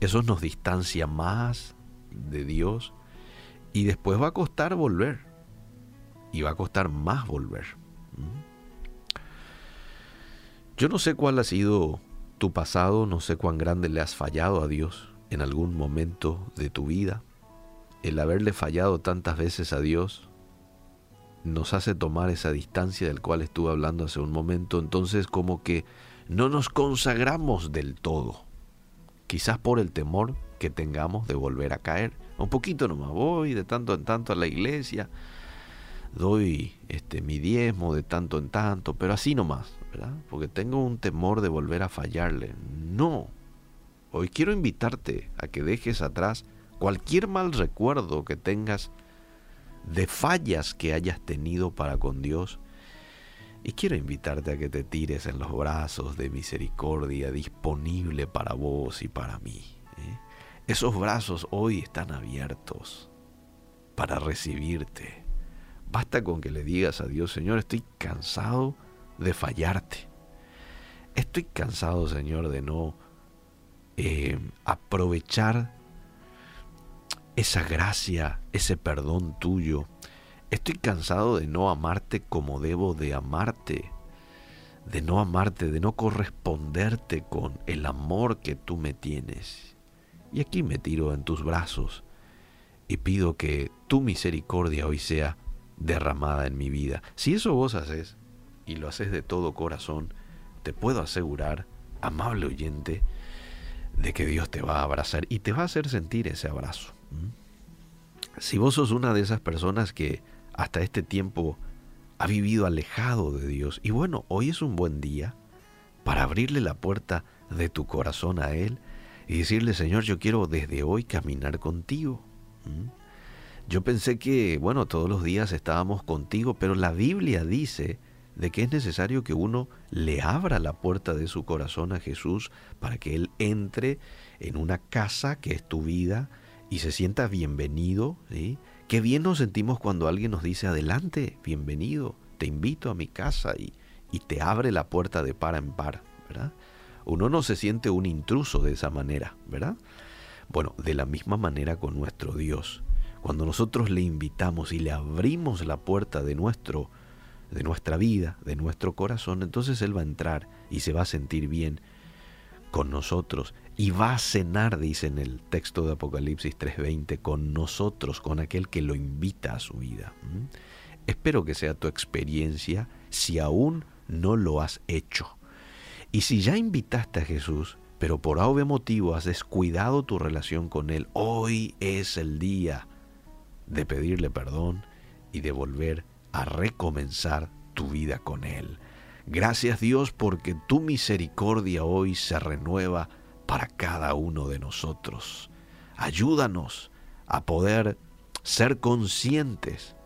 Speaker 47: eso nos distancia más de Dios y después va a costar volver. Y va a costar más volver. Yo no sé cuál ha sido tu pasado, no sé cuán grande le has fallado a Dios en algún momento de tu vida. El haberle fallado tantas veces a Dios nos hace tomar esa distancia del cual estuve hablando hace un momento, entonces como que no nos consagramos del todo, quizás por el temor que tengamos de volver a caer. Un poquito nomás voy de tanto en tanto a la iglesia, doy este mi diezmo de tanto en tanto, pero así nomás, ¿verdad? Porque tengo un temor de volver a fallarle. No. Hoy quiero invitarte a que dejes atrás cualquier mal recuerdo que tengas de fallas que hayas tenido para con Dios. Y quiero invitarte a que te tires en los brazos de misericordia disponible para vos y para mí. ¿eh? Esos brazos hoy están abiertos para recibirte Basta con que le digas a Dios, Señor, estoy cansado de fallarte. Estoy cansado, Señor, de no eh, aprovechar esa gracia, ese perdón tuyo. Estoy cansado de no amarte como debo de amarte, de no amarte, de no corresponderte con el amor que tú me tienes. Y aquí me tiro en tus brazos y pido que tu misericordia hoy sea derramada en mi vida. Si eso vos haces, y lo haces de todo corazón, te puedo asegurar, amable oyente, de que Dios te va a abrazar y te va a hacer sentir ese abrazo. Si vos sos una de esas personas que hasta este tiempo ha vivido alejado de Dios, y bueno, hoy es un buen día para abrirle la puerta de tu corazón a Él y decirle, Señor, yo quiero desde hoy caminar contigo. Yo pensé que, bueno, todos los días estábamos contigo, pero la Biblia dice de que es necesario que uno le abra la puerta de su corazón a Jesús para que Él entre en una casa que es tu vida y se sienta bienvenido. Qué bien nos sentimos cuando alguien nos dice, adelante, bienvenido, te invito a mi casa y, y te abre la puerta de par en par, ¿verdad? Uno no se siente un intruso de esa manera, ¿verdad? Bueno, de la misma manera con nuestro Dios. Cuando nosotros le invitamos y le abrimos la puerta de nuestro de nuestra vida, de nuestro corazón, entonces él va a entrar y se va a sentir bien con nosotros y va a cenar, dice en el texto de Apocalipsis 3:20, con nosotros, con aquel que lo invita a su vida. ¿Mm? Espero que sea tu experiencia si aún no lo has hecho. Y si ya invitaste a Jesús, pero por algún motivo has descuidado tu relación con Él, hoy es el día de pedirle perdón y de volver a recomenzar tu vida con Él. Gracias Dios porque tu misericordia hoy se renueva para cada uno de nosotros. Ayúdanos a poder ser conscientes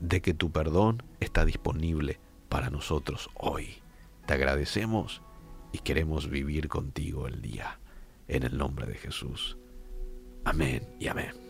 Speaker 47: de que tu perdón está disponible para nosotros hoy. Te agradecemos y queremos vivir contigo el día. En el nombre de Jesús. Amén y amén.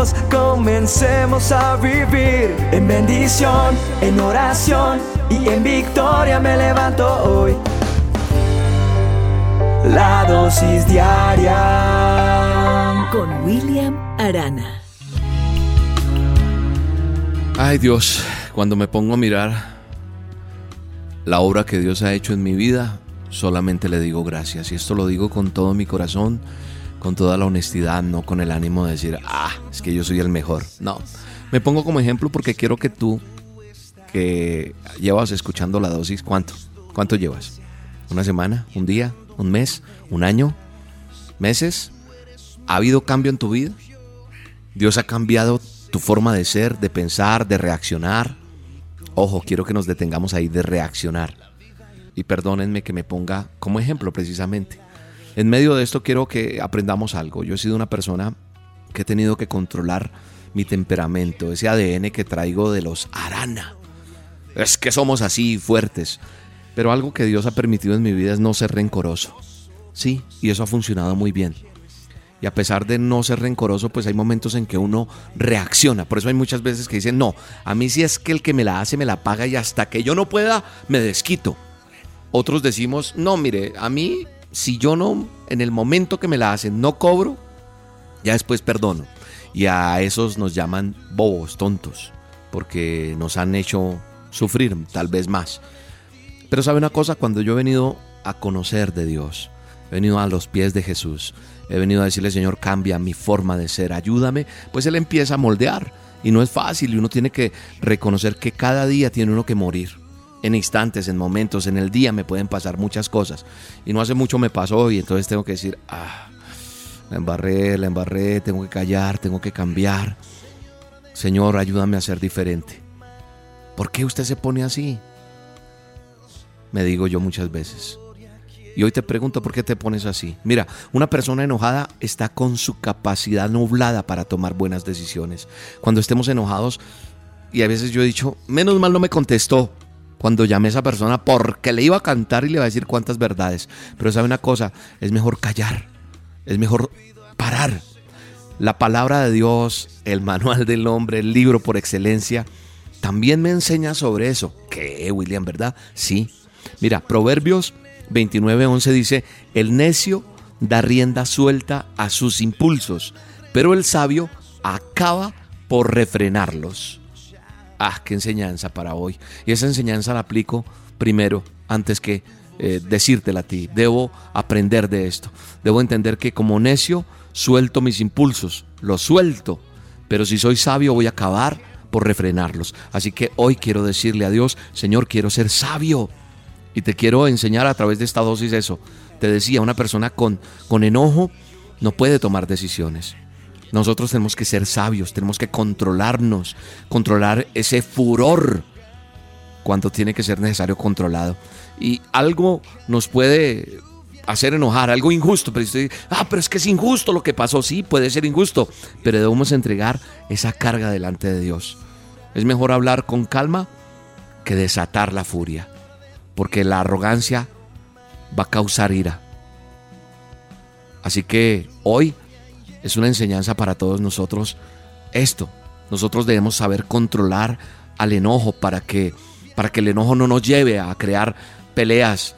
Speaker 48: Juntos comencemos a vivir en bendición, en oración y en victoria me levanto hoy. La dosis diaria
Speaker 4: con William Arana.
Speaker 49: Ay Dios, cuando me pongo a mirar la obra que Dios ha hecho en mi vida, solamente le digo gracias. Y esto lo digo con todo mi corazón con toda la honestidad, no con el ánimo de decir, ah, es que yo soy el mejor. No, me pongo como ejemplo porque quiero que tú, que llevas escuchando la dosis, ¿cuánto? ¿Cuánto llevas? ¿Una semana? ¿Un día? ¿Un mes? ¿Un año? ¿Meses? ¿Ha habido cambio en tu vida? ¿Dios ha cambiado tu forma de ser, de pensar, de reaccionar? Ojo, quiero que nos detengamos ahí de reaccionar. Y perdónenme que me ponga como ejemplo precisamente. En medio de esto quiero que aprendamos algo. Yo he sido una persona que he tenido que controlar mi temperamento, ese ADN que traigo de los Arana. Es que somos así fuertes. Pero algo que Dios ha permitido en mi vida es no ser rencoroso. Sí, y eso ha funcionado muy bien. Y a pesar de no ser rencoroso, pues hay momentos en que uno reacciona. Por eso hay muchas veces que dicen, no, a mí si es que el que me la hace me la paga y hasta que yo no pueda, me desquito. Otros decimos, no, mire, a mí si yo no, en el momento que me la hacen, no cobro, ya después perdono. Y a esos nos llaman bobos, tontos, porque nos han hecho sufrir tal vez más. Pero sabe una cosa, cuando yo he venido a conocer de Dios, he venido a los pies de Jesús, he venido a decirle, Señor, cambia mi forma de ser, ayúdame, pues Él empieza a moldear. Y no es fácil y uno tiene que reconocer que cada día tiene uno que morir en instantes, en momentos, en el día me pueden pasar muchas cosas. Y no hace mucho me pasó y entonces tengo que decir, ah, la embarré, la embarré, tengo que callar, tengo que cambiar. Señor, ayúdame a ser diferente. ¿Por qué usted se pone así? Me digo yo muchas veces. Y hoy te pregunto por qué te pones así. Mira, una persona enojada está con su capacidad nublada para tomar buenas decisiones. Cuando estemos enojados, y a veces yo he dicho, menos mal no me contestó, cuando llame a esa persona porque le iba a cantar y le va a decir cuántas verdades. Pero sabe una cosa, es mejor callar, es mejor parar. La palabra de Dios, el manual del hombre, el libro por excelencia, también me enseña sobre eso. ¿Qué, William, verdad? Sí. Mira, Proverbios 29:11 dice, el necio da rienda suelta a sus impulsos, pero el sabio acaba por refrenarlos. Ah, qué enseñanza para hoy. Y esa enseñanza la aplico primero, antes que eh, decírtela a ti. Debo aprender de esto. Debo entender que como necio suelto mis impulsos, los suelto. Pero si soy sabio voy a acabar por refrenarlos. Así que hoy quiero decirle a Dios, Señor, quiero ser sabio. Y te quiero enseñar a través de esta dosis eso. Te decía, una persona con, con enojo no puede tomar decisiones. Nosotros tenemos que ser sabios, tenemos que controlarnos, controlar ese furor cuando tiene que ser necesario controlado. Y algo nos puede hacer enojar, algo injusto, pero usted, ah, pero es que es injusto lo que pasó, sí, puede ser injusto, pero debemos entregar esa carga delante de Dios. Es mejor hablar con calma que desatar la furia, porque la arrogancia va a causar ira. Así que hoy es una enseñanza para todos nosotros esto. Nosotros debemos saber controlar al enojo para que para que el enojo no nos lleve a crear peleas,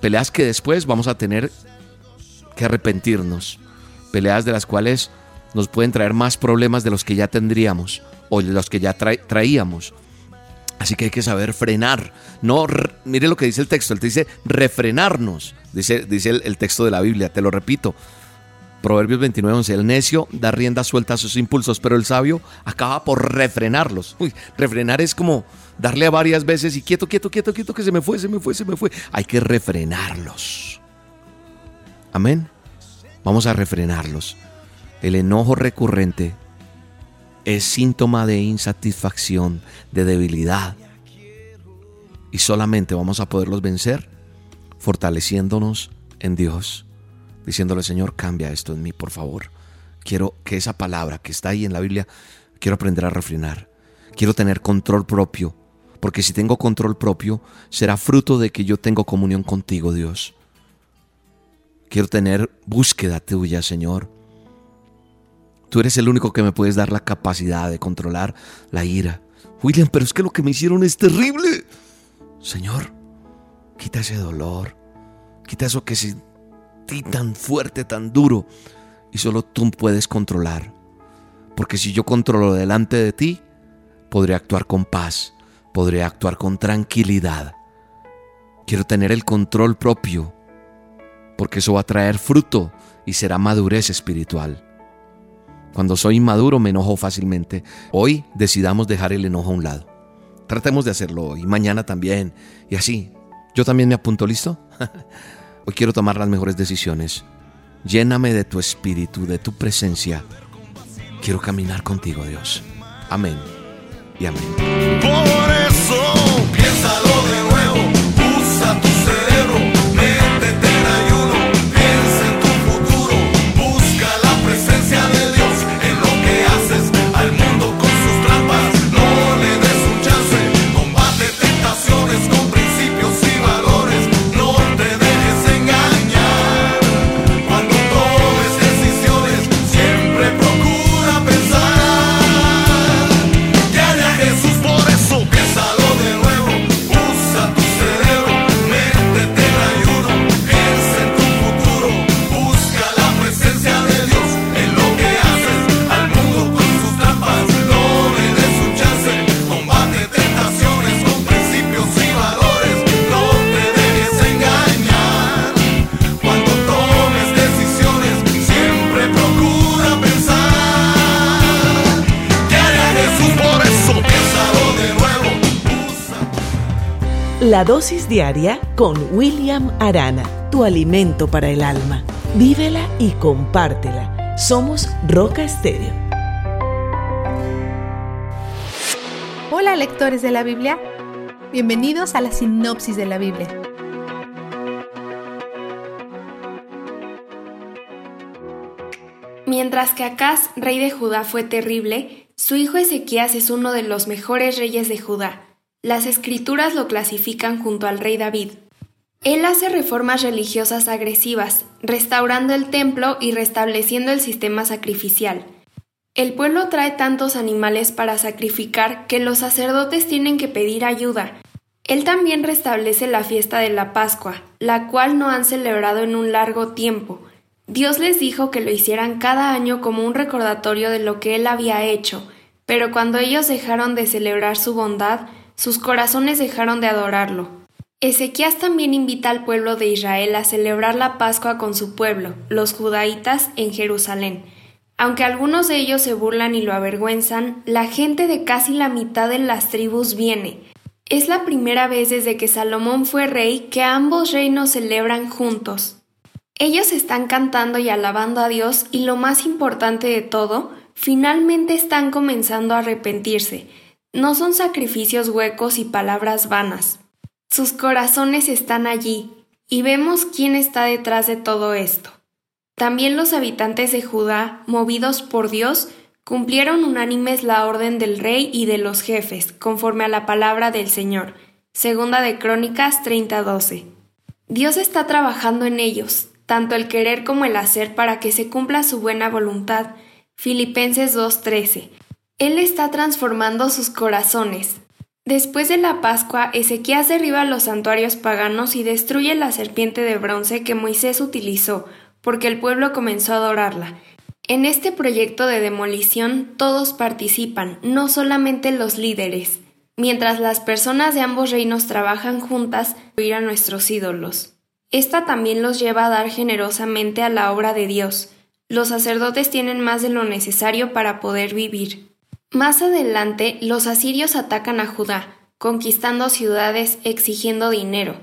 Speaker 49: peleas que después vamos a tener que arrepentirnos, peleas de las cuales nos pueden traer más problemas de los que ya tendríamos o de los que ya traíamos. Así que hay que saber frenar. No, mire lo que dice el texto. Él te dice refrenarnos. Dice, dice el, texto de la Biblia. Te lo repito. Proverbios 29, 11. El necio da rienda suelta a sus impulsos, pero el sabio acaba por refrenarlos. Uy, refrenar es como darle a varias veces y quieto, quieto, quieto, quieto, que se me fue, se me fue, se me fue. Hay que refrenarlos. Amén. Vamos a refrenarlos. El enojo recurrente es síntoma de insatisfacción, de debilidad. Y solamente vamos a poderlos vencer fortaleciéndonos en Dios diciéndole, Señor, cambia esto en mí, por favor. Quiero que esa palabra que está ahí en la Biblia, quiero aprender a refrenar. Quiero tener control propio, porque si tengo control propio, será fruto de que yo tengo comunión contigo, Dios. Quiero tener búsqueda tuya, Señor. Tú eres el único que me puedes dar la capacidad de controlar la ira. William, pero es que lo que me hicieron es terrible. Señor, quita ese dolor. Quita eso que ti tan fuerte, tan duro, y solo tú puedes controlar. Porque si yo controlo delante de ti, podré actuar con paz, podré actuar con tranquilidad. Quiero tener el control propio, porque eso va a traer fruto y será madurez espiritual. Cuando soy inmaduro me enojo fácilmente. Hoy decidamos dejar el enojo a un lado. Tratemos de hacerlo hoy, mañana también, y así. Yo también me apunto, ¿listo? Hoy quiero tomar las mejores decisiones. Lléname de tu espíritu, de tu presencia. Quiero caminar contigo, Dios. Amén y amén.
Speaker 18: Por eso, piénsalo de La
Speaker 50: dosis diaria con William Arana, tu alimento para el alma. Vívela y compártela. Somos Roca Estéreo.
Speaker 51: Hola lectores de la Biblia, bienvenidos a la sinopsis de la Biblia.
Speaker 52: Mientras que Acaz, rey de Judá, fue terrible, su hijo Ezequías es uno de los mejores reyes de Judá. Las escrituras lo clasifican junto al rey David. Él hace reformas religiosas agresivas, restaurando el templo y restableciendo el sistema sacrificial. El pueblo trae tantos animales para sacrificar que los sacerdotes tienen que pedir ayuda. Él también restablece la fiesta de la Pascua, la cual no han celebrado en un largo tiempo. Dios les dijo que lo hicieran cada año como un recordatorio de lo que Él había hecho, pero cuando ellos dejaron de celebrar su bondad, sus corazones dejaron de adorarlo. Ezequías también invita al pueblo de Israel a celebrar la Pascua con su pueblo, los judaítas, en Jerusalén. Aunque algunos de ellos se burlan y lo avergüenzan, la gente de casi la mitad de las tribus viene. Es la primera vez desde que Salomón fue rey que ambos reinos celebran juntos. Ellos están cantando y alabando a Dios y lo más importante de todo, finalmente están comenzando a arrepentirse. No son sacrificios huecos y palabras vanas. Sus corazones están allí. y vemos quién está detrás de todo esto. También los habitantes de Judá, movidos por Dios, cumplieron unánimes la orden del rey y de los jefes, conforme a la palabra del Señor. Segunda de Crónicas 30:12. Dios está trabajando en ellos, tanto el querer como el hacer para que se cumpla su buena voluntad. Filipenses 2:13. Él está transformando sus corazones. Después de la Pascua, Ezequías derriba los santuarios paganos y destruye la serpiente de bronce que Moisés utilizó, porque el pueblo comenzó a adorarla. En este proyecto de demolición todos participan, no solamente los líderes, mientras las personas de ambos reinos trabajan juntas ir a nuestros ídolos. Esta también los lleva a dar generosamente a la obra de Dios. Los sacerdotes tienen más de lo necesario para poder vivir. Más adelante, los asirios atacan a Judá, conquistando ciudades, exigiendo dinero.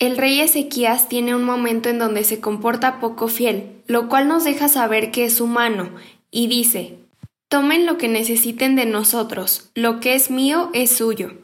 Speaker 52: El rey Ezequías tiene un momento en donde se comporta poco fiel, lo cual nos deja saber que es humano, y dice, Tomen lo que necesiten de nosotros, lo que es mío es suyo.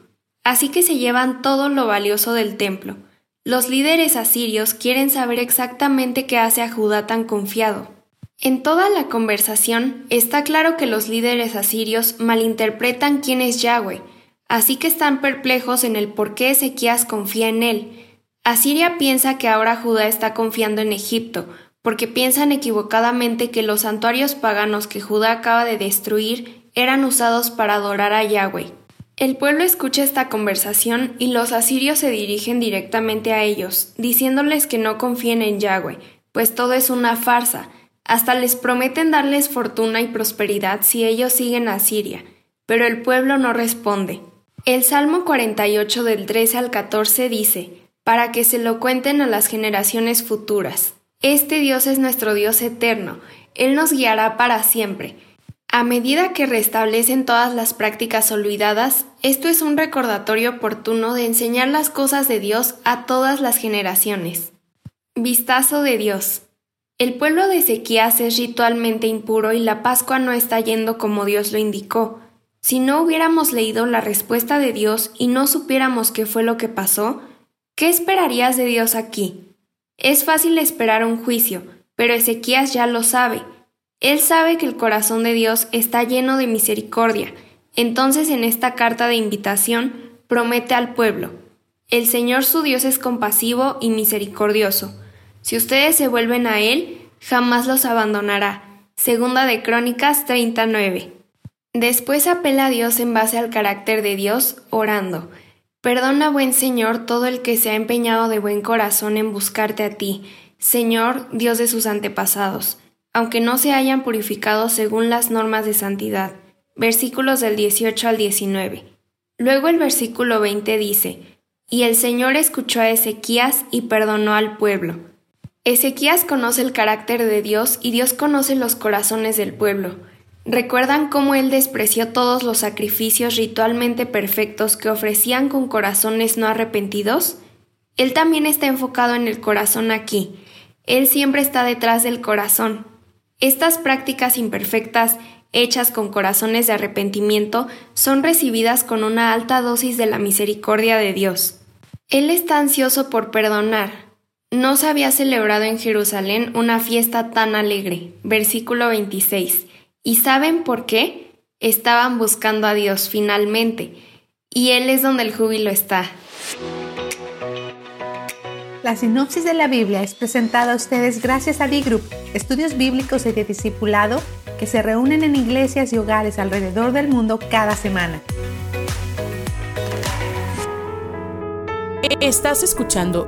Speaker 52: Así que se llevan todo lo valioso del templo. Los líderes asirios quieren saber exactamente qué hace a Judá tan confiado. En toda la conversación está claro que los líderes asirios malinterpretan quién es Yahweh, así que están perplejos en el por qué Ezequías confía en él. Asiria piensa que ahora Judá está confiando en Egipto, porque piensan equivocadamente que los santuarios paganos que Judá acaba de destruir eran usados para adorar a Yahweh. El pueblo escucha esta conversación y los asirios se dirigen directamente a ellos, diciéndoles que no confíen en Yahweh, pues todo es una farsa, hasta les prometen darles fortuna y prosperidad si ellos siguen a Siria, pero el pueblo no responde. El Salmo 48 del 13 al 14 dice, para que se lo cuenten a las generaciones futuras. Este Dios es nuestro Dios eterno, Él nos guiará para siempre. A medida que restablecen todas las prácticas olvidadas, esto es un recordatorio oportuno de enseñar las cosas de Dios a todas las generaciones. Vistazo de Dios. El pueblo de Ezequías es ritualmente impuro y la Pascua no está yendo como Dios lo indicó. Si no hubiéramos leído la respuesta de Dios y no supiéramos qué fue lo que pasó, ¿qué esperarías de Dios aquí? Es fácil esperar un juicio, pero Ezequías ya lo sabe. Él sabe que el corazón de Dios está lleno de misericordia. Entonces en esta carta de invitación promete al pueblo, el Señor su Dios es compasivo y misericordioso si ustedes se vuelven a Él, jamás los abandonará. Segunda de Crónicas 39. Después apela a Dios en base al carácter de Dios, orando. Perdona, buen Señor, todo el que se ha empeñado de buen corazón en buscarte a ti, Señor, Dios de sus antepasados, aunque no se hayan purificado según las normas de santidad. Versículos del 18 al 19. Luego el versículo 20 dice, Y el Señor escuchó a Ezequías y perdonó al pueblo. Ezequías conoce el carácter de Dios y Dios conoce los corazones del pueblo. ¿Recuerdan cómo él despreció todos los sacrificios ritualmente perfectos que ofrecían con corazones no arrepentidos? Él también está enfocado en el corazón aquí. Él siempre está detrás del corazón. Estas prácticas imperfectas, hechas con corazones de arrepentimiento, son recibidas con una alta dosis de la misericordia de Dios. Él está ansioso por perdonar, no se había celebrado en Jerusalén una fiesta tan alegre. Versículo 26. ¿Y saben por qué? Estaban buscando a Dios finalmente, y Él es donde el júbilo está.
Speaker 51: La sinopsis de la Biblia es presentada a ustedes gracias a D-Group, estudios bíblicos y de discipulado que se reúnen en iglesias y hogares alrededor del mundo cada semana.
Speaker 4: Estás escuchando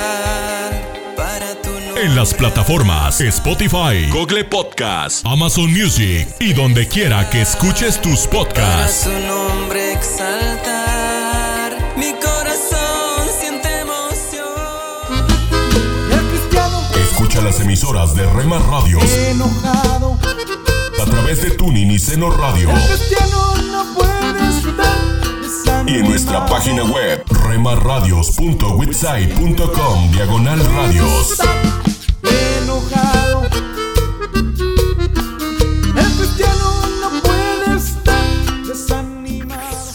Speaker 1: En las plataformas Spotify, Google Podcast, Amazon Music y donde quiera que escuches tus
Speaker 20: Para
Speaker 1: podcasts.
Speaker 20: tu nombre exaltar. Mi corazón siente emoción.
Speaker 1: Escucha las emisoras de Rema Radios,
Speaker 20: enojado
Speaker 1: a través de Tuning y Seno Radio. Y en nuestra página web, remarradios.witsai.com, diagonal radios.
Speaker 18: Enojado. El cristiano no puede estar desanimado.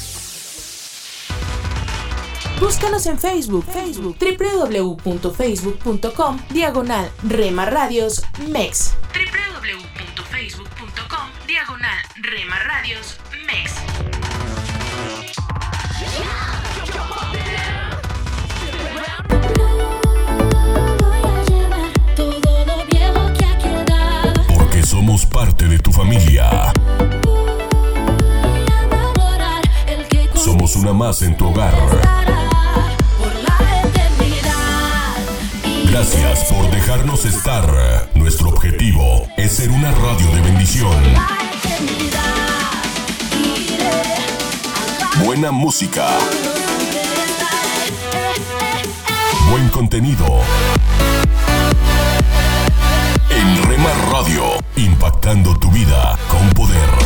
Speaker 4: Búscanos en Facebook, Facebook, www.facebook.com, diagonal Rema Radios MEX. www.facebook.com, diagonal Rema Radios MEX.
Speaker 1: Somos parte de tu familia. Somos una más en tu hogar. Gracias por dejarnos estar. Nuestro objetivo es ser una radio de bendición. Buena música. Buen contenido. En Rema Radio, impactando tu vida con poder.